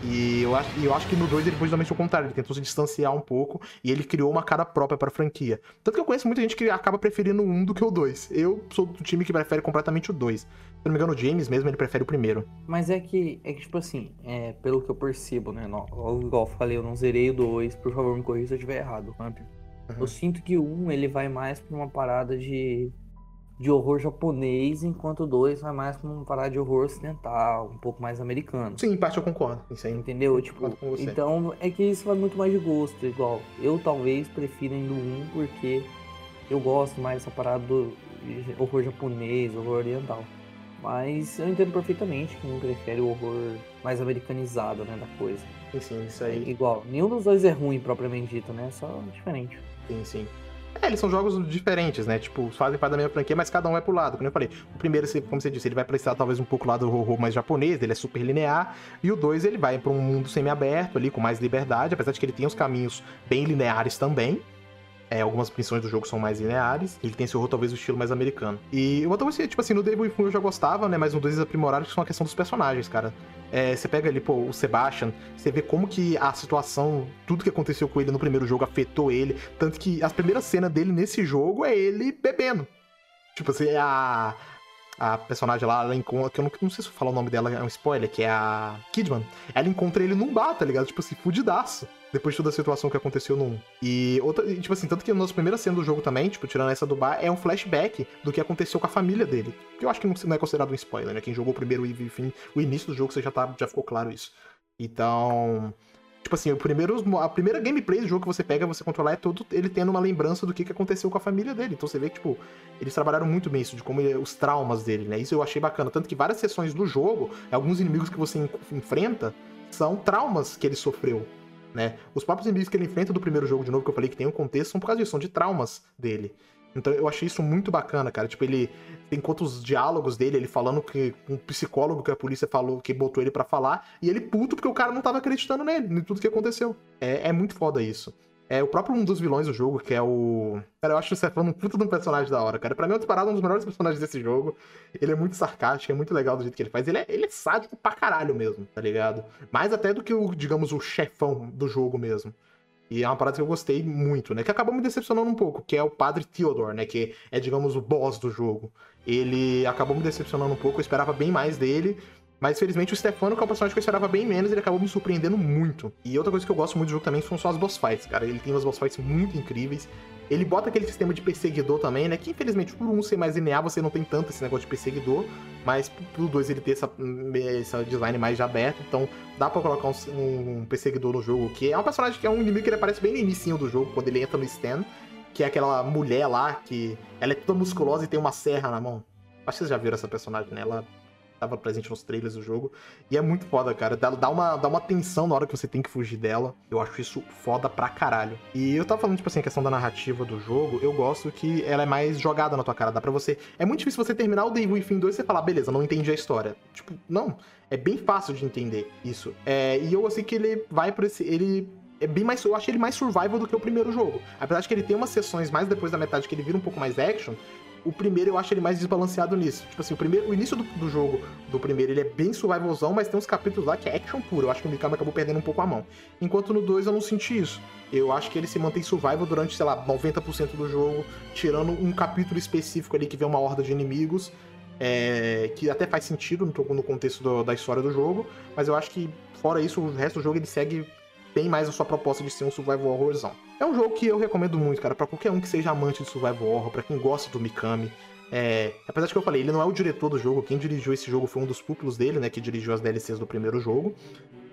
E eu acho, eu acho que no 2 ele foi justamente o contrário, ele tentou se distanciar um pouco e ele criou uma cara própria pra franquia. Tanto que eu conheço muita gente que acaba preferindo o 1 do que o 2. Eu sou do time que prefere completamente o 2. Se não me engano, o James mesmo, ele prefere o primeiro. Mas é que, é que tipo assim, é, pelo que eu percebo, né? Não, igual eu falei, eu não zerei o 2, por favor me corrija se eu estiver errado, Hunter. Uhum. Eu sinto que o 1 ele vai mais pra uma parada de, de horror japonês, enquanto o 2 vai mais pra uma parada de horror ocidental, um pouco mais americano. Sim, em parte eu concordo. Isso aí. Entendeu? Tipo, Concordo com você. então é que isso vai muito mais de gosto, igual. Eu talvez prefira ainda o 1 porque eu gosto mais dessa parada do horror japonês, horror oriental. Mas eu entendo perfeitamente quem prefere o horror mais americanizado, né, da coisa. Sim, sim, isso É aí. igual, nenhum dos dois é ruim propriamente dito, né? Só diferente. Sim, sim. É, eles são jogos diferentes, né? Tipo, fazem parte da mesma franquia, mas cada um é pro lado. Como eu falei, o primeiro, como você disse, ele vai prestar talvez um pouco lado do horror mais japonês, ele é super linear. E o dois ele vai pra um mundo semi-aberto ali, com mais liberdade, apesar de que ele tem os caminhos bem lineares também. É, algumas missões do jogo são mais lineares. Ele tem horror, talvez, o estilo mais americano. E o outro, tipo assim, no Devil eu já gostava, né? Mas no 2 eles aprimoraram que são a questão dos personagens, cara. É, você pega ali, pô, o Sebastian, você vê como que a situação, tudo que aconteceu com ele no primeiro jogo afetou ele. Tanto que a primeira cena dele nesse jogo é ele bebendo. Tipo assim, a. A personagem lá, ela encontra. Que eu não, não sei se eu falar o nome dela, é um spoiler, que é a Kidman. Ela encontra ele num bar, tá ligado? Tipo assim, fudidaço. Depois de toda a situação que aconteceu 1. E outra, e, tipo assim, tanto que nas primeiras cenas do jogo também, tipo, tirando essa do bar, é um flashback do que aconteceu com a família dele. Que eu acho que não, é considerado um spoiler, né? Quem jogou primeiro e enfim, o início do jogo, você já, tá, já ficou claro isso. Então. Tipo assim, o primeiro, a primeira gameplay do jogo que você pega, você controlar, é todo ele tendo uma lembrança do que, que aconteceu com a família dele. Então você vê que, tipo, eles trabalharam muito bem isso, de como ele- os traumas dele, né? Isso eu achei bacana. Tanto que várias sessões do jogo, alguns inimigos que você en- enfrenta são traumas que ele sofreu, né? Os próprios inimigos que ele enfrenta do primeiro jogo, de novo, que eu falei que tem um contexto, são por causa disso, são de traumas dele. Então eu achei isso muito bacana, cara. Tipo, ele tem quantos diálogos dele, ele falando que um psicólogo que a polícia falou, que botou ele pra falar, e ele puto porque o cara não tava acreditando nele, em tudo que aconteceu. É, é muito foda isso. É o próprio um dos vilões do jogo, que é o. Cara, eu acho o Stefano um puta de um personagem da hora, cara. Pra mim é disparado um dos melhores personagens desse jogo. Ele é muito sarcástico, é muito legal do jeito que ele faz. Ele é, ele é sádico pra caralho mesmo, tá ligado? Mais até do que o, digamos, o chefão do jogo mesmo. E é uma parada que eu gostei muito, né? Que acabou me decepcionando um pouco, que é o Padre Theodore, né? Que é, digamos, o boss do jogo. Ele acabou me decepcionando um pouco, eu esperava bem mais dele. Mas felizmente o Stefano, que é um personagem que eu esperava bem menos, ele acabou me surpreendendo muito. E outra coisa que eu gosto muito do jogo também são só as boss fights, cara. Ele tem umas boss fights muito incríveis. Ele bota aquele sistema de perseguidor também, né? Que infelizmente por um ser mais linear, você não tem tanto esse negócio de perseguidor. Mas pro dois ele ter essa, essa design mais já aberto. Então dá pra colocar um, um perseguidor no jogo. Que é um personagem que é um inimigo que ele aparece bem no início do jogo, quando ele entra no stand. Que é aquela mulher lá que. Ela é toda musculosa e tem uma serra na mão. Acho que vocês já viram essa personagem, né? Ela tava presente nos trailers do jogo. E é muito foda, cara. Dá, uma, dá uma tensão na hora que você tem que fugir dela. Eu acho isso foda pra caralho. E eu tava falando, tipo assim, a questão da narrativa do jogo. Eu gosto que ela é mais jogada na tua cara. Dá pra você. É muito difícil você terminar o Devil Within 2 e você falar, beleza, não entendi a história. Tipo, não. É bem fácil de entender isso. É, e eu assim que ele vai por esse. Ele é bem mais. Eu achei ele mais survival do que o primeiro jogo. Apesar de que ele tem umas sessões mais depois da metade que ele vira um pouco mais action. O primeiro eu acho ele mais desbalanceado nisso. Tipo assim, o, primeiro, o início do, do jogo do primeiro ele é bem survivalzão, mas tem uns capítulos lá que é action puro. Eu acho que o Mikami acabou perdendo um pouco a mão. Enquanto no 2 eu não senti isso. Eu acho que ele se mantém survival durante, sei lá, 90% do jogo, tirando um capítulo específico ali que vem uma horda de inimigos. é, que até faz sentido no, no contexto do- da história do jogo, mas eu acho que, fora isso, o resto do jogo ele segue bem mais a sua proposta de ser um survival horrorzão. É um jogo que eu recomendo muito, cara, pra qualquer um que seja amante de survival horror, pra quem gosta do Mikami. É, apesar de que eu falei, ele não é o diretor do jogo, quem dirigiu esse jogo foi um dos púpilos dele, né, que dirigiu as DLCs do primeiro jogo.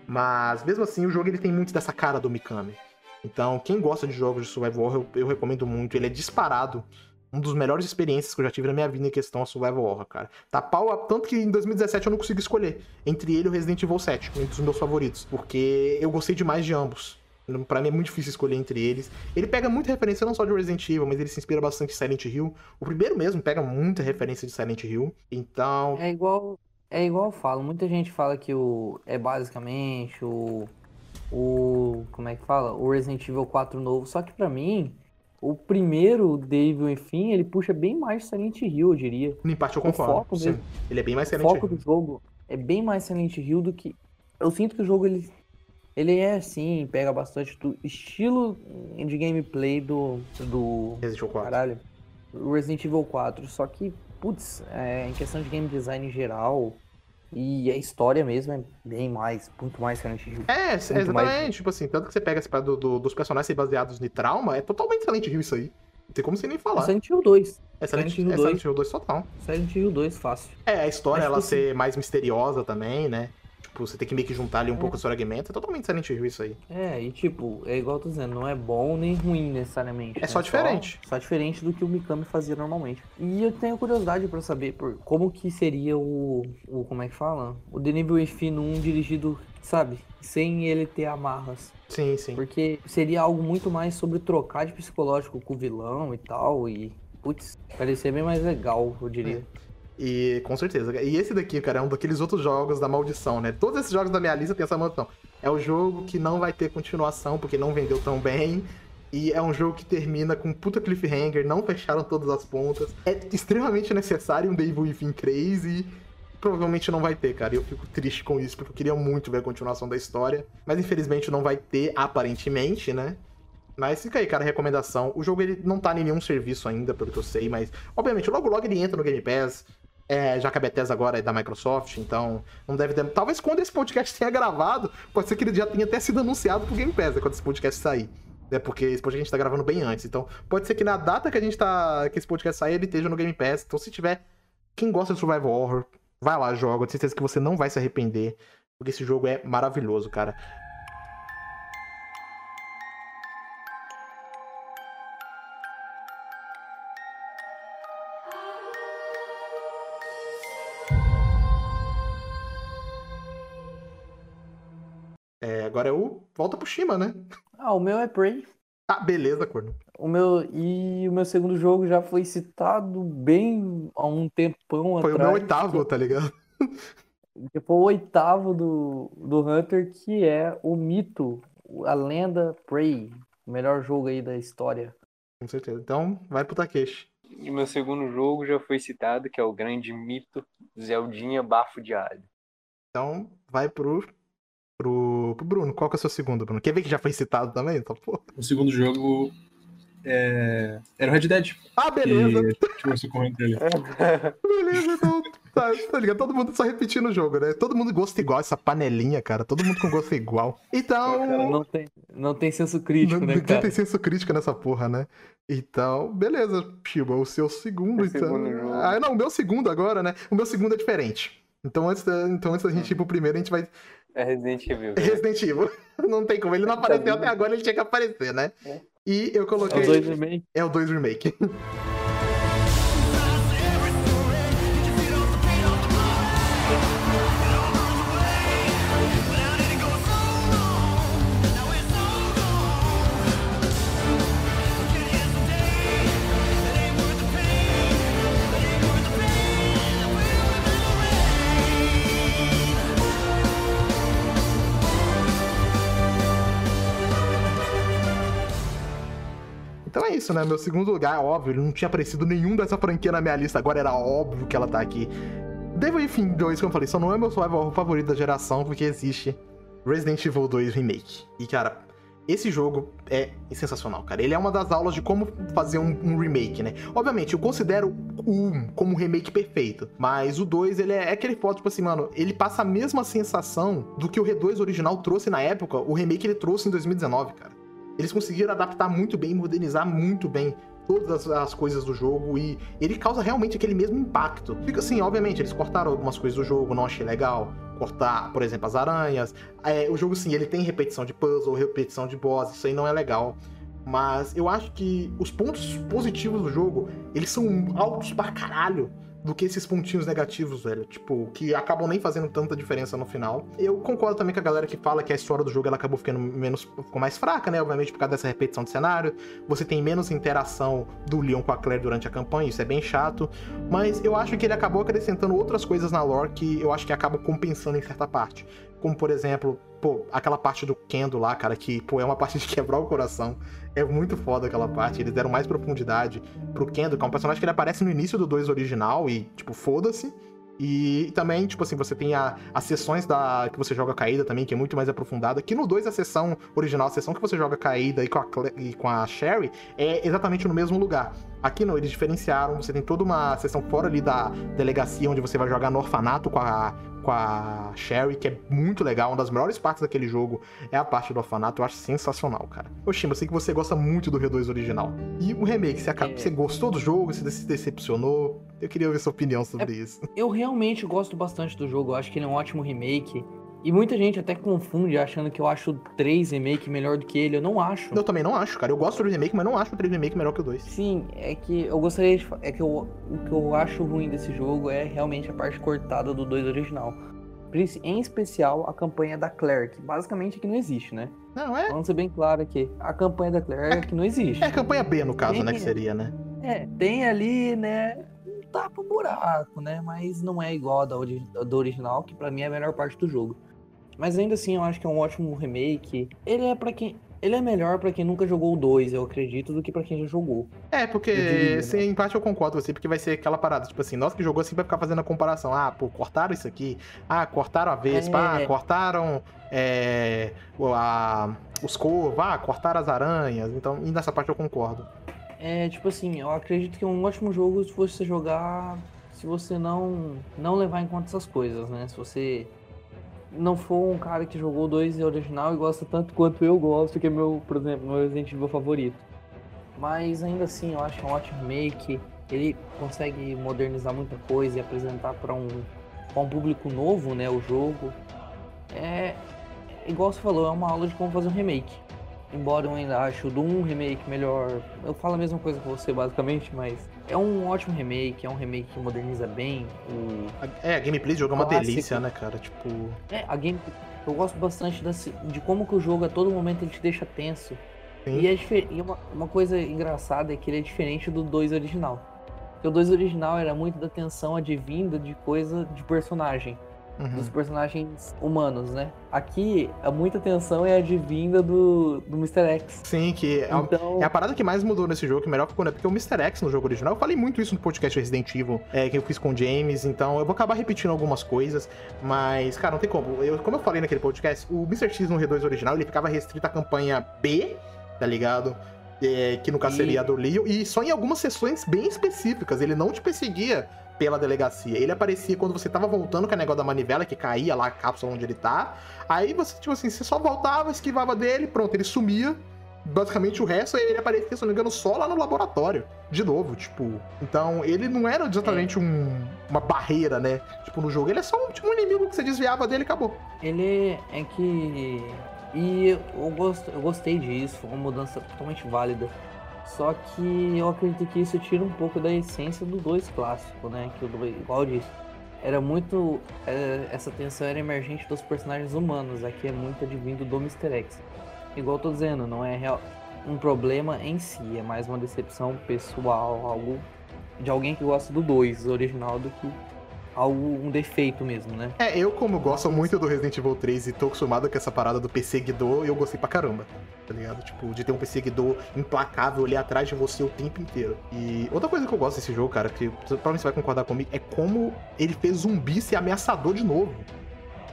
Mas mesmo assim, o jogo ele tem muito dessa cara do Mikami. Então, quem gosta de jogos de survival horror, eu, eu recomendo muito. Ele é disparado um dos melhores experiências que eu já tive na minha vida em questão a Survival Horror, cara. Tá pau a... Tanto que em 2017 eu não consegui escolher entre ele e o Resident Evil 7, um dos meus favoritos. Porque eu gostei demais de ambos. Pra mim é muito difícil escolher entre eles. Ele pega muita referência não só de Resident Evil, mas ele se inspira bastante em Silent Hill. O primeiro mesmo pega muita referência de Silent Hill. Então. É igual. É igual eu falo, muita gente fala que o. É basicamente o. O. Como é que fala? O Resident Evil 4 novo. Só que pra mim, o primeiro Devil enfim, ele puxa bem mais Silent Hill, eu diria. No empate eu O concordo. dele- Ele é bem mais O Silent foco Hill. do jogo é bem mais Silent Hill do que. Eu sinto que o jogo ele, ele é assim, pega bastante do estilo de gameplay do. do. Resident Evil 4. Caralho. o Resident Evil 4. Só que, putz, é, em questão de game design em geral. E a história mesmo é bem mais, muito mais Silent Hill. É, Muito exatamente. mais- Tipo assim, tanto que você pega esse parada do, do- dos personagens serem baseados em trauma, é totalmente Silent Hill isso aí. Não tem como você nem falar. Silent Hill 2. É Silent, Silent Hill é 2. Silent Hill 2 total. Silent Hill 2 fácil. É, a história, Acho ela que ser mais misteriosa também, né? Tipo, você tem que meio que juntar ali um É. pouco do seu argumento. É totalmente Silent Hill isso aí. É, e tipo, é igual eu tô dizendo, não é bom nem ruim necessariamente. É né? só diferente. Só, diferente do que o Mikami fazia normalmente. E eu tenho curiosidade pra saber por como que seria o, o. Como é que fala? O The Nível Inferno 1 dirigido, sabe? Sem ele ter amarras. Sim, sim. Porque seria algo muito mais sobre trocar de psicológico com o vilão e tal. E. Putz, parecia bem mais legal, eu diria. E com certeza. E esse daqui, cara, é um daqueles outros jogos da maldição, né? Todos esses jogos da minha lista tem essa maldição. É o jogo que não vai ter continuação porque não vendeu tão bem. E é um jogo que termina com puta cliffhanger, não fecharam todas as pontas. É extremamente necessário um Devil Within 3 e provavelmente não vai ter, cara. Eu fico triste com isso, porque eu queria muito ver a continuação da história. Mas infelizmente não vai ter, aparentemente, né? Mas fica aí, cara, recomendação. O jogo ele não tá em nenhum serviço ainda, pelo que eu sei, mas obviamente logo logo ele entra no Game Pass. É, já que a Bethesda agora é da Microsoft, então não deve ter... Talvez quando esse podcast tenha gravado, pode ser que ele já tenha até sido anunciado pro Game Pass, né, quando esse podcast sair. É porque esse podcast a gente tá gravando bem antes. Então, pode ser que na data que a gente tá. que esse podcast sair, ele esteja no Game Pass. Então, se tiver. Quem gosta de Survival Horror, vai lá, joga. Tenho certeza que você não vai se arrepender. Porque esse jogo é maravilhoso, cara. Agora é o. Volta pro Shima, né? Ah, o meu é Prey. Ah, beleza, corno. O meu, e o meu segundo jogo já foi citado bem há um tempão Foi o atrás. meu oitavo, tá ligado? Que foi o oitavo do, do Hunter, que é o mito, a lenda Prey. O melhor jogo aí da história. Com certeza. Então, vai pro Takeshi. E meu segundo jogo já foi citado, que é o grande mito Zeldinha Bafo de Alho. Então, vai pro, pro, pro Bruno. Qual que é o seu segundo, Bruno? Quer ver que já foi citado também? Então, pô. O segundo jogo é... era o Red Dead. Ah, beleza. Que tipo, você comentou ali. Beleza, então. Tá, tá ligado? Todo mundo só repetindo o jogo, né? Todo mundo gosta igual, essa panelinha, cara. Todo mundo com gosto igual. Então. Não tem, não tem senso crítico, Não, né, ninguém cara? tem senso crítico nessa porra, né? Então, beleza, Chiba, o seu segundo, Meu então. segundo. Ah, não, o meu segundo agora, né? O meu segundo é diferente. Então, antes da, então, antes da gente ir pro primeiro, a gente vai. É Resident Evil. Resident Evil. Não tem como, ele não apareceu até agora, ele tinha que aparecer, né? É. E eu É coloquei. o dois remake. É o 2 Remake. isso, né? Meu segundo lugar, óbvio, não tinha aparecido nenhum dessa franquia na minha lista, agora era óbvio que ela tá aqui. Devil Within 2, como eu falei, só não é meu survival horror favorito da geração, porque existe Resident Evil 2 Remake. E, cara, esse jogo é sensacional, cara. Ele é uma das aulas de como fazer um, um remake, né? Obviamente, eu considero o 1 como um remake perfeito, mas o 2, ele é, é aquele foto, tipo assim, mano, ele passa a mesma sensação do que o R2 original trouxe na época, o remake ele trouxe em 2019, cara. Eles conseguiram adaptar muito bem, modernizar muito bem todas as, as coisas do jogo e ele causa realmente aquele mesmo impacto. Fica assim, obviamente, eles cortaram algumas coisas do jogo, não achei legal. Cortar, por exemplo, as aranhas. É, o jogo, sim, ele tem repetição de puzzle, repetição de boss, isso aí não é legal. Mas eu acho que os pontos positivos do jogo, eles são altos pra caralho do que esses pontinhos negativos, velho. Tipo, que acabam nem fazendo tanta diferença no final. Eu concordo também com a galera que fala que a história do jogo ela acabou ficando menos. ficou mais fraca, né? Obviamente por causa dessa repetição de cenário. Você tem menos interação do Leon com a Claire durante a campanha, isso é bem chato. Mas eu acho que ele acabou acrescentando outras coisas na lore que eu acho que acabam compensando em certa parte. Como, por exemplo, pô, aquela parte do Kendo lá, cara, que, pô, é uma parte de quebrar o coração. É muito foda aquela parte. Eles deram mais profundidade pro Kendo, que é um personagem que ele aparece no início do 2 original e, tipo, foda-se. E também, tipo assim, você tem a, as sessões da que você joga caída também, que é muito mais aprofundada. Que no 2, a sessão original, a sessão que você joga caída e com, a, e com a Sherry, é exatamente no mesmo lugar. Aqui não, eles diferenciaram, você tem toda uma sessão fora ali da delegacia, onde você vai jogar no orfanato com a, com a Sherry, que é muito legal. Uma das melhores partes daquele jogo é a parte do orfanato, eu acho sensacional, cara. Oxima, eu sei que você gosta muito do R2 original. E o remake, você, acaba, É. você gostou do jogo? Você se decepcionou? Eu queria ouvir sua opinião sobre isso. Eu realmente gosto bastante do jogo, eu acho que ele é um ótimo remake. E muita gente até confunde achando que eu acho o 3 remake melhor do que ele. Eu não acho. Eu também não acho, cara. Eu gosto do remake, mas não acho o 3 remake melhor que o 2. Sim, é que eu gostaria de. É que eu, o que eu acho ruim desse jogo é realmente a parte cortada do 2 original. Em especial a campanha da Claire, que basicamente aqui não existe, né? Não, é. Vamos ser bem claro aqui. A campanha da Claire é que não existe. É a campanha B, no caso, né? Que seria, né? É, tem ali, né? Um tapa-buraco, né? Mas não é igual a da, do original, que pra mim é a melhor parte do jogo. Mas ainda assim, eu acho que é um ótimo remake. Ele é para quem. Ele é melhor pra quem nunca jogou o 2, eu acredito, do que pra quem já jogou. É, porque, diria, né? sim, em parte eu concordo com você, porque vai ser aquela parada, tipo assim, nós que jogou assim vai ficar fazendo a comparação. Ah, pô, cortaram isso aqui. Ah, cortaram a Vespa. É. Ah, cortaram é, a- os corvos. Ah, cortaram as aranhas. Então, e nessa parte eu concordo. É, tipo assim, eu acredito que é um ótimo jogo se você jogar. Se você não, não levar em conta essas coisas, né? Se você não for um cara que jogou 2 original e gosta tanto quanto eu gosto, que é meu, por exemplo, meu Resident Evil favorito. Mas ainda assim, eu acho um ótimo remake. Ele consegue modernizar muita coisa e apresentar para um, um público novo, né? O jogo. É. Igual você falou, é uma aula de como fazer um remake. Embora eu ainda ache o Doom remake melhor. Eu falo a mesma coisa que você, basicamente, mas é um ótimo remake, é um remake que moderniza bem o, É, a gameplay do jogo é uma Clássico. delícia, né, cara? Tipo. É, a game. Eu gosto bastante desse- de como que o jogo a todo momento ele te deixa tenso. Sim. E, é difer- e uma, uma coisa engraçada é que ele é diferente do 2 original. Porque o 2 original era muito da tensão advinda de coisa de personagem, uhum. dos personagens humanos, né? Aqui, a muita tensão é advinda do, do Mr. X. Sim, que é, a- Então, é a parada que mais mudou nesse jogo, que melhor ficou, né? Porque o Mr. X no jogo original, eu falei muito isso no podcast Resident Evil, é, que eu fiz com o James, então eu vou acabar repetindo algumas coisas, mas, cara, não tem como. Eu, como eu falei naquele podcast, o Mr. X no R2 original, ele ficava restrito à campanha B, tá ligado? É, que no caso seria a do Leo, e só em algumas sessões bem específicas, ele não te perseguia pela delegacia. Ele aparecia quando você tava voltando com a negócio da manivela, que caía lá a cápsula onde ele tá. Aí você, tipo assim, você só voltava, esquivava dele, pronto, ele sumia. Basicamente o resto ele aparecia, se não me engano, só lá no laboratório. De novo, tipo. Então, ele não era exatamente um, uma barreira, né? Tipo, no jogo. Ele é só um, tipo, um inimigo que você desviava dele e acabou. ele é que. E eu, gosto, eu gostei disso, foi uma mudança totalmente válida. Só que eu acredito que isso tira um pouco da essência do 2 clássico, né? Que o 2, igual eu disse, era muito. é, essa tensão era emergente dos personagens humanos, aqui é muito advindo do Mr. X. Igual eu tô dizendo, não é real, um problema em si, é mais uma decepção pessoal, algo de alguém que gosta do 2 original do que algo, um defeito mesmo, né? É, eu, como gosto muito do Resident Evil 3 e tô acostumado com essa parada do perseguidor, eu gostei pra caramba. Tá ligado? Tipo, de ter um perseguidor implacável ali atrás de você o tempo inteiro. E outra coisa que eu gosto desse jogo, cara, que provavelmente você vai concordar comigo, é como ele fez zumbi ser ameaçador de novo.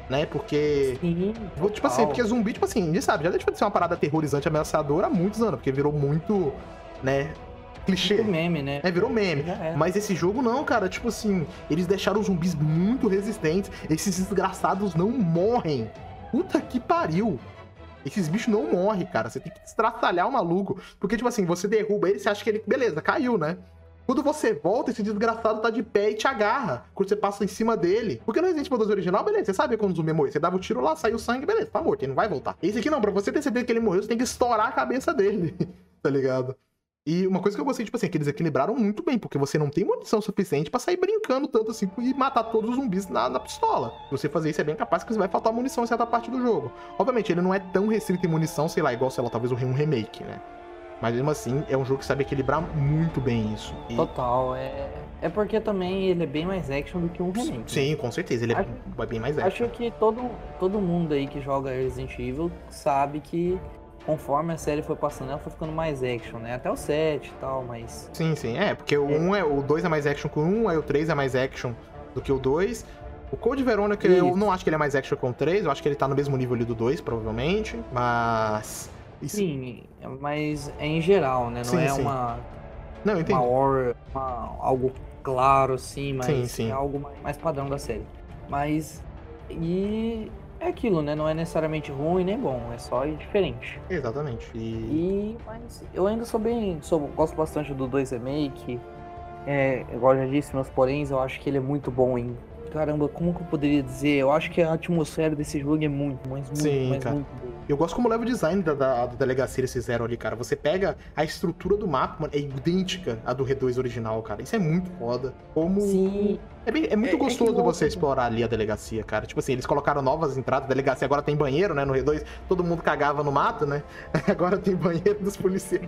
Né? Porque. Sim, Tipo assim, total. porque zumbi, tipo assim, a gente sabe, já deixou de ser uma parada aterrorizante, ameaçadora há muitos anos, porque virou muito, né, clichê. Muito meme, né? É, virou meme. É. Mas esse jogo não, cara. Tipo assim, eles deixaram os zumbis muito resistentes. Esses desgraçados não morrem. Puta que pariu. Esses bichos não morrem, cara. Você tem que estraçalhar o maluco. Porque, tipo assim, você derruba ele, você acha que ele. Beleza, caiu, né? Quando você volta, esse desgraçado tá de pé e te agarra. Quando você passa em cima dele. Porque no Resident Evil 2 original, beleza, você sabe quando o zumbi morreu. Você dava o tiro lá, saiu o sangue, beleza, tá morto, ele não vai voltar. Esse aqui não, pra você ter certeza que ele morreu, você tem que estourar a cabeça dele. tá ligado? E uma coisa que eu gostei, tipo assim, é que eles equilibraram muito bem, porque você não tem munição suficiente pra sair brincando tanto assim e matar todos os zumbis na, na pistola. Se você fazer isso, é bem capaz que você vai faltar munição em certa parte do jogo. Obviamente, ele não é tão restrito em munição, sei lá, igual, sei lá, talvez um remake, né? Mas mesmo assim, é um jogo que sabe equilibrar muito bem isso. E- Total, é. É porque também ele é bem mais action do que um remake. né? Sim, com certeza, ele é Acho- bem mais Acho action. que todo, todo mundo aí que joga Resident Evil sabe que conforme a série foi passando, ela foi ficando mais action, né? Até o 7 e tal, mas. Sim, sim, é, porque o É. 1 é, o 2 é mais action que o 1, aí o 3 é mais action do que o 2. O Code Verônica, eu não acho que ele é mais action que o 3, eu acho que ele tá no mesmo nível ali do 2, provavelmente, mas... isso- Sim, mas é em geral, né? Não Sim, é sim. uma, Não, eu uma entendi. horror, uma- algo claro assim, mas Sim, sim. é algo mais, mais padrão da série. Mas. E é aquilo, né? Não é necessariamente ruim nem bom, é só diferente. Exatamente. E... E, mas eu ainda sou bem. Sou, gosto bastante do 2 Remake. É, igual eu já disse, meus poréns, eu acho que ele é muito bom em. Caramba, como que eu poderia dizer? Eu acho que a atmosfera desse jogo é muito, mas muito, Sim, mas cara. muito boa. Eu gosto como leva o design da, da, da delegacia eles fizeram ali, cara. Você pega a estrutura do mapa, mano, é idêntica à do R2 original, cara. Isso é muito foda. Como... Sim, É, bem- é muito É- é gostoso não- você explorar ali a delegacia, cara. Tipo assim, eles colocaram novas entradas. A delegacia agora tem banheiro, né? No R2, todo mundo cagava no mato, né? Agora tem banheiro dos policiais.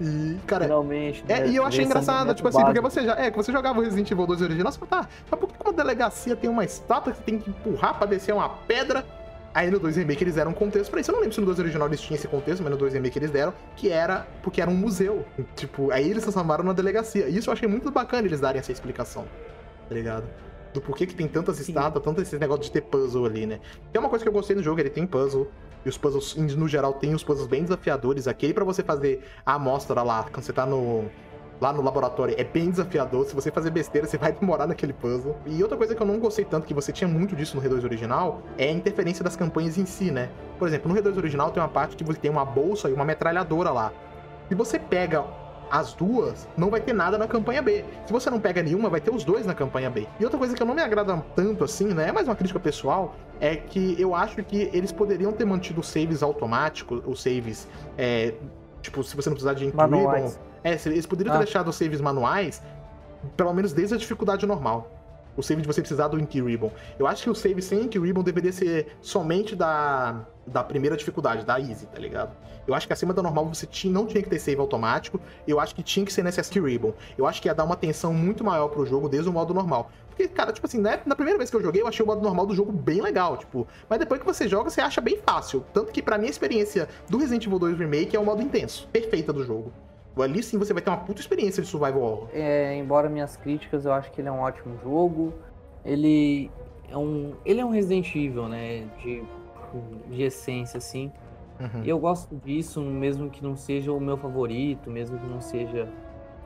E, cara. finalmente. É, né? e eu achei engraçado, do tipo assim, porque você já. É, que você jogava o Resident Evil 2 original, você fala, tá, mas por que uma delegacia tem uma estátua que você tem que empurrar pra descer uma pedra? Aí no 2 Remake eles deram um contexto pra isso. Eu não lembro se no 2 original eles tinham esse contexto, mas no 2 Remake eles deram, que era porque era um museu. Tipo, aí eles transformaram na delegacia. E isso eu achei muito bacana eles darem essa explicação, tá ligado? Do porquê que tem tantas Sim. estátuas, tanto esse negócio de ter puzzle ali, né? É uma coisa que eu gostei do jogo, ele tem puzzle. E os puzzles, no geral, tem os puzzles bem desafiadores. Aquele pra você fazer a amostra lá, quando você tá no, lá no laboratório, é bem desafiador. Se você fazer besteira, você vai demorar naquele puzzle. E outra coisa que eu não gostei tanto, que você tinha muito disso no R2 original, é a interferência das campanhas em si, né? Por exemplo, no R2 original tem uma parte que você tem uma bolsa e uma metralhadora lá. Se você pega as duas, não vai ter nada na campanha B. Se você não pega nenhuma, vai ter os dois na campanha B. E outra coisa que eu não me agrada tanto assim, né? É mais uma crítica pessoal, é que eu acho que eles poderiam ter mantido os saves automáticos, os saves, é, tipo, se você não precisar de Ribbon. Manuais. É, eles poderiam ter Ah. deixado os saves manuais, pelo menos desde a dificuldade normal. O save de você precisar do Ink Ribbon. Eu acho que o save sem Ink Ribbon deveria ser somente da, da primeira dificuldade, da Easy, tá ligado? Eu acho que acima da normal você tinha, não tinha que ter save automático. Eu acho que tinha que ser Ink Ribbon. Eu acho que ia dar uma tensão muito maior pro jogo desde o modo normal. Porque, cara, tipo assim, né, na primeira vez que eu joguei, eu achei o modo normal do jogo bem legal, tipo. Mas depois que você joga, você acha bem fácil. Tanto que, pra minha experiência do Resident Evil 2 Remake, é o modo intenso. Perfeita do jogo. Ali sim você vai ter uma puta experiência de survival horror. É, embora minhas críticas, eu acho que ele é um ótimo jogo. Ele é um, ele é um Resident Evil, né? De, de essência, assim. Uhum. E eu gosto disso, mesmo que não seja o meu favorito, mesmo que não seja.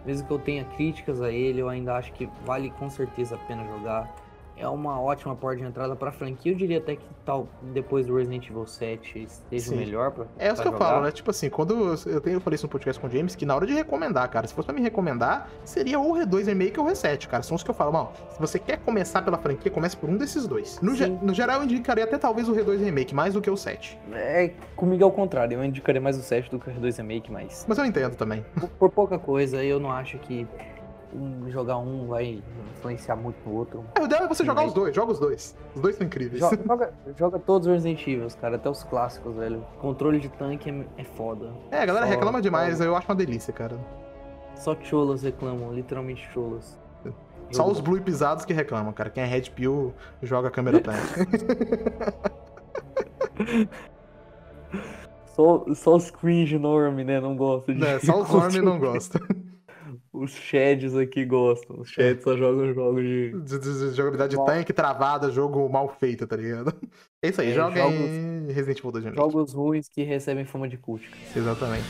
Mesmo que eu tenha críticas a ele, eu ainda acho que vale com certeza a pena jogar. É uma ótima porta de entrada pra franquia. Eu diria até que tal, depois do Resident Evil 7 esteja Sim. melhor pra. É isso que eu falo, né? Tipo assim, quando eu, eu, tenho, eu falei isso no podcast com o James, que na hora de recomendar, cara, se fosse pra me recomendar, seria ou o R2 Remake ou o R7, cara. São os que eu falo, mano, se você quer começar pela franquia, comece por um desses dois. No, ge- no geral, eu indicaria até talvez o R2 Remake, mais do que o 7. É, comigo é o contrário. Eu indicaria mais o 7 do que o R2 Remake, mas. Mas eu entendo também. por, por pouca coisa, eu não acho que um- jogar um vai influenciar muito no outro. É, o ideal é você Sim, jogar os dois, joga os dois. Os dois são incríveis. Jo- Joga, joga todos os Resident Evil, cara, até os clássicos, velho. Controle de tanque é, é foda. É, a galera Só- reclama demais, só- eu acho uma delícia, cara. Só cholas reclamam, literalmente cholas. Só Jogo os blue pisados que reclamam, cara. Quem é Red Pill joga a câmera tanque. Só, só os cringe norme, né? Não gosto de. é, só os homens não gostam. Os shads aqui gostam. Os shads só jogam jogos de. De, de- de jogabilidade Mal- tanque, travada, jogo mal feito, tá ligado? É isso aí, É, joga jogos- em Resident Evil 2 Remake. Jogos ruins que recebem fama de cult. Exatamente.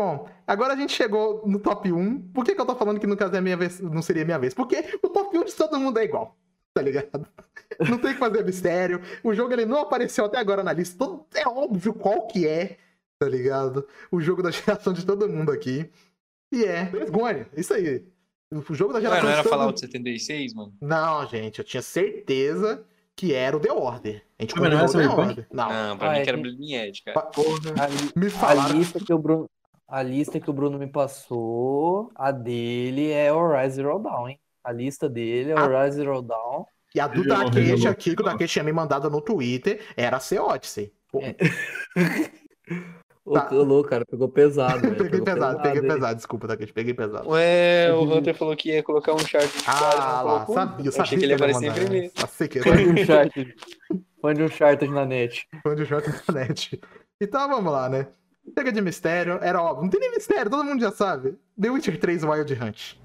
Bom, agora a gente chegou no top 1. Por que, que eu tô falando que no caso é minha vez, não seria minha vez? Porque o top 1 de todo mundo é igual. Tá ligado? Não tem que fazer mistério. O jogo ele não apareceu até agora na lista. Todo- É óbvio qual que é. tá ligado? O jogo da geração de todo mundo aqui. E é, Gone, isso aí. O jogo da Ué, geração não era de todo Fallout mundo. 76, mano? Não, gente, eu tinha certeza que era o The Order. A gente Ah, não era comprou o The? Order. Não. Não, pra Ah, mim é que era que- Bleeding Edge, cara. Pa- A, li- Me a falaram. lista que o Bruno, a lista que o Bruno me passou, a dele é Horizon Zero Dawn, hein? A lista dele é Ah. Horizon Zero Dawn. E a do Takeshi revelou. aqui, que o Takeshi tinha me mandado no Twitter, era a C Odyssey. Pô, É. Ô, Tá. louco, cara, pegou pesado, peguei pegou pesado, peguei hein? pesado, desculpa, Takeshi, peguei pesado. Ué, o Hunter falou que ia colocar um chart de Ah, lá, colocou? sabia, eu sabia achei que ele ia aparecer em mandar primeiro. Sei que Fã de um Uncharted. Fã de um Uncharted na net. fã de jogo na net. Então vamos lá, né? Chega de mistério, era óbvio. Não tem nem mistério, todo mundo já sabe. The Witcher 3 Wild Hunt.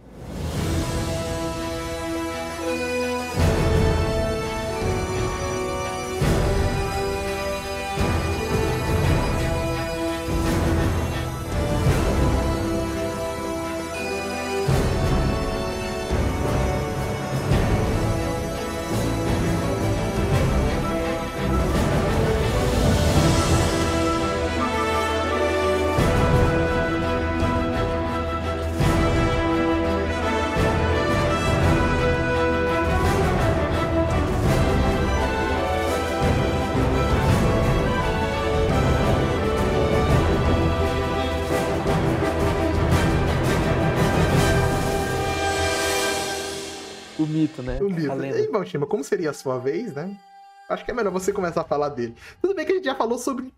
Mito, né? O livro. E, bom, Shima, como seria a sua vez, né? Acho que é melhor você começar a falar dele. Tudo bem que a gente já falou sobre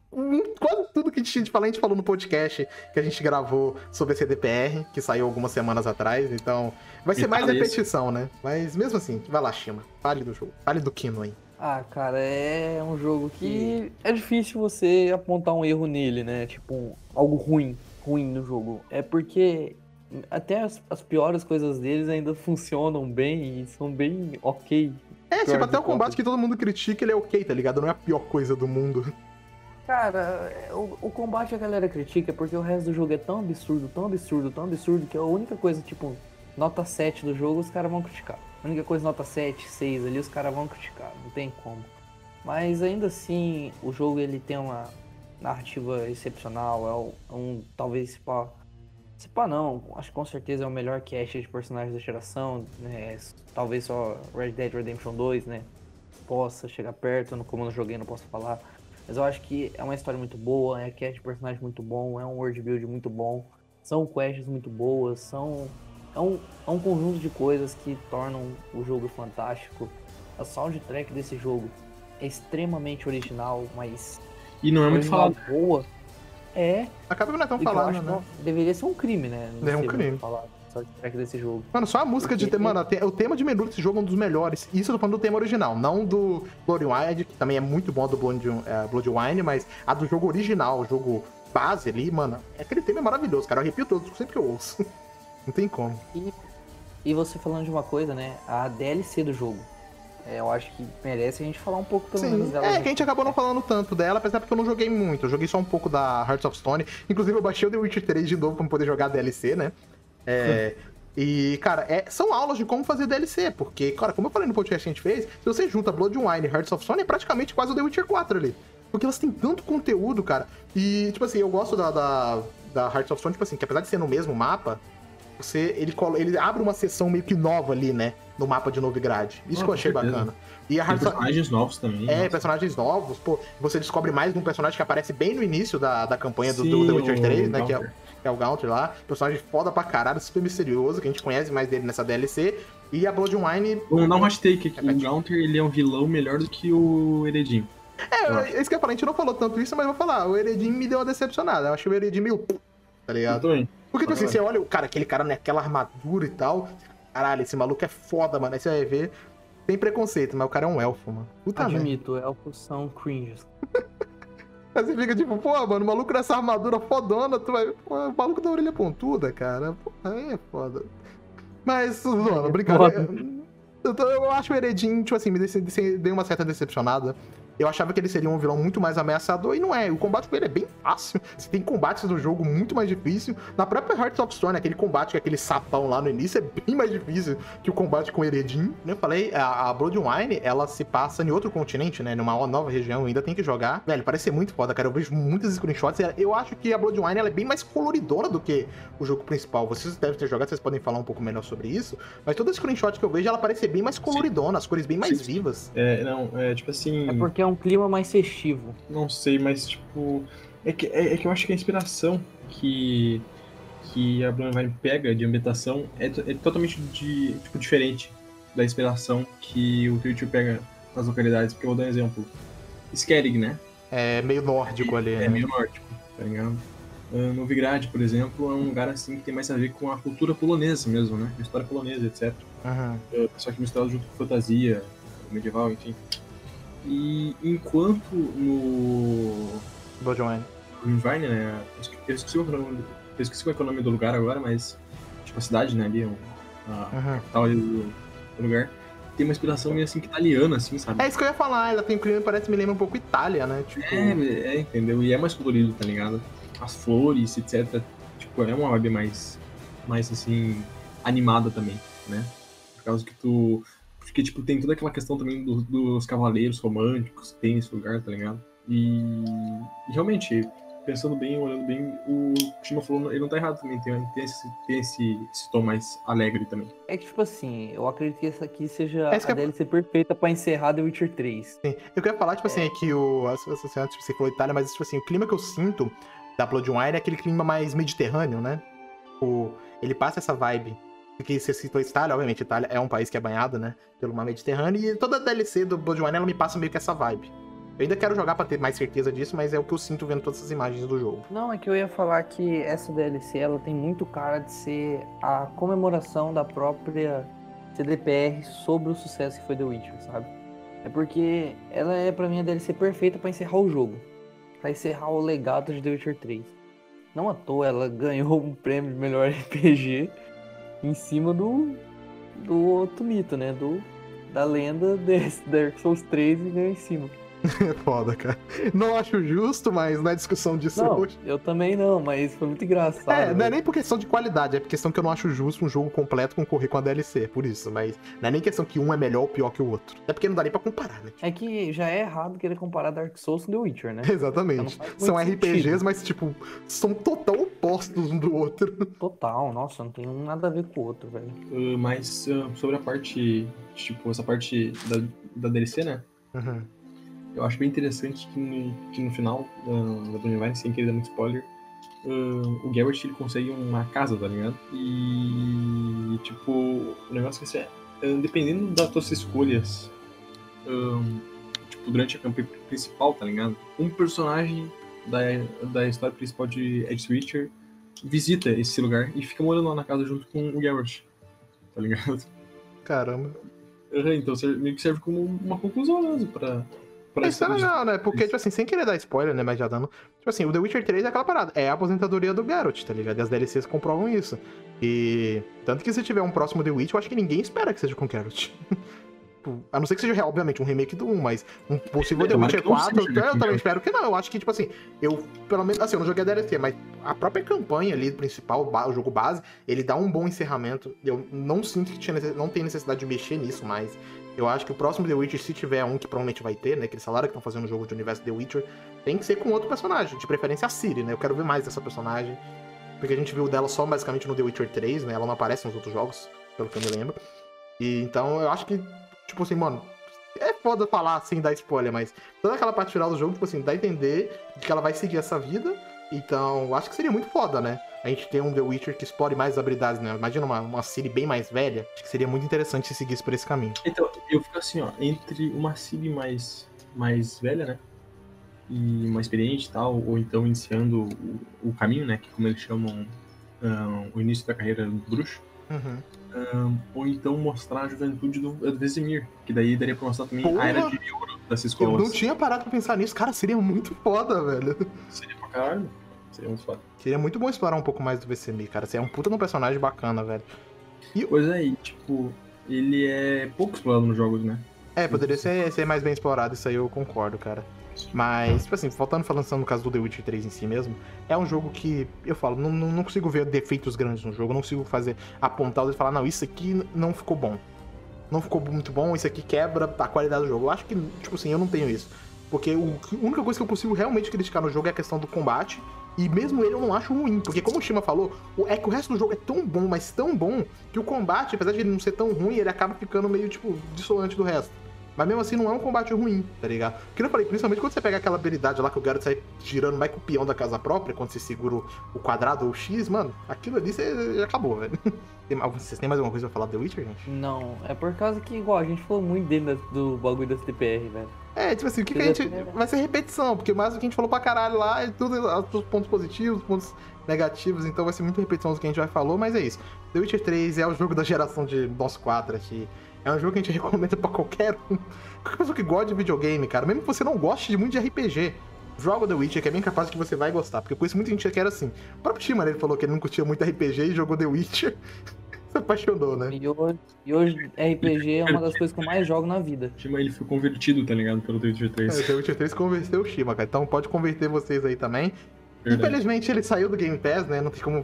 quase tudo que a gente tinha de falar, a gente falou no podcast que a gente gravou sobre a CDPR, que saiu algumas semanas atrás, então vai ser E mais isso. repetição, né? Mas mesmo assim, vai lá, Shima. Fale do jogo. Fale do Kino aí. Ah, cara, é um jogo que é difícil você apontar um erro nele, né? Tipo, algo ruim, ruim no jogo. É porque até as, as piores coisas deles ainda funcionam bem e são bem ok. É, tipo, até o combate que todo mundo critica, ele é ok, tá ligado? Não é a pior coisa do mundo. Cara, é, o, o combate a galera critica porque o resto do jogo é tão absurdo, tão absurdo, tão absurdo que a única coisa, tipo, nota 7 do jogo os caras vão criticar. A única coisa nota 7, 6 ali os caras vão criticar, não tem como. Mas ainda assim, o jogo ele tem uma narrativa excepcional, é um, é um talvez pá, se pá não, acho que com certeza é o melhor cast de personagens da geração, né? Talvez só Red Dead Redemption 2, né? Possa chegar perto, como eu não joguei, não posso falar. Mas eu acho que é uma história muito boa, é cast de personagem muito bom, é um world build muito bom, são quests muito boas, são. É um, é um conjunto de coisas que tornam o jogo fantástico. A soundtrack desse jogo é extremamente original, mas E não é muito falado. boa. É, Acaba que não é tão acho né? deveria ser um crime, né? Não É um crime. falado, soundtrack desse jogo. Mano, só a música de. Porque- Mano, o tema de menu desse jogo é um dos melhores. Isso eu tô falando do tema original, não do Blood Wine, que também é muito bom do Blood, é, mas a do jogo original, o jogo base ali, mano. Aquele tema é maravilhoso, cara. Eu arrepio todo, sempre que eu ouço. Não tem como. E, e você falando de uma coisa, né? A DLC do jogo. É, eu acho que merece a gente falar um pouco pelo menos Sim, dela. é que a gente acabou não falando tanto dela, apesar porque eu não joguei muito. Eu joguei só um pouco da Hearts of Stone. Inclusive, eu baixei o The Witcher 3 de novo pra poder jogar a DLC, né? É. E, cara, é- são aulas de como fazer DLC, porque, cara, como eu falei no podcast que a gente fez, se você junta Blood Wine e Hearts of Stone, é praticamente quase o The Witcher 4 ali. Porque elas têm tanto conteúdo, cara. E, tipo assim, eu gosto da, da, da Hearts of Stone, tipo assim, que apesar de ser no mesmo mapa, você, ele, ele abre uma seção meio que nova ali, né? No mapa de Novigrad. Isso Ah, que eu achei certeza. bacana. E a Tem personagens novos também. É, nossa. personagens novos, pô, você descobre mais um personagem que aparece bem no início da, da campanha do, Sim, do The Witcher o 3, né? Que é, que é o Gaunter lá. Personagem foda pra caralho, super misterioso, que a gente conhece mais dele nessa DLC. E a Blood Wine. Vamos dar um hashtag aqui. Repete. O Gaunter ele é um vilão melhor do que o Heredin. É, Ah. é isso que eu falei, a gente não falou tanto isso, mas eu vou falar. O Heredin me deu uma decepcionada. Eu achei o Heredin meio. Tá Eu ligado? também. Porque, tipo assim, você olha o cara, aquele cara naquela armadura e tal. Caralho, esse maluco é foda, mano. Aí você vai ver. Tem preconceito, mas o cara é um elfo, mano. Puta merda. Admito, elfos são cringes. Aí você fica tipo, pô, mano, o maluco nessa armadura fodona, tu vai. Pô, o maluco da orelha pontuda, cara. Pô, aí é foda. Mas, Zona, É brincadeira. Eu, tô- eu acho o Heredin, tipo assim, me dece- dei uma certa decepcionada. Eu achava que ele seria um vilão muito mais ameaçador e não é. O combate com ele é bem fácil. Você tem combates no jogo muito mais difícil. Na própria Hearts of Stone, aquele combate com aquele sapão lá no início é bem mais difícil que o combate com o Eredin. Eu falei, a, a Bloodwine, ela se passa em outro continente, né? Numa nova região, ainda tem que jogar. Velho, parece ser muito foda, cara. Eu vejo muitas screenshots. e Eu acho que a Bloodwine ela é bem mais coloridona do que o jogo principal. Vocês devem ter jogado, vocês podem falar um pouco melhor sobre isso. Mas toda screenshot que eu vejo, ela parece ser bem mais coloridona, as cores bem mais Sim. vivas. É, não, é tipo assim. É porque é um clima mais festivo. Não sei, mas tipo. É que, é, é que eu acho que a inspiração que, que a Vine pega de ambientação é, é totalmente de, tipo, diferente da inspiração que o Twitch pega nas localidades. Porque eu vou dar um exemplo. Skellig, né? É meio nórdico ali, É né? meio nórdico, tá ligado? Ah, Novigrad, por exemplo, é um lugar assim que tem mais a ver com a cultura polonesa mesmo, né? A história polonesa, etc. Aham. É, só que misturado junto com fantasia, medieval, enfim. E enquanto no Bloodwine. Greenvine, né? eu esque- Eu esqueci, o nome, eu esqueci qual é é o nome do lugar agora, mas tipo a cidade, né, ali, o- a Aham. capital ali do, do lugar, tem uma inspiração meio assim que italiana, assim, sabe? É isso que eu ia falar, ela tem um clima que parece me lembra um pouco Itália, né? Tipo. É, é, entendeu? E é mais colorido, tá ligado? As flores, etc. Tipo, é uma vibe mais, mais assim, animada também, né? Por causa que tu. Porque, tipo, tem toda aquela questão também do- dos cavaleiros românticos que tem nesse lugar, tá ligado? E, e realmente, pensando bem, olhando bem, o Shima falou, ele não tá errado também, tem, tem, esse, tem esse, esse tom mais alegre também. É que, tipo assim, eu acredito que essa aqui seja É que a eu- DLC perfeita pra encerrar The Witcher 3. Sim. Eu queria falar, tipo assim, é que o. Assim, tipo, você falou Itália, mas tipo assim, o clima que eu sinto da Bloodwine é aquele clima mais mediterrâneo, né? O, ele passa essa vibe. Porque você citou Itália, obviamente, Itália é um país que é banhado, né? Pelo mar Mediterrâneo, e toda a DLC do Bloodwine ela me passa meio que essa vibe. Eu ainda quero jogar pra ter mais certeza disso, mas é o que eu sinto vendo todas essas imagens do jogo. Não, é que eu ia falar que essa DLC ela tem muito cara de ser a comemoração da própria CDPR sobre o sucesso que foi The Witcher, sabe? É porque ela é pra mim a DLC perfeita pra encerrar o jogo, Pra encerrar o legado de The Witcher 3. Não à toa ela ganhou um prêmio de melhor RPG em cima do do outro mito, né? Do da lenda desse Dark Souls 3 e ganhou em cima. É foda, cara. Não acho justo, mas na discussão disso Não, hoje. eu também não, mas foi muito engraçado. É, não é velho. nem por questão de qualidade, é por questão que eu não acho justo um jogo completo concorrer com a DLC, por isso. Mas não é nem questão que um é melhor ou pior que o outro. É porque não dá nem pra comparar, né? É que já é errado querer comparar Dark Souls com The Witcher, né? Exatamente. Então São RPGs, sentido. mas, tipo, são total opostos um do outro. Total, nossa, não tem nada a ver com o outro, velho. Uh, mas uh, sobre a parte, tipo, essa parte da, da DLC, né? Uhum. Eu acho bem interessante que no, que no final da Tony Vine, sem querer dar muito spoiler, uh, o Garrett ele consegue uma casa, tá ligado? E, tipo, o negócio é que, assim, uh, dependendo das tuas escolhas, um, tipo, durante a campanha principal, tá ligado? Um personagem da, da história principal de Edge Witcher visita esse lugar e fica morando lá na casa junto com o Garrett, tá ligado? Caramba. Uhum, Então meio que serve como uma conclusão mesmo pra. Pra Isso é história de- legal, né? Porque, tipo assim, sem querer dar spoiler, né? Mas já dando. Tipo assim, o The Witcher 3 é aquela parada. É a aposentadoria do Geralt, tá ligado? E as DLCs comprovam isso. E. Tanto que se tiver um próximo The Witcher, eu acho que ninguém espera que seja com Geralt. Tipo, A não ser que seja, obviamente, um remake do 1, mas um possível The Witcher que não 4, seja, né, eu com também Geralt. espero que não. Eu acho que, tipo assim, eu, pelo menos, assim, eu não joguei a DLC, mas a própria campanha ali, principal, o jogo base, ele dá um bom encerramento. Eu não sinto que tinha necess- não tem necessidade de mexer nisso, mas eu acho que o próximo The Witcher, se tiver um que provavelmente vai ter, né? Que eles falaram que estão fazendo o jogo de universo The Witcher, tem que ser com outro personagem, de preferência a Ciri, né? Eu quero ver mais dessa personagem. Porque a gente viu dela só basicamente no The Witcher 3, né? Ela não aparece nos outros jogos, pelo que eu me lembro. E então eu acho que, tipo assim, mano, é foda falar assim, dar spoiler, mas toda aquela parte final do jogo, tipo assim, dá a entender de que ela vai seguir essa vida. Então, acho que seria muito foda, né? A gente ter um The Witcher que explore mais as habilidades, né? Imagina uma, uma Ciri bem mais velha. Acho que seria muito interessante se seguisse por esse caminho. Então, eu fico assim, ó, entre uma Ciri mais, mais velha, né? E uma experiente e tal, ou então iniciando o, o caminho, né? Que como eles chamam ahn, o início da carreira do bruxo. Uhum. ahn, ou então mostrar a juventude do, do Vesemir. Que daí daria pra mostrar também Porra! a era de ouro dessas Eu escolas. não tinha parado pra pensar nisso. Cara, seria muito foda, velho. Seria pra caralho. Seria muito foda. Seria muito bom explorar um pouco mais do VCM, cara. Você é um puta de um personagem bacana, velho. Pois é, e tipo, ele é pouco explorado nos jogos, né? É, poderia ser, ser mais bem explorado, isso aí eu concordo, cara. Mas, tipo assim, faltando falando no caso do The Witcher 3 em si mesmo, é um jogo que, eu falo, não, não, não consigo ver defeitos grandes no jogo, não consigo fazer, apontar e falar, não, isso aqui não ficou bom. Não ficou muito bom, isso aqui quebra a qualidade do jogo. Eu acho que, tipo assim, eu não tenho isso. Porque o, a única coisa que eu consigo realmente criticar no jogo é a questão do combate. E mesmo ele eu não acho ruim. Porque como o Shima falou, é que o resto do jogo é tão bom, mas tão bom, que o combate, apesar de ele não ser tão ruim, ele acaba ficando meio, tipo, dissonante do resto. Mas mesmo assim não é um combate ruim, tá ligado? Porque eu falei, principalmente quando você pega aquela habilidade lá que o Garrett sai girando mais com o peão da casa própria, quando você segura o- quadrado ou o X, mano, aquilo ali você já acabou, velho. Vocês têm mais alguma coisa pra falar do The Witcher, gente? Não, é por causa que, igual, a gente falou muito dele da- do bagulho das TPR, velho. É, tipo assim, o que, que a Beleza, gente. Vai ser repetição, porque mais o que a gente falou pra caralho lá é tudo os pontos positivos, pontos negativos, então vai ser muita repetição do que a gente já falou, mas é isso. The Witcher 3 é o jogo da geração de nós quatro aqui. É um jogo que a gente recomenda pra qualquer um. Qualquer pessoa que gosta de videogame, cara. Mesmo que você não goste de muito de RPG. Joga The Witcher, que é bem capaz que você vai gostar. Porque eu conheço muita gente que era assim. O próprio Shimmer, ele falou que ele não curtia muito RPG e jogou The Witcher. Se apaixonou, né? E hoje, e hoje RPG é uma das coisas que eu mais jogo na vida. Shima, ele foi convertido, tá ligado? Pelo The Witcher É, 3. The Witcher 3 convenceu o Shima, cara. Então pode converter vocês aí também. Verdade. Infelizmente ele saiu do Game Pass, né? Não tem como.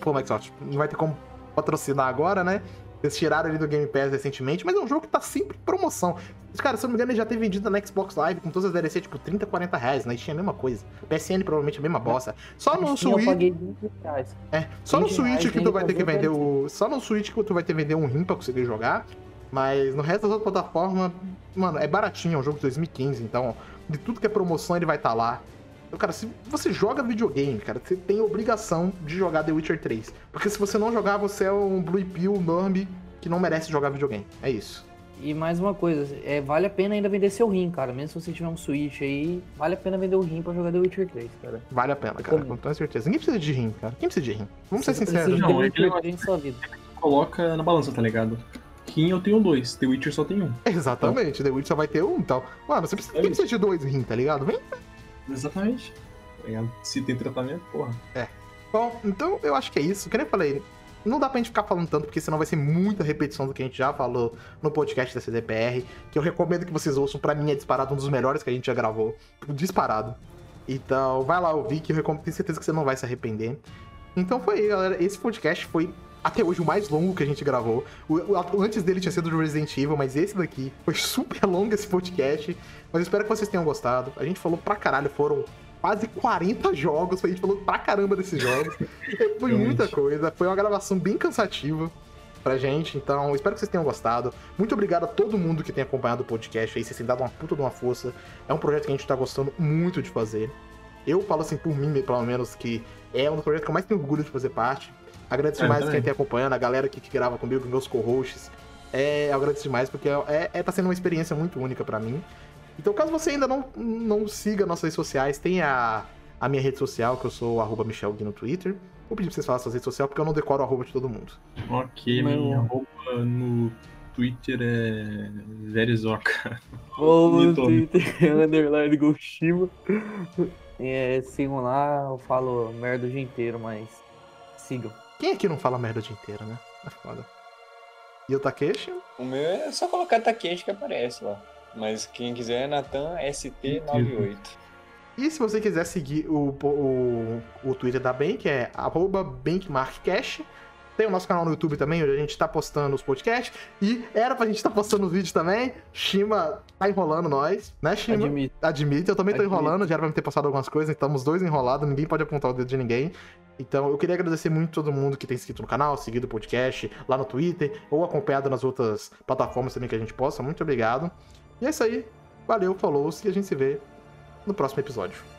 Pô, Microsoft, não vai ter como patrocinar agora, né? Eles tiraram ele do Game Pass recentemente, mas é um jogo que tá sempre em promoção. Cara, se eu não me engano, ele já tem vendido na Xbox Live com todas as DLC, tipo, 30, 40 reais. Na Steam é a mesma coisa. PSN provavelmente é a mesma bosta. Só no Eu Switch. paguei 20 reais. É, só no 20 Switch que tu vai ter que vender o. Só no Switch que tu vai ter que vender um rim pra conseguir jogar. Mas no resto das outras plataformas, mano, é baratinho, é um jogo de 2015, então de tudo que é promoção ele vai estar lá. Então, cara, se você joga videogame, cara, você tem a obrigação de jogar The Witcher 3. Porque se você não jogar, você é um Blue Pill Norm que não merece jogar videogame. É isso. E mais uma coisa, é, vale a pena ainda vender seu rim, cara. Mesmo se você tiver um Switch aí, vale a pena vender o rim pra jogar The Witcher 3, cara. Vale a pena, cara, Como? com toda certeza. Ninguém precisa de rim, cara. Quem precisa de rim? Vamos ser sinceros. né? Não, é que Witcher legal. 3 em sua vida. Coloca na balança, tá ligado? Rim eu tenho dois, The Witcher só tem um. Exatamente, The Witcher só vai ter um, então. Mano, você precisa, É quem precisa de dois rim, tá ligado? Vem Exatamente. Ligado? Se tem tratamento, porra. Bom, então eu acho que é isso. Que nem eu falei, não dá pra gente ficar falando tanto, porque senão vai ser muita repetição do que a gente já falou no podcast da CDPR, que eu recomendo que vocês ouçam. Pra mim é disparado um dos melhores que a gente já gravou. Disparado. Então, vai lá ouvir, que eu tenho certeza que você não vai se arrepender. Então foi aí, galera. Esse podcast foi até hoje o mais longo que a gente gravou. O, o- antes dele tinha sido do Resident Evil, mas esse daqui foi super longo esse podcast. Mas espero que vocês tenham gostado. A gente falou pra caralho, foram quase 40 jogos. A gente falou pra caramba desses jogos. foi muita coisa. Foi uma gravação bem cansativa pra gente. Então, espero que vocês tenham gostado. Muito obrigado a todo mundo que tem acompanhado o podcast aí. Vocês têm dado uma puta de uma força. É um projeto que a gente tá gostando muito de fazer. Eu falo assim por mim, pelo menos, que é um dos projetos que eu mais tenho orgulho de fazer parte. Agradeço É, demais também. quem tem acompanhando, a galera aqui que grava comigo, meus co-hosts. É, eu agradeço demais porque é, é, tá sendo uma experiência muito única pra mim. Então, caso você ainda não, não siga nossas redes sociais, tem a, a minha rede social, que eu sou o arroba no Twitter. Vou pedir pra vocês falarem suas redes sociais, porque eu não decoro o arroba de todo mundo. Ok, Meu- minha roupa no Twitter é Verizoca. Ou no. Twitter, underline Golshima. É, sigam lá, eu falo merda o dia inteiro, mas sigam. Quem aqui não fala merda o dia inteiro, né? É foda. E o Takeshi? O meu é só colocar Takeshi que aparece lá. Mas quem quiser é Natan ST98. E se você quiser seguir o, o, o Twitter da Bank, é arroba BankMarkCash. Tem o nosso canal no YouTube também, onde a gente tá postando os podcasts. E era pra gente estar postando os vídeos também. Shima tá enrolando nós, né, Shima? Admito. Admite, eu também tô Admito. enrolando, já era pra me ter postado algumas coisas, então estamos dois enrolados, ninguém pode apontar o dedo de ninguém. Então eu queria agradecer muito todo mundo que tem inscrito no canal, seguido o podcast lá no Twitter, ou acompanhado nas outras plataformas também que a gente posta. Muito obrigado. E é isso aí. Valeu, falou e a gente se vê no próximo episódio.